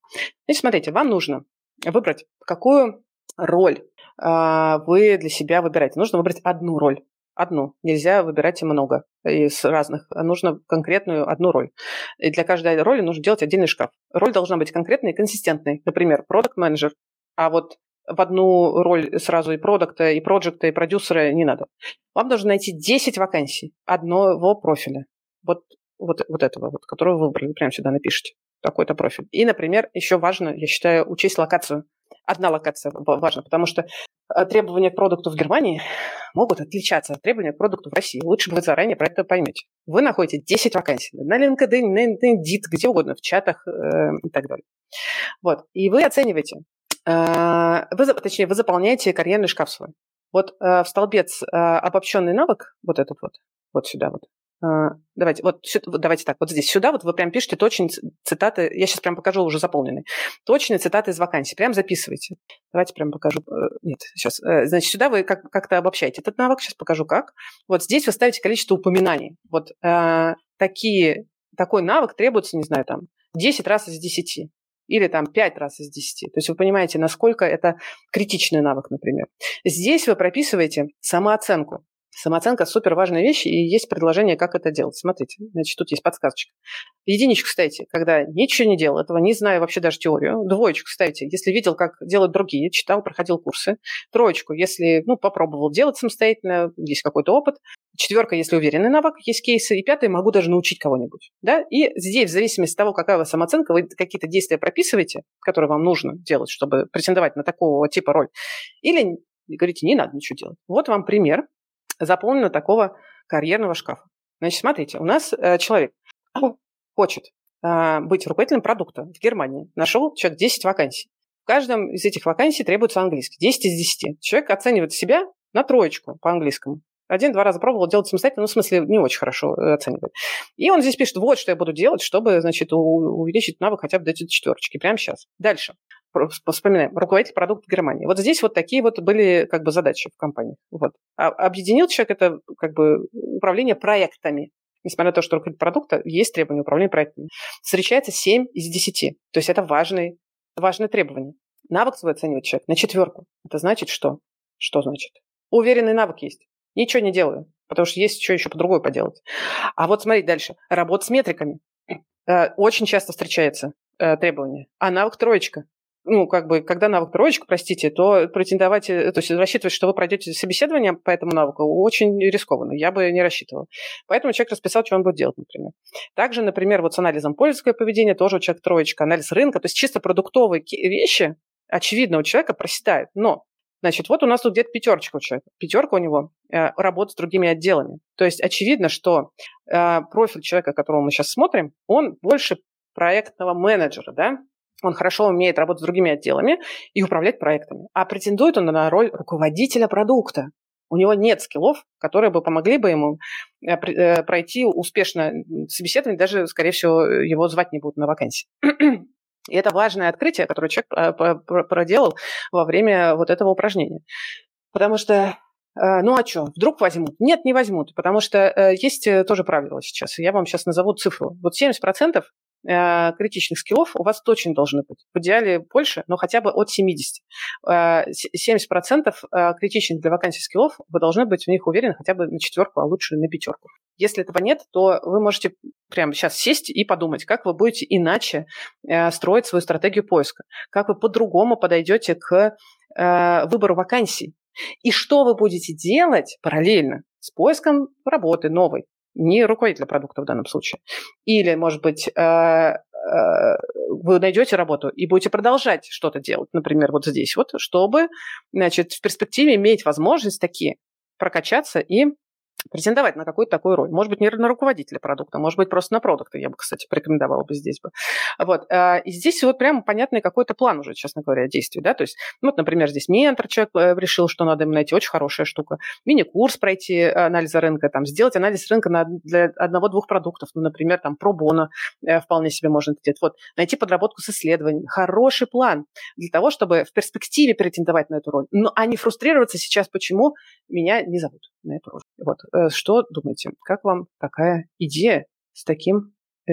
A: Значит, смотрите, вам нужно выбрать, какую роль а, вы для себя выбираете. Нужно выбрать одну роль. Одну. Нельзя выбирать много из разных. Нужно конкретную одну роль. И для каждой роли нужно делать отдельный шкаф. Роль должна быть конкретной и консистентной. Например, продукт менеджер А вот в одну роль сразу и продукта, и проекта, и продюсера не надо. Вам нужно найти 10 вакансий одного профиля. Вот, вот, вот этого, вот, которого вы выбрали. Прямо сюда напишите. Такой-то профиль. И, например, еще важно, я считаю, учесть локацию одна локация важна, потому что требования к продукту в Германии могут отличаться от требований к продукту в России. Лучше бы вы заранее про это поймете. Вы находите 10 вакансий на LinkedIn, на Indeed, где угодно, в чатах э, и так далее. Вот. И вы оцениваете, э, вы, точнее, вы заполняете карьерный шкаф свой. Вот э, в столбец э, обобщенный навык, вот этот вот, вот сюда вот, а, давайте, вот, давайте так, вот здесь сюда вот вы прям пишите точные цитаты, я сейчас прям покажу уже заполненные, точные цитаты из вакансий, прям записывайте. Давайте прям покажу, э, нет, сейчас, э, значит, сюда вы как- как-то обобщаете этот навык, сейчас покажу как. Вот здесь вы ставите количество упоминаний. Вот э, такие, такой навык требуется, не знаю, там, 10 раз из 10 или там 5 раз из 10. То есть вы понимаете, насколько это критичный навык, например. Здесь вы прописываете самооценку. Самооценка – супер важная вещь, и есть предложение, как это делать. Смотрите, значит, тут есть подсказочка. Единичку ставите, когда ничего не делал, этого не знаю вообще даже теорию. Двоечку ставите, если видел, как делают другие, читал, проходил курсы. Троечку, если ну, попробовал делать самостоятельно, есть какой-то опыт. Четверка, если уверенный навык, есть кейсы. И пятое, могу даже научить кого-нибудь. Да? И здесь, в зависимости от того, какая у вас самооценка, вы какие-то действия прописываете, которые вам нужно делать, чтобы претендовать на такого типа роль. Или говорите, не надо ничего делать. Вот вам пример заполнено такого карьерного шкафа. Значит, смотрите, у нас э, человек хочет э, быть руководителем продукта в Германии. Нашел человек 10 вакансий. В каждом из этих вакансий требуется английский. 10 из 10. Человек оценивает себя на троечку по английскому. Один-два раза пробовал делать самостоятельно, ну, в смысле, не очень хорошо э, оценивает. И он здесь пишет, вот что я буду делать, чтобы, значит, увеличить навык хотя бы до четверочки. Прямо сейчас. Дальше вспоминаем, руководитель продукта Германии. Вот здесь вот такие вот были как бы задачи в компании. Вот. А объединил человек это как бы управление проектами. Несмотря на то, что руководитель продукта, есть требования управления проектами. Встречается 7 из 10. То есть это важный, важное требование. Навык свой оценивает человек на четверку. Это значит что? Что значит? Уверенный навык есть. Ничего не делаю, потому что есть что еще по-другому поделать. А вот смотри дальше. Работа с метриками. Э, очень часто встречается э, требование. А навык троечка ну, как бы, когда навык троечка, простите, то претендовать, э, то есть рассчитывать, что вы пройдете собеседование по этому навыку, очень рискованно. Я бы не рассчитывала. Поэтому человек расписал, что он будет делать, например. Также, например, вот с анализом пользовательского поведения тоже у человека троечка, анализ рынка, то есть чисто продуктовые вещи, очевидно, у человека проседает. Но Значит, вот у нас тут где-то пятерочка у человека. Пятерка у него э, работа с другими отделами. То есть очевидно, что э, профиль человека, которого мы сейчас смотрим, он больше проектного менеджера, да, он хорошо умеет работать с другими отделами и управлять проектами. А претендует он на роль руководителя продукта. У него нет скиллов, которые бы помогли бы ему э, э, пройти успешно собеседование, даже, скорее всего, его звать не будут на вакансии. И это важное открытие, которое человек э, проделал во время вот этого упражнения. Потому что ну а что, вдруг возьмут? Нет, не возьмут, потому что есть тоже правило сейчас. Я вам сейчас назову цифру. Вот 70% Э, критичных скиллов у вас точно должны быть. В идеале больше, но хотя бы от 70. 70% э, э, критичных для вакансий скиллов вы должны быть в них уверены хотя бы на четверку, а лучше на пятерку. Если этого нет, то вы можете прямо сейчас сесть и подумать, как вы будете иначе строить свою стратегию поиска, как вы по-другому подойдете к выбору вакансий. И что вы будете делать параллельно с поиском работы новой не руководителя продукта в данном случае. Или, может быть, э, э, вы найдете работу и будете продолжать что-то делать, например, вот здесь вот, чтобы, значит, в перспективе иметь возможность такие прокачаться и претендовать на какую-то такую роль. Может быть, не на руководителя продукта, может быть, просто на продукта, я бы, кстати, порекомендовала бы здесь бы. Вот. А, и здесь вот прямо понятный какой-то план уже, честно говоря, действий, да, то есть, ну, вот, например, здесь ментор человек э, решил, что надо ему найти, очень хорошая штука, мини-курс пройти анализа рынка, там, сделать анализ рынка на, для одного-двух продуктов, ну, например, там, пробона э, вполне себе можно делать. Вот, найти подработку с исследованием. Хороший план для того, чтобы в перспективе претендовать на эту роль, но, а не фрустрироваться сейчас, почему меня не зовут на эту роль. Вот. Э, что думаете? Как вам такая идея с таким э,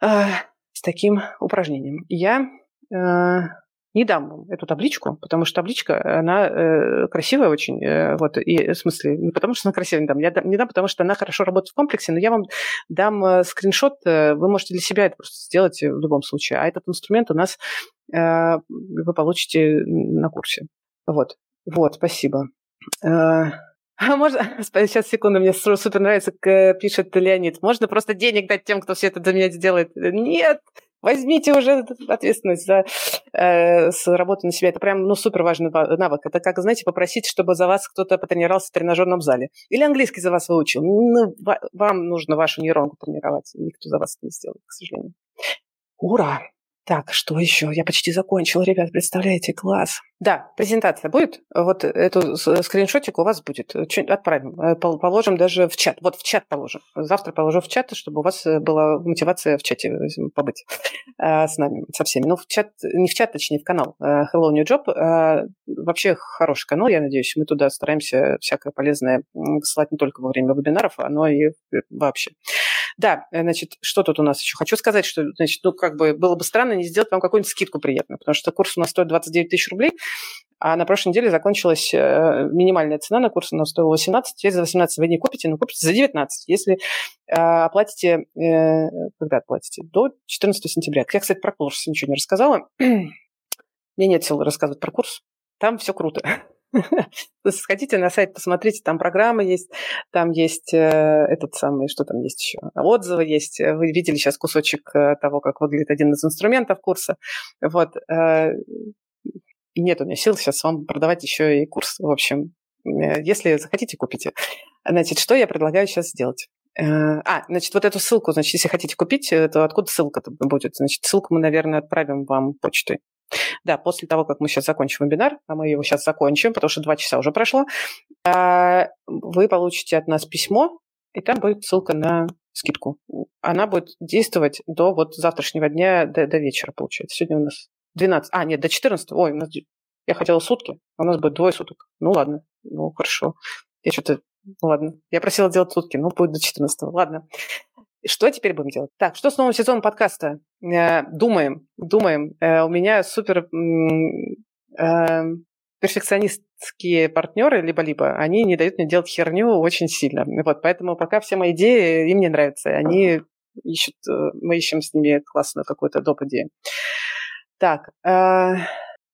A: э, с таким упражнением. Я э, не дам вам эту табличку, потому что табличка, она э, красивая очень, э, вот, и в смысле, не потому что она красивая, не дам, я дам, не дам, потому что она хорошо работает в комплексе, но я вам дам э, скриншот, э, вы можете для себя это просто сделать в любом случае, а этот инструмент у нас э, вы получите на курсе. Вот, вот, спасибо. Э, а можно, сейчас секунду, мне супер нравится, пишет Леонид, можно просто денег дать тем, кто все это за меня сделает? Нет, Возьмите уже ответственность за э, работу на себя. Это прям ну, супер важный навык. Это как, знаете, попросить, чтобы за вас кто-то потренировался в тренажерном зале. Или английский за вас выучил. Ну, вам нужно вашу нейронку тренировать. Никто за вас это не сделает, к сожалению. Ура! Так, что еще? Я почти закончила, ребят, представляете, класс. Да, презентация будет. Вот эту скриншотик у вас будет. Отправим. Э, положим даже в чат. Вот в чат положим. Завтра положу в чат, чтобы у вас была мотивация в чате побыть э, с нами, со всеми. Ну, в чат, не в чат, точнее, в канал э, Hello New Job. Вообще хороший канал, я надеюсь. Мы туда стараемся всякое полезное высылать не только во время вебинаров, но и вообще. Да, значит, что тут у нас еще? Хочу сказать, что, значит, ну, как бы было бы странно не сделать вам какую-нибудь скидку приятную, потому что курс у нас стоит 29 тысяч рублей, а на прошлой неделе закончилась э, минимальная цена на курс, она стоила 18. Теперь за 18 вы не купите, но купите за 19, если э, оплатите, э, когда оплатите? До 14 сентября. Я, кстати, про курс ничего не рассказала. Мне нет сил рассказывать про курс. Там все круто. Сходите на сайт, посмотрите, там программы есть, там есть э, этот самый, что там есть еще, отзывы есть. Вы видели сейчас кусочек э, того, как выглядит один из инструментов курса. Вот. Нет у меня сил сейчас вам продавать еще и курс. В общем, если захотите, купите. Значит, что я предлагаю сейчас сделать? А, значит, вот эту ссылку, значит, если хотите купить, то откуда ссылка будет? Значит, ссылку мы, наверное, отправим вам почтой. Да, после того, как мы сейчас закончим вебинар, а мы его сейчас закончим, потому что два часа уже прошло, вы получите от нас письмо, и там будет ссылка на скидку. Она будет действовать до вот завтрашнего дня, до, до вечера, получается. Сегодня у нас 12, а, нет, до 14. Ой, у нас, я хотела сутки, а у нас будет двое суток. Ну ладно, ну хорошо. Я что-то, ну ладно, я просила делать сутки, ну будет до 14. Ладно. Что теперь будем делать? Так, что с новым сезоном подкаста? Э, думаем, думаем. Э, у меня супер э, перфекционистские партнеры, либо-либо, они не дают мне делать херню очень сильно. Вот, поэтому пока все мои идеи им не нравятся. Они ищут, мы ищем с ними классную какую-то доп. идею. Так,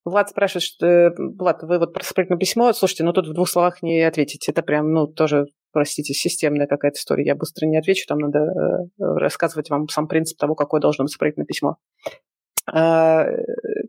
A: Влад спрашивает, что, Влад, вы вот просмотрели письмо, слушайте, ну тут в двух словах не ответить. Это прям, ну, тоже простите, системная какая-то история. Я быстро не отвечу, там надо э, рассказывать вам сам принцип того, какое должно быть проектное письмо. А,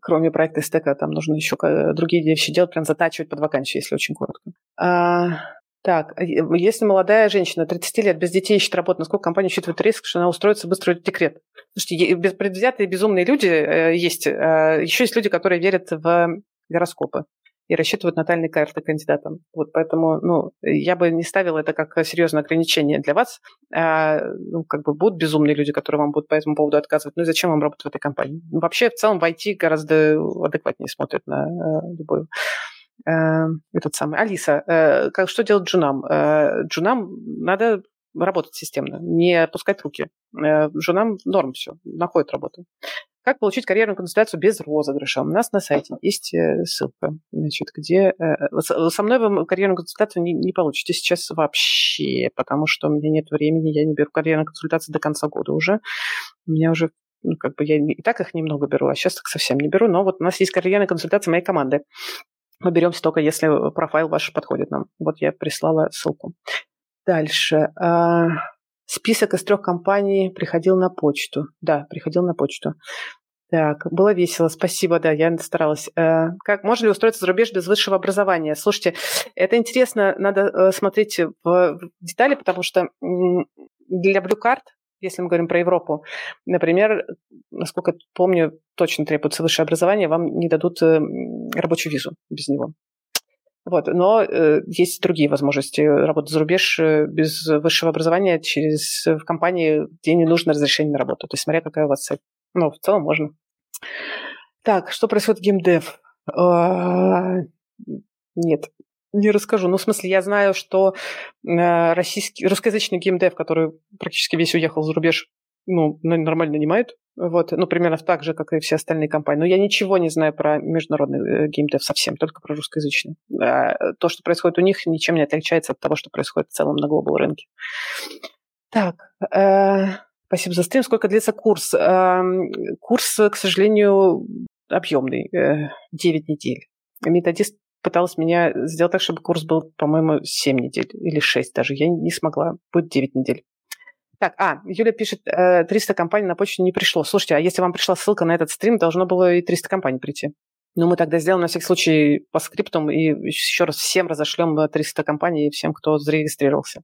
A: кроме проекта стека, там нужно еще другие вещи делать, прям затачивать под вакансию, если очень коротко. А, так, э, если молодая женщина 30 лет без детей ищет работу, насколько компания учитывает риск, что она устроится быстро в декрет? Слушайте, предвзятые безумные люди э, есть. Еще есть люди, которые верят в гороскопы и рассчитывают натальные карты кандидатам. Вот поэтому, ну, я бы не ставила это как серьезное ограничение для вас. А, ну, как бы будут безумные люди, которые вам будут по этому поводу отказывать. Ну и зачем вам работать в этой компании? Ну, вообще, в целом, в IT гораздо адекватнее смотрят на э, любую э, этот самый. Алиса, э, как, что делать джунам? Э, джунам надо работать системно, не опускать руки. Э, джунам норм все, находит работу. Как получить карьерную консультацию без розыгрыша? У нас на сайте есть э, ссылка, значит, где... Э, со мной вы карьерную консультацию не, не получите сейчас вообще, потому что у меня нет времени, я не беру карьерную консультацию до конца года уже. У меня уже ну, как бы я и так их немного беру, а сейчас так совсем не беру. Но вот у нас есть карьерная консультация моей команды. Мы беремся только, если профайл ваш подходит нам. Вот я прислала ссылку. Дальше. А, список из трех компаний приходил на почту. Да, приходил на почту. Так, было весело, спасибо, да, я старалась. Э, как можно ли устроиться за рубеж без высшего образования? Слушайте, это интересно, надо э, смотреть в детали, потому что для Blue Card, если мы говорим про Европу, например, насколько помню, точно требуется высшее образование, вам не дадут э, рабочую визу без него. Вот. Но э, есть другие возможности работать за рубеж без высшего образования через в компании, где не нужно разрешение на работу. То есть смотря какая у вас цель. Ну, в целом можно. Так, что происходит в геймдев? А, нет, не расскажу. Ну, в смысле, я знаю, что э, российский, русскоязычный геймдев, который практически весь уехал за рубеж, ну, нормально нанимают. Вот, ну, примерно так же, как и все остальные компании. Но я ничего не знаю про международный э, геймдев совсем, только про русскоязычный. А то, что происходит у них, ничем не отличается от того, что происходит в целом на глобал рынке. Так, э, спасибо за стрим. Сколько длится курс? Э, курс, к сожалению, объемный, э, 9 недель. Методист пыталась меня сделать так, чтобы курс был, по-моему, 7 недель или 6 даже. Я не смогла. Будет 9 недель. Так, а, Юля пишет, 300 компаний на почту не пришло. Слушайте, а если вам пришла ссылка на этот стрим, должно было и 300 компаний прийти. Ну, мы тогда сделаем на всякий случай по скриптам и еще раз всем разошлем 300 компаний и всем, кто зарегистрировался.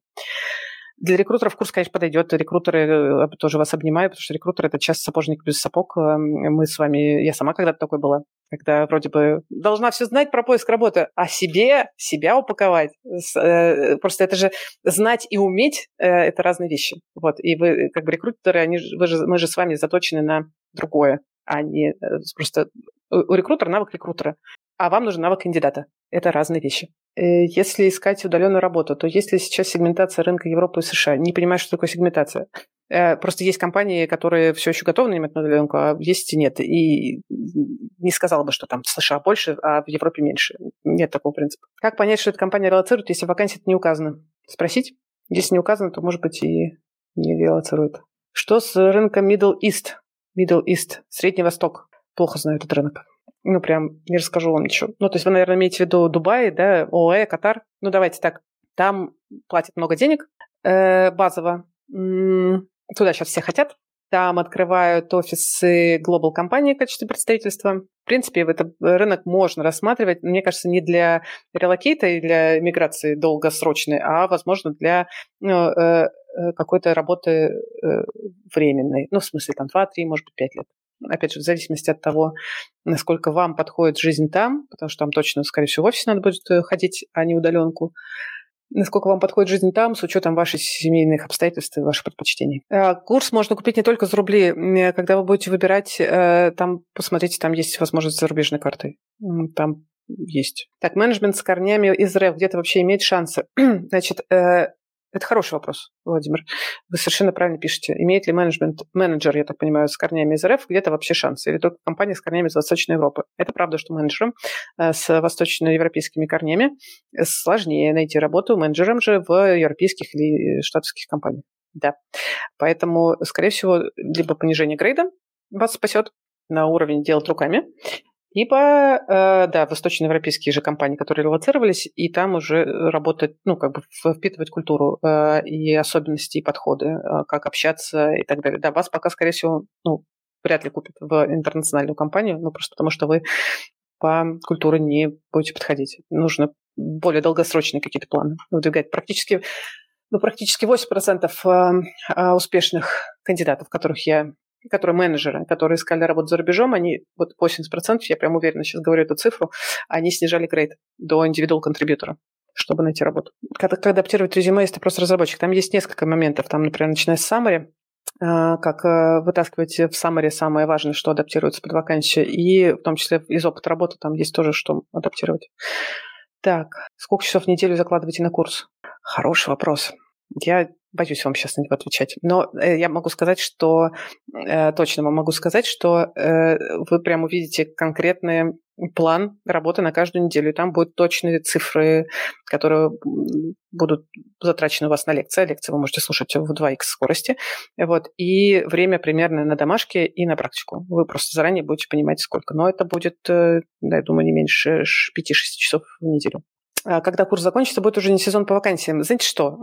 A: Для рекрутеров курс, конечно, подойдет. Рекрутеры э, тоже вас обнимаю, потому что рекрутер – это часто сапожник без сапог. Эм, мы с вами, я сама когда-то такой была, когда вроде бы должна все знать про поиск работы, а себе, себя упаковать. Э, просто это же знать и уметь э, – это разные вещи. Вот. И вы, как бы рекрутеры, они, вы же, мы же с вами заточены на другое, а не просто у рекрутера навык рекрутера, а вам нужен навык кандидата. Это разные вещи. Э, если искать удаленную работу, то есть ли сейчас сегментация рынка Европы и США? Не понимаю, что такое сегментация. Э, просто есть компании, которые все еще готовы нанимать на удаленку, а есть и нет. И не сказала бы, что там в США больше, а в Европе меньше. Нет такого принципа. Как понять, что эта компания релацирует, если вакансия не указана? Спросить? Если не указано, то, может быть, и не релацирует. Что с рынком Middle East? Middle East, Средний Восток. Плохо знаю этот рынок ну, прям не расскажу вам ничего. Ну, то есть вы, наверное, имеете в виду Дубай, да, ОАЭ, Катар. Ну, давайте так. Там платят много денег э, базово. Туда сейчас все хотят. Там открывают офисы глобал компании в качестве представительства. В принципе, этот рынок можно рассматривать, мне кажется, не для релокейта и для миграции долгосрочной, а, возможно, для ну, э, э какой-то работы э, временной. Ну, в смысле, там 2-3, может быть, 5 лет опять же, в зависимости от того, насколько вам подходит жизнь там, потому что там точно, скорее всего, в офис надо будет ходить, а не удаленку, насколько вам подходит жизнь там с учетом ваших семейных обстоятельств и ваших предпочтений. А, курс можно купить не только за рубли. Когда вы будете выбирать, э, там, посмотрите, там есть возможность зарубежной карты. Там есть. Так, менеджмент с корнями из РФ где-то вообще имеет шансы. Значит, э, это хороший вопрос, Владимир. Вы совершенно правильно пишете. Имеет ли менеджмент, менеджер, я так понимаю, с корнями из РФ где-то вообще шансы? Или только компания с корнями из Восточной Европы? Это правда, что менеджерам э, с восточноевропейскими корнями сложнее найти работу менеджерам же в европейских или штатских компаниях. Да. Поэтому, скорее всего, либо понижение грейда вас спасет на уровень делать руками, либо, э, да, восточноевропейские же компании, которые релацировались, и там уже работать, ну, как бы впитывать культуру э, и особенности, и подходы, э, как общаться и так далее. Да, вас пока, скорее всего, ну, вряд ли купят в интернациональную компанию, ну, просто потому что вы по культуре не будете подходить. Нужно более долгосрочные какие-то планы выдвигать. Практически, ну, практически 8% успешных кандидатов, которых я которые менеджеры, которые искали работу за рубежом, они, вот 80%, я прям уверенно сейчас говорю эту цифру, они снижали грейд до индивидуал контрибьютора чтобы найти работу. Когда, когда адаптировать резюме, если ты просто разработчик, там есть несколько моментов. Там, например, начиная с summary, а, как э, вытаскивать в summary самое важное, что адаптируется под вакансию, и в том числе из опыта работы там есть тоже, что адаптировать. Так, сколько часов в неделю закладываете на курс? Хороший вопрос. Я боюсь вам сейчас на него отвечать. Но э, я могу сказать, что э, точно вам могу сказать, что э, вы прям увидите конкретный план работы на каждую неделю. И там будут точные цифры, которые будут затрачены у вас на лекции. А лекции вы можете слушать в 2х скорости. Вот. И время примерно на домашке и на практику. Вы просто заранее будете понимать, сколько. Но это будет, я думаю, не меньше 5-6 часов в неделю. А когда курс закончится, будет уже не сезон по вакансиям. Знаете что?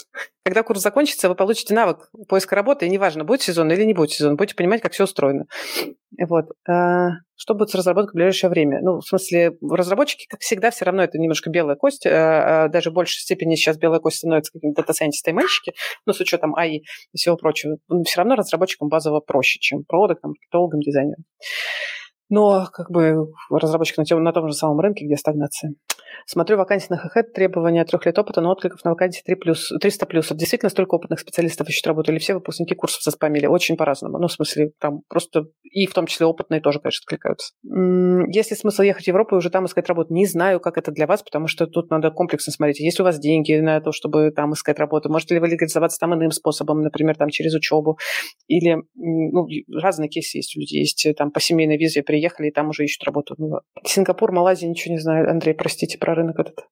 A: Когда курс закончится, вы получите навык поиска работы, и неважно, будет сезон или не будет сезон, будете понимать, как все устроено. Вот. А, что будет с разработкой в ближайшее время? Ну, в смысле, разработчики, как всегда, все равно это немножко белая кость. А, даже в большей степени сейчас белая кость становится какими-то дата-сайентисты мальчики, ну, с учетом АИ и всего прочего. Но все равно разработчикам базово проще, чем продуктам, маркетологам, дизайнерам. Но как бы разработчик на, тем, на том же самом рынке, где стагнация. Смотрю вакансии на ХХ, требования трех лет опыта, но откликов на вакансии 3 плюс, 300 плюсов. Действительно, столько опытных специалистов ищут работу или все выпускники курсов заспамили? Очень по-разному. Ну, в смысле, там просто и в том числе опытные тоже, конечно, откликаются. Есть ли смысл ехать в Европу и уже там искать работу? Не знаю, как это для вас, потому что тут надо комплексно смотреть. Есть у вас деньги на то, чтобы там искать работу? Можете ли вы легализоваться там иным способом, например, там через учебу? Или ну, разные кейсы есть у людей. Есть э, там по семейной визе приехали и там уже ищут работу. Ну, Сингапур, Малайзия, ничего не знаю. Андрей, простите про рынок этот.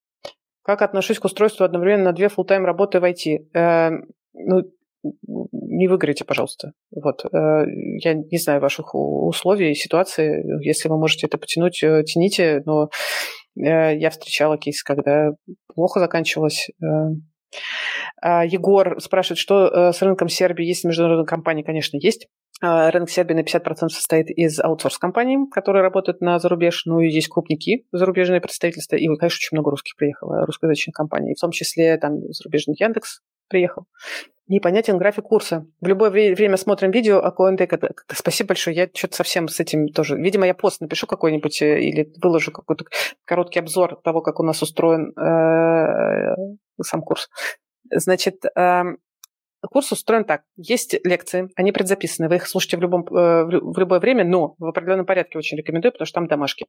A: Как отношусь к устройству одновременно на две full-time работы в IT? Э, ну, не выиграете, пожалуйста. Вот. Э, я не знаю ваших условий, ситуации. Если вы можете это потянуть, э, тяните. Но э, я встречала кейс, когда плохо заканчивалось. А Егор спрашивает, что с рынком Сербии есть международные компании? Конечно, есть. А рынок Сербии на 50% состоит из аутсорс-компаний, которые работают на зарубеж. Ну и есть крупники, зарубежные представительства. И, конечно, очень много русских приехало, русскоязычных компаний. В том числе там зарубежный Яндекс приехал непонятен график курса. В любое время смотрим видео о КНД. Спасибо большое. Я что-то совсем с этим тоже... Видимо, я пост напишу какой-нибудь э, или выложу какой-то короткий обзор того, как у нас устроен э, сам курс. Значит, курс устроен так. Есть лекции, они предзаписаны. Вы их слушаете в, любом, э, в любое время, но в определенном порядке очень рекомендую, потому что там домашки.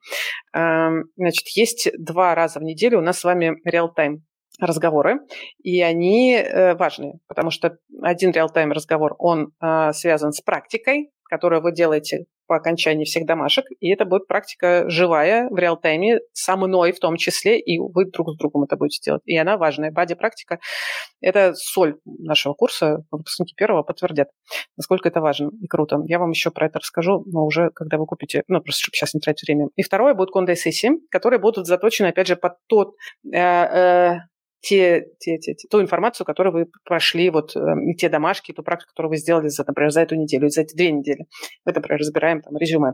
A: Э, значит, есть два раза в неделю у нас с вами реал-тайм разговоры, и они э, важные, потому что один реал-тайм разговор, он э, связан с практикой, которую вы делаете по окончании всех домашек, и это будет практика живая в реал-тайме, со мной в том числе, и вы друг с другом это будете делать. И она важная. Бади-практика – это соль нашего курса, выпускники первого подтвердят, насколько это важно и круто. Я вам еще про это расскажу, но уже когда вы купите, ну, просто чтобы сейчас не тратить время. И второе будет конде-сессии, которые будут заточены, опять же, под тот э, э, те, те, те, те, ту информацию, которую вы прошли, вот э, те домашки, ту практику, которую вы сделали, за, например, за эту неделю, за эти две недели. Мы, например, разбираем там резюме.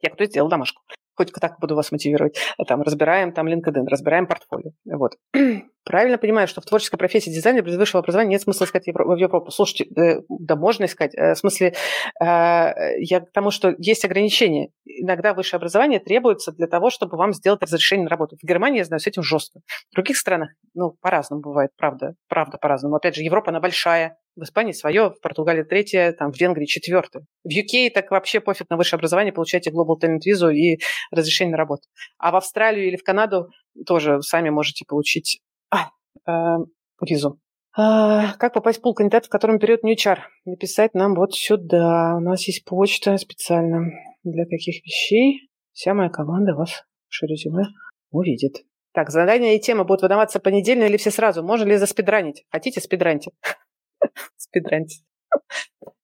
A: Я кто сделал домашку хоть так буду вас мотивировать, там, разбираем там LinkedIn, разбираем портфолио. Вот. Правильно понимаю, что в творческой профессии дизайнера без высшего образования нет смысла искать в Европу. Слушайте, э, да можно искать. Э, в смысле, э, я к тому, что есть ограничения. Иногда высшее образование требуется для того, чтобы вам сделать разрешение на работу. В Германии, я знаю, с этим жестко. В других странах, ну, по-разному бывает, правда. Правда, по-разному. Опять же, Европа, она большая, в Испании свое, в Португалии третье, там, в Венгрии четвертое. В UK так вообще пофиг на высшее образование, получаете Global Talent визу и разрешение на работу. А в Австралию или в Канаду тоже сами можете получить а, э, визу. А, как попасть в пул кандидатов, в котором период New HR? Написать нам вот сюда. У нас есть почта специально для таких вещей. Вся моя команда вас, ваше резюме, увидит. Так, задания и темы будут выдаваться понедельно или все сразу? Можно ли заспидранить? Хотите, спидраньте. спидранить.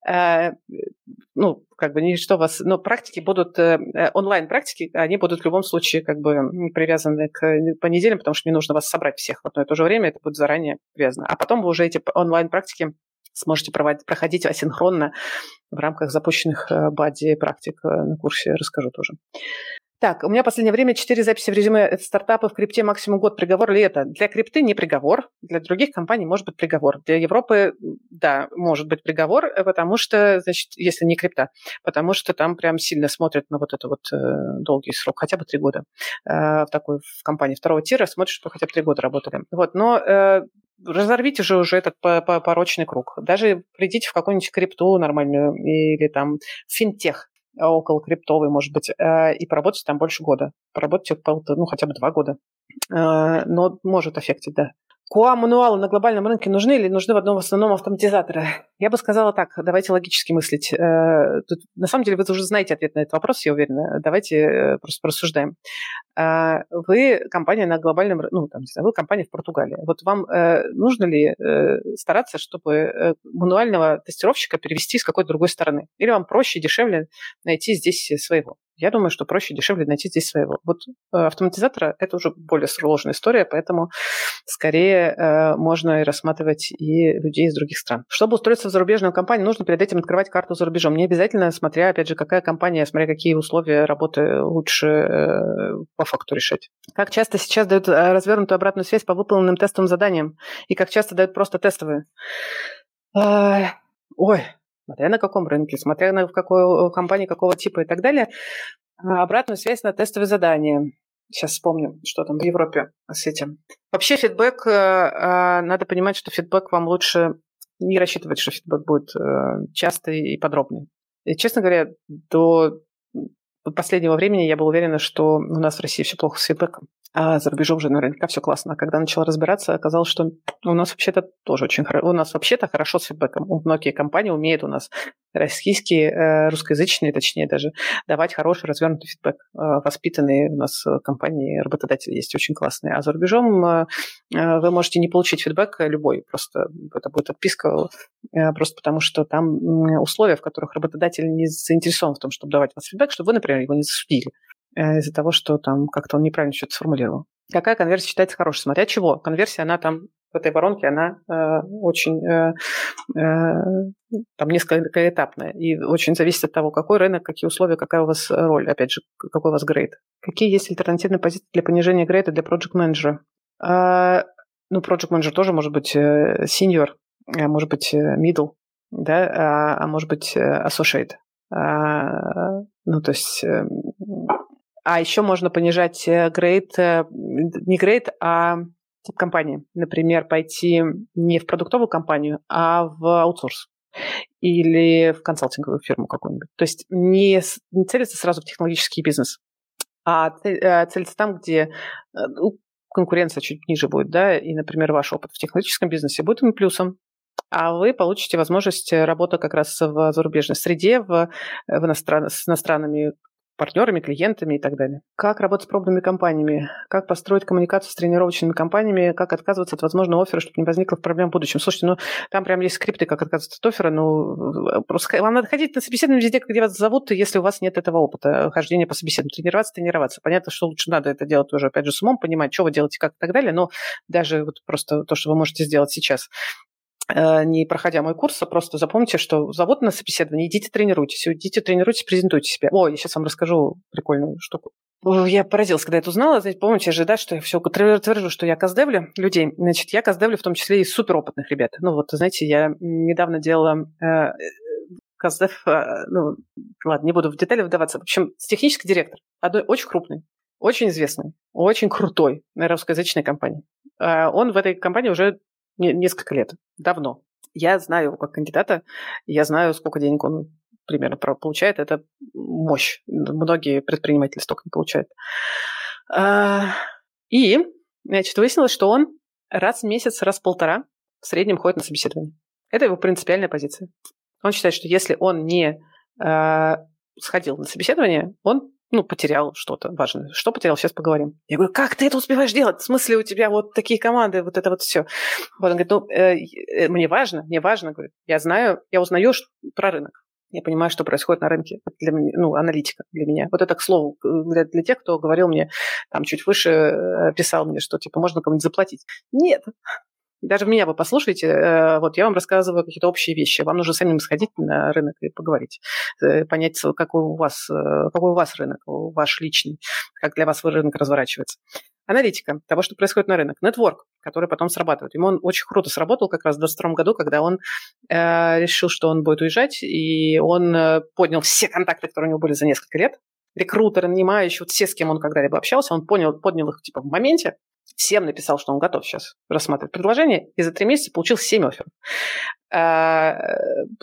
A: Э, ну, как бы ничто вас... Но практики будут... Э, э, онлайн-практики, они будут в любом случае как бы привязаны к понедельникам, потому что не нужно вас собрать всех в одно и то же время, это будет заранее привязано. А потом вы уже эти онлайн-практики сможете проводить, проходить асинхронно в рамках запущенных бади практик на курсе, расскажу тоже. Так, у меня в последнее время четыре записи в резюме. Это стартапы в крипте максимум год. Приговор ли это? Для крипты не приговор. Для других компаний может быть приговор. Для Европы, да, может быть приговор, потому что, значит, если не крипта, потому что там прям сильно смотрят на вот это вот э, долгий срок, хотя бы три года э, в такой в компании второго тира, смотрят, что хотя бы три года работали. Вот, но э, разорвите же уже этот порочный круг. Даже придите в какую-нибудь крипту нормальную или там финтех, около криптовой, может быть, э, и поработать там больше года. Поработать ну, хотя бы два года. Э, но может аффектить, да. QA-мануалы на глобальном рынке нужны или нужны в одном в основном автоматизаторы? Я бы сказала так, давайте логически мыслить. Э, тут, на самом деле вы уже знаете ответ на этот вопрос, я уверена. Давайте просто порассуждаем. Э, вы компания на глобальном ну, там, не знаю, вы компания в Португалии. Вот вам нужно ли стараться, чтобы мануального тестировщика перевести с какой-то другой стороны? Или вам проще дешевле найти здесь своего? Я думаю, что проще дешевле найти здесь своего. Вот э, автоматизатора – это уже более сложная история, поэтому скорее э, можно и рассматривать и людей из других стран. Чтобы устроиться в зарубежную компанию, нужно перед этим открывать карту за рубежом. Не обязательно, смотря, опять же, какая компания, смотря какие условия работы лучше э, по факту решать. Как часто сейчас дают э, развернутую обратную связь по выполненным тестовым заданиям? И как часто дают просто тестовые? Ой, смотря на каком рынке, смотря на в какой компании, какого типа и так далее, а, обратную связь на тестовые задания. Сейчас вспомню, что там в Европе с этим. Вообще фидбэк, э, э, надо понимать, что фидбэк вам лучше не рассчитывать, что фидбэк будет э, частый и подробный. И, честно говоря, до последнего времени я была уверена, что у нас в России все плохо с фидбэком а за рубежом же наверняка все классно. А когда начала разбираться, оказалось, что у нас вообще-то тоже очень хорошо. У нас вообще-то хорошо с фидбэком. Многие компании умеют у нас российские, э, русскоязычные, точнее даже, давать хороший развернутый фидбэк. Э, воспитанные у нас компании, работодатели есть очень классные. А за рубежом э, вы можете не получить фидбэк любой. Просто это будет отписка, просто потому что там условия, в которых работодатель не заинтересован в том, чтобы давать вас фидбэк, чтобы вы, например, его не засудили. Э, из-за того, что там как-то он неправильно что-то сформулировал. Какая конверсия считается хорошей? Смотря чего. Конверсия, она там в этой воронке, она э, очень э, э, там несколько этапная и очень зависит от того, какой рынок, какие условия, какая у вас роль, опять же, какой у вас грейд. Какие есть альтернативные позиции для понижения грейда для project менеджера? Э, ну, project менеджер тоже может быть э, senior, э, может быть middle, да, а, а может быть associate. А, ну, то есть а еще можно понижать э, грейд, э, не грейд, а тип компании. Например, пойти не в продуктовую компанию, а в аутсорс или в консалтинговую фирму какую-нибудь. То есть не, не целиться сразу в технологический бизнес, а э, целиться там, где ну, конкуренция чуть ниже будет, да, и, например, ваш опыт в технологическом бизнесе будет им плюсом, а вы получите возможность работы как раз в зарубежной среде, в, в иностран, с иностранными партнерами, клиентами и так далее. Как работать с пробными компаниями, как построить коммуникацию с тренировочными компаниями, как отказываться от возможного оффера, чтобы не возникло проблем в будущем. Слушайте, ну там прям есть скрипты, как отказываться от оффера, ну просто вам надо ходить на собеседование везде, где вас зовут, если у вас нет этого опыта хождения по собеседованию. Тренироваться, тренироваться. Понятно, что лучше надо это делать уже, опять же, с умом, понимать, что вы делаете, как и так далее, но даже вот просто то, что вы можете сделать сейчас, Э, не проходя мой курс, а просто запомните, что зовут на собеседование, идите тренируйтесь, идите тренируйтесь, презентуйте себя. О, я сейчас вам расскажу прикольную штуку. Я поразилась, когда это узнала. Знаете, помните же, да, что я все твержу, что я каздевлю людей. Значит, я каздевлю в том числе и суперопытных ребят. Ну вот, знаете, я недавно делала э, каздев, э, ну, ладно, не буду в детали вдаваться. В общем, технический директор одной очень крупной, очень известной, очень крутой русскоязычной компании. Э, он в этой компании уже несколько лет, давно. Я знаю его как кандидата, я знаю, сколько денег он примерно получает. Это мощь. Многие предприниматели столько не получают. А, и, значит, выяснилось, что он раз в месяц, раз в полтора в среднем ходит на собеседование. Это его принципиальная позиция. Он считает, что если он не э, сходил на собеседование, он ну, потерял что-то важное. Что потерял, сейчас поговорим. Я говорю, как ты это успеваешь делать? В смысле у тебя вот такие команды, вот это вот все. Вот он говорит, ну, э, э, мне важно, мне важно, говорит, я знаю, я узнаю про рынок. Я понимаю, что происходит на рынке. Для меня, ну, аналитика для меня. Вот это, к слову, для, для тех, кто говорил мне, там, чуть выше э, писал мне, что, типа, можно кому-нибудь заплатить. Нет, даже меня вы послушайте, э, вот я вам рассказываю какие-то общие вещи. Вам нужно самим сходить на рынок и поговорить, э, понять, какой у вас, э, какой у вас рынок, ваш личный, как для вас рынок разворачивается. Аналитика того, что происходит на рынок. Нетворк, который потом срабатывает. Ему он очень круто сработал как раз в 2022 году, когда он э, решил, что он будет уезжать, и он э, поднял все контакты, которые у него были за несколько лет, рекрутеры, нанимающие, вот все, с кем он когда-либо общался, он понял, поднял их типа в моменте, всем написал, что он готов сейчас рассматривать предложение, и за три месяца получил семь офферов. А,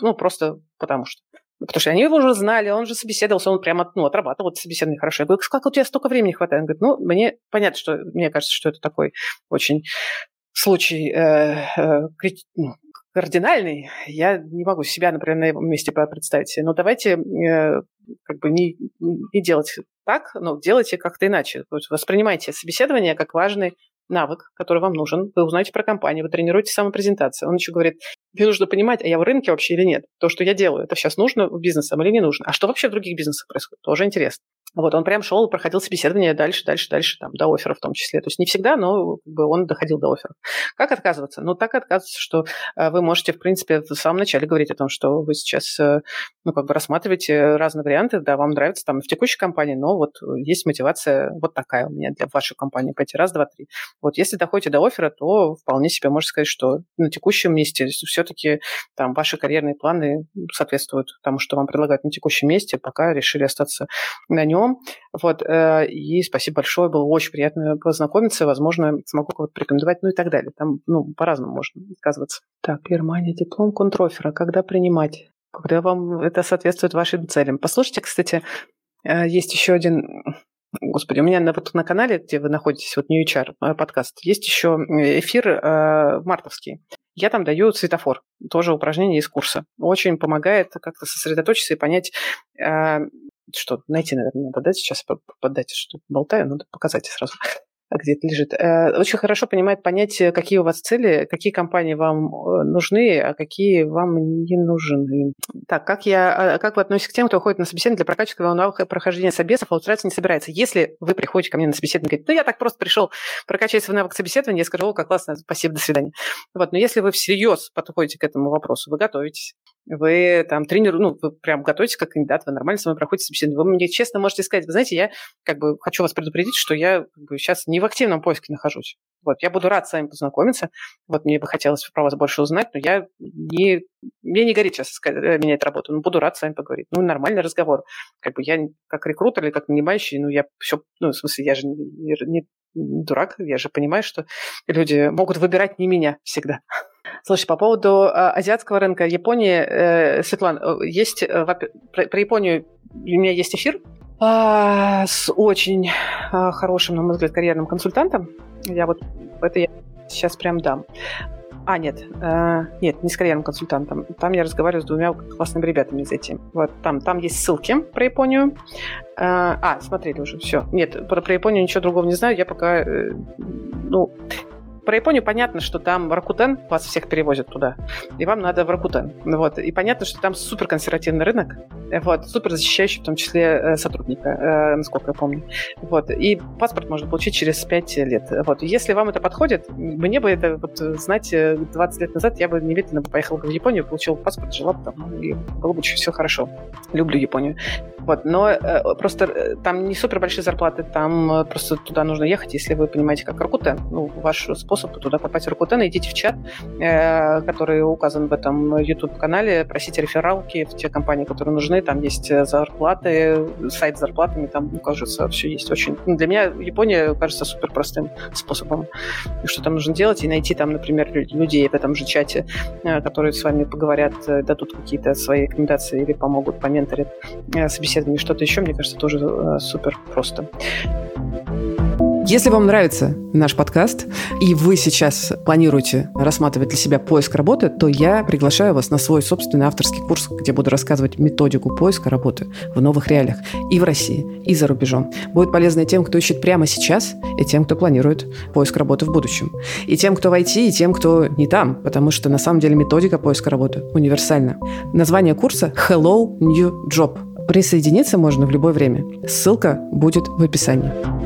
A: ну, просто потому что. Потому что они его уже знали, он же собеседовался, он прямо ну, отрабатывал это собеседование хорошо. Я говорю, как у тебя столько времени хватает? Он говорит, ну, мне понятно, что мне кажется, что это такой очень случай э, э, ну, кардинальный, я не могу себя, например, на его месте представить. Но давайте э, как бы не, не делать так, но делайте как-то иначе. То есть воспринимайте собеседование как важный навык, который вам нужен. Вы узнаете про компанию, вы тренируете самопрезентацию. Он еще говорит, мне нужно понимать, а я в рынке вообще или нет. То, что я делаю, это сейчас нужно бизнесам или не нужно. А что вообще в других бизнесах происходит? Тоже интересно. Вот, он прям шел проходил собеседование дальше, дальше, дальше, там, до оффера в том числе. То есть не всегда, но как бы, он доходил до оффера. Как отказываться? Ну, так отказываться, что э, вы можете, в принципе, в самом начале говорить о том, что вы сейчас, э, ну, как бы рассматриваете разные варианты, да, вам нравится там в текущей компании, но вот есть мотивация вот такая у меня для вашей компании, пойти раз, два, три. Вот если доходите до оффера, то вполне себе можно сказать, что на текущем месте все-таки там ваши карьерные планы соответствуют тому, что вам предлагают на текущем месте, пока решили остаться на нем, нем. Вот, э, и спасибо большое, было очень приятно познакомиться, возможно, смогу кого-то порекомендовать, ну и так далее. Там, ну, по-разному можно отказываться. Так, Германия, диплом контрофера, когда принимать? когда вам это соответствует вашим целям. Послушайте, кстати, э, есть еще один Господи, у меня на, вот на канале, где вы находитесь, вот New HR э, подкаст, есть еще эфир э, мартовский. Я там даю светофор, тоже упражнение из курса. Очень помогает как-то сосредоточиться и понять, э, что найти, наверное, надо, да, сейчас подать, что болтаю, надо показать сразу где это лежит, э, очень хорошо понимает понятие, какие у вас цели, какие компании вам э, нужны, а какие вам не нужны. Так, как, я, а, как вы относитесь к тем, кто уходит на собеседование для прокачки и прохождения собесов, а устраиваться не собирается? Если вы приходите ко мне на собеседование и говорите, ну, я так просто пришел прокачать свой навык собеседования, я скажу, о, как классно, спасибо, до свидания. Вот, но если вы всерьез подходите к этому вопросу, вы готовитесь, вы там тренер, ну, вы прям готовитесь как кандидат, вы нормально с вами проходите собеседование. Вы мне честно можете сказать, вы знаете, я как бы хочу вас предупредить, что я как бы, сейчас не в активном поиске нахожусь. Вот, я буду рад с вами познакомиться. Вот мне бы хотелось про вас больше узнать, но я не... Мне не горит сейчас э, менять работу, но буду рад с вами поговорить. Ну, нормальный разговор. Как бы я как рекрутер или как нанимающий, ну, я все... Ну, в смысле, я же не, не, не дурак, я же понимаю, что люди могут выбирать не меня всегда. Слушай, по поводу э, азиатского рынка Японии, э, Светлана, э, есть э, про, Японию у меня есть эфир э, с очень э, хорошим, на мой взгляд, карьерным консультантом. Я вот это я сейчас прям дам. А, нет, э, нет, не с карьерным консультантом. Там я разговариваю с двумя классными ребятами из этим. Вот там, там есть ссылки про Японию. Э, а, смотрели уже, все. Нет, про, про Японию ничего другого не знаю. Я пока, э, ну, про Японию понятно, что там Ракутен, вас всех перевозят туда, и вам надо в Ракутен. Вот. И понятно, что там супер консервативный рынок, вот, супер защищающий в том числе э, сотрудника, э, насколько я помню. Вот. И паспорт можно получить через 5 лет. Вот. Если вам это подходит, мне бы это вот, знать 20 э, лет назад, я бы немедленно поехала в Японию, получила паспорт, жила бы там, и было бы все хорошо. Люблю Японию. Вот. Но э, просто там не супер большие зарплаты, там просто туда нужно ехать, если вы понимаете, как Ракутен. Ну, ваш способ туда попасть. В Ракутен, идите в чат, э, который указан в этом YouTube-канале, просите рефералки в те компании, которые нужны, там есть э, зарплаты, сайт с зарплатами, там, ну, кажется, все есть очень... Ну, для меня Япония кажется супер простым способом, что там нужно делать, и найти там, например, людей в этом же чате, э, которые с вами поговорят, дадут какие-то свои рекомендации или помогут, поменторят собеседование, что-то еще, мне кажется, тоже супер просто.
B: Если вам нравится наш подкаст, и вы сейчас планируете рассматривать для себя поиск работы, то я приглашаю вас на свой собственный авторский курс, где буду рассказывать методику поиска работы в новых реалиях и в России, и за рубежом. Будет полезно и тем, кто ищет прямо сейчас, и тем, кто планирует поиск работы в будущем. И тем, кто в IT, и тем, кто не там, потому что на самом деле методика поиска работы универсальна. Название курса «Hello New Job». Присоединиться можно в любое время. Ссылка будет в описании.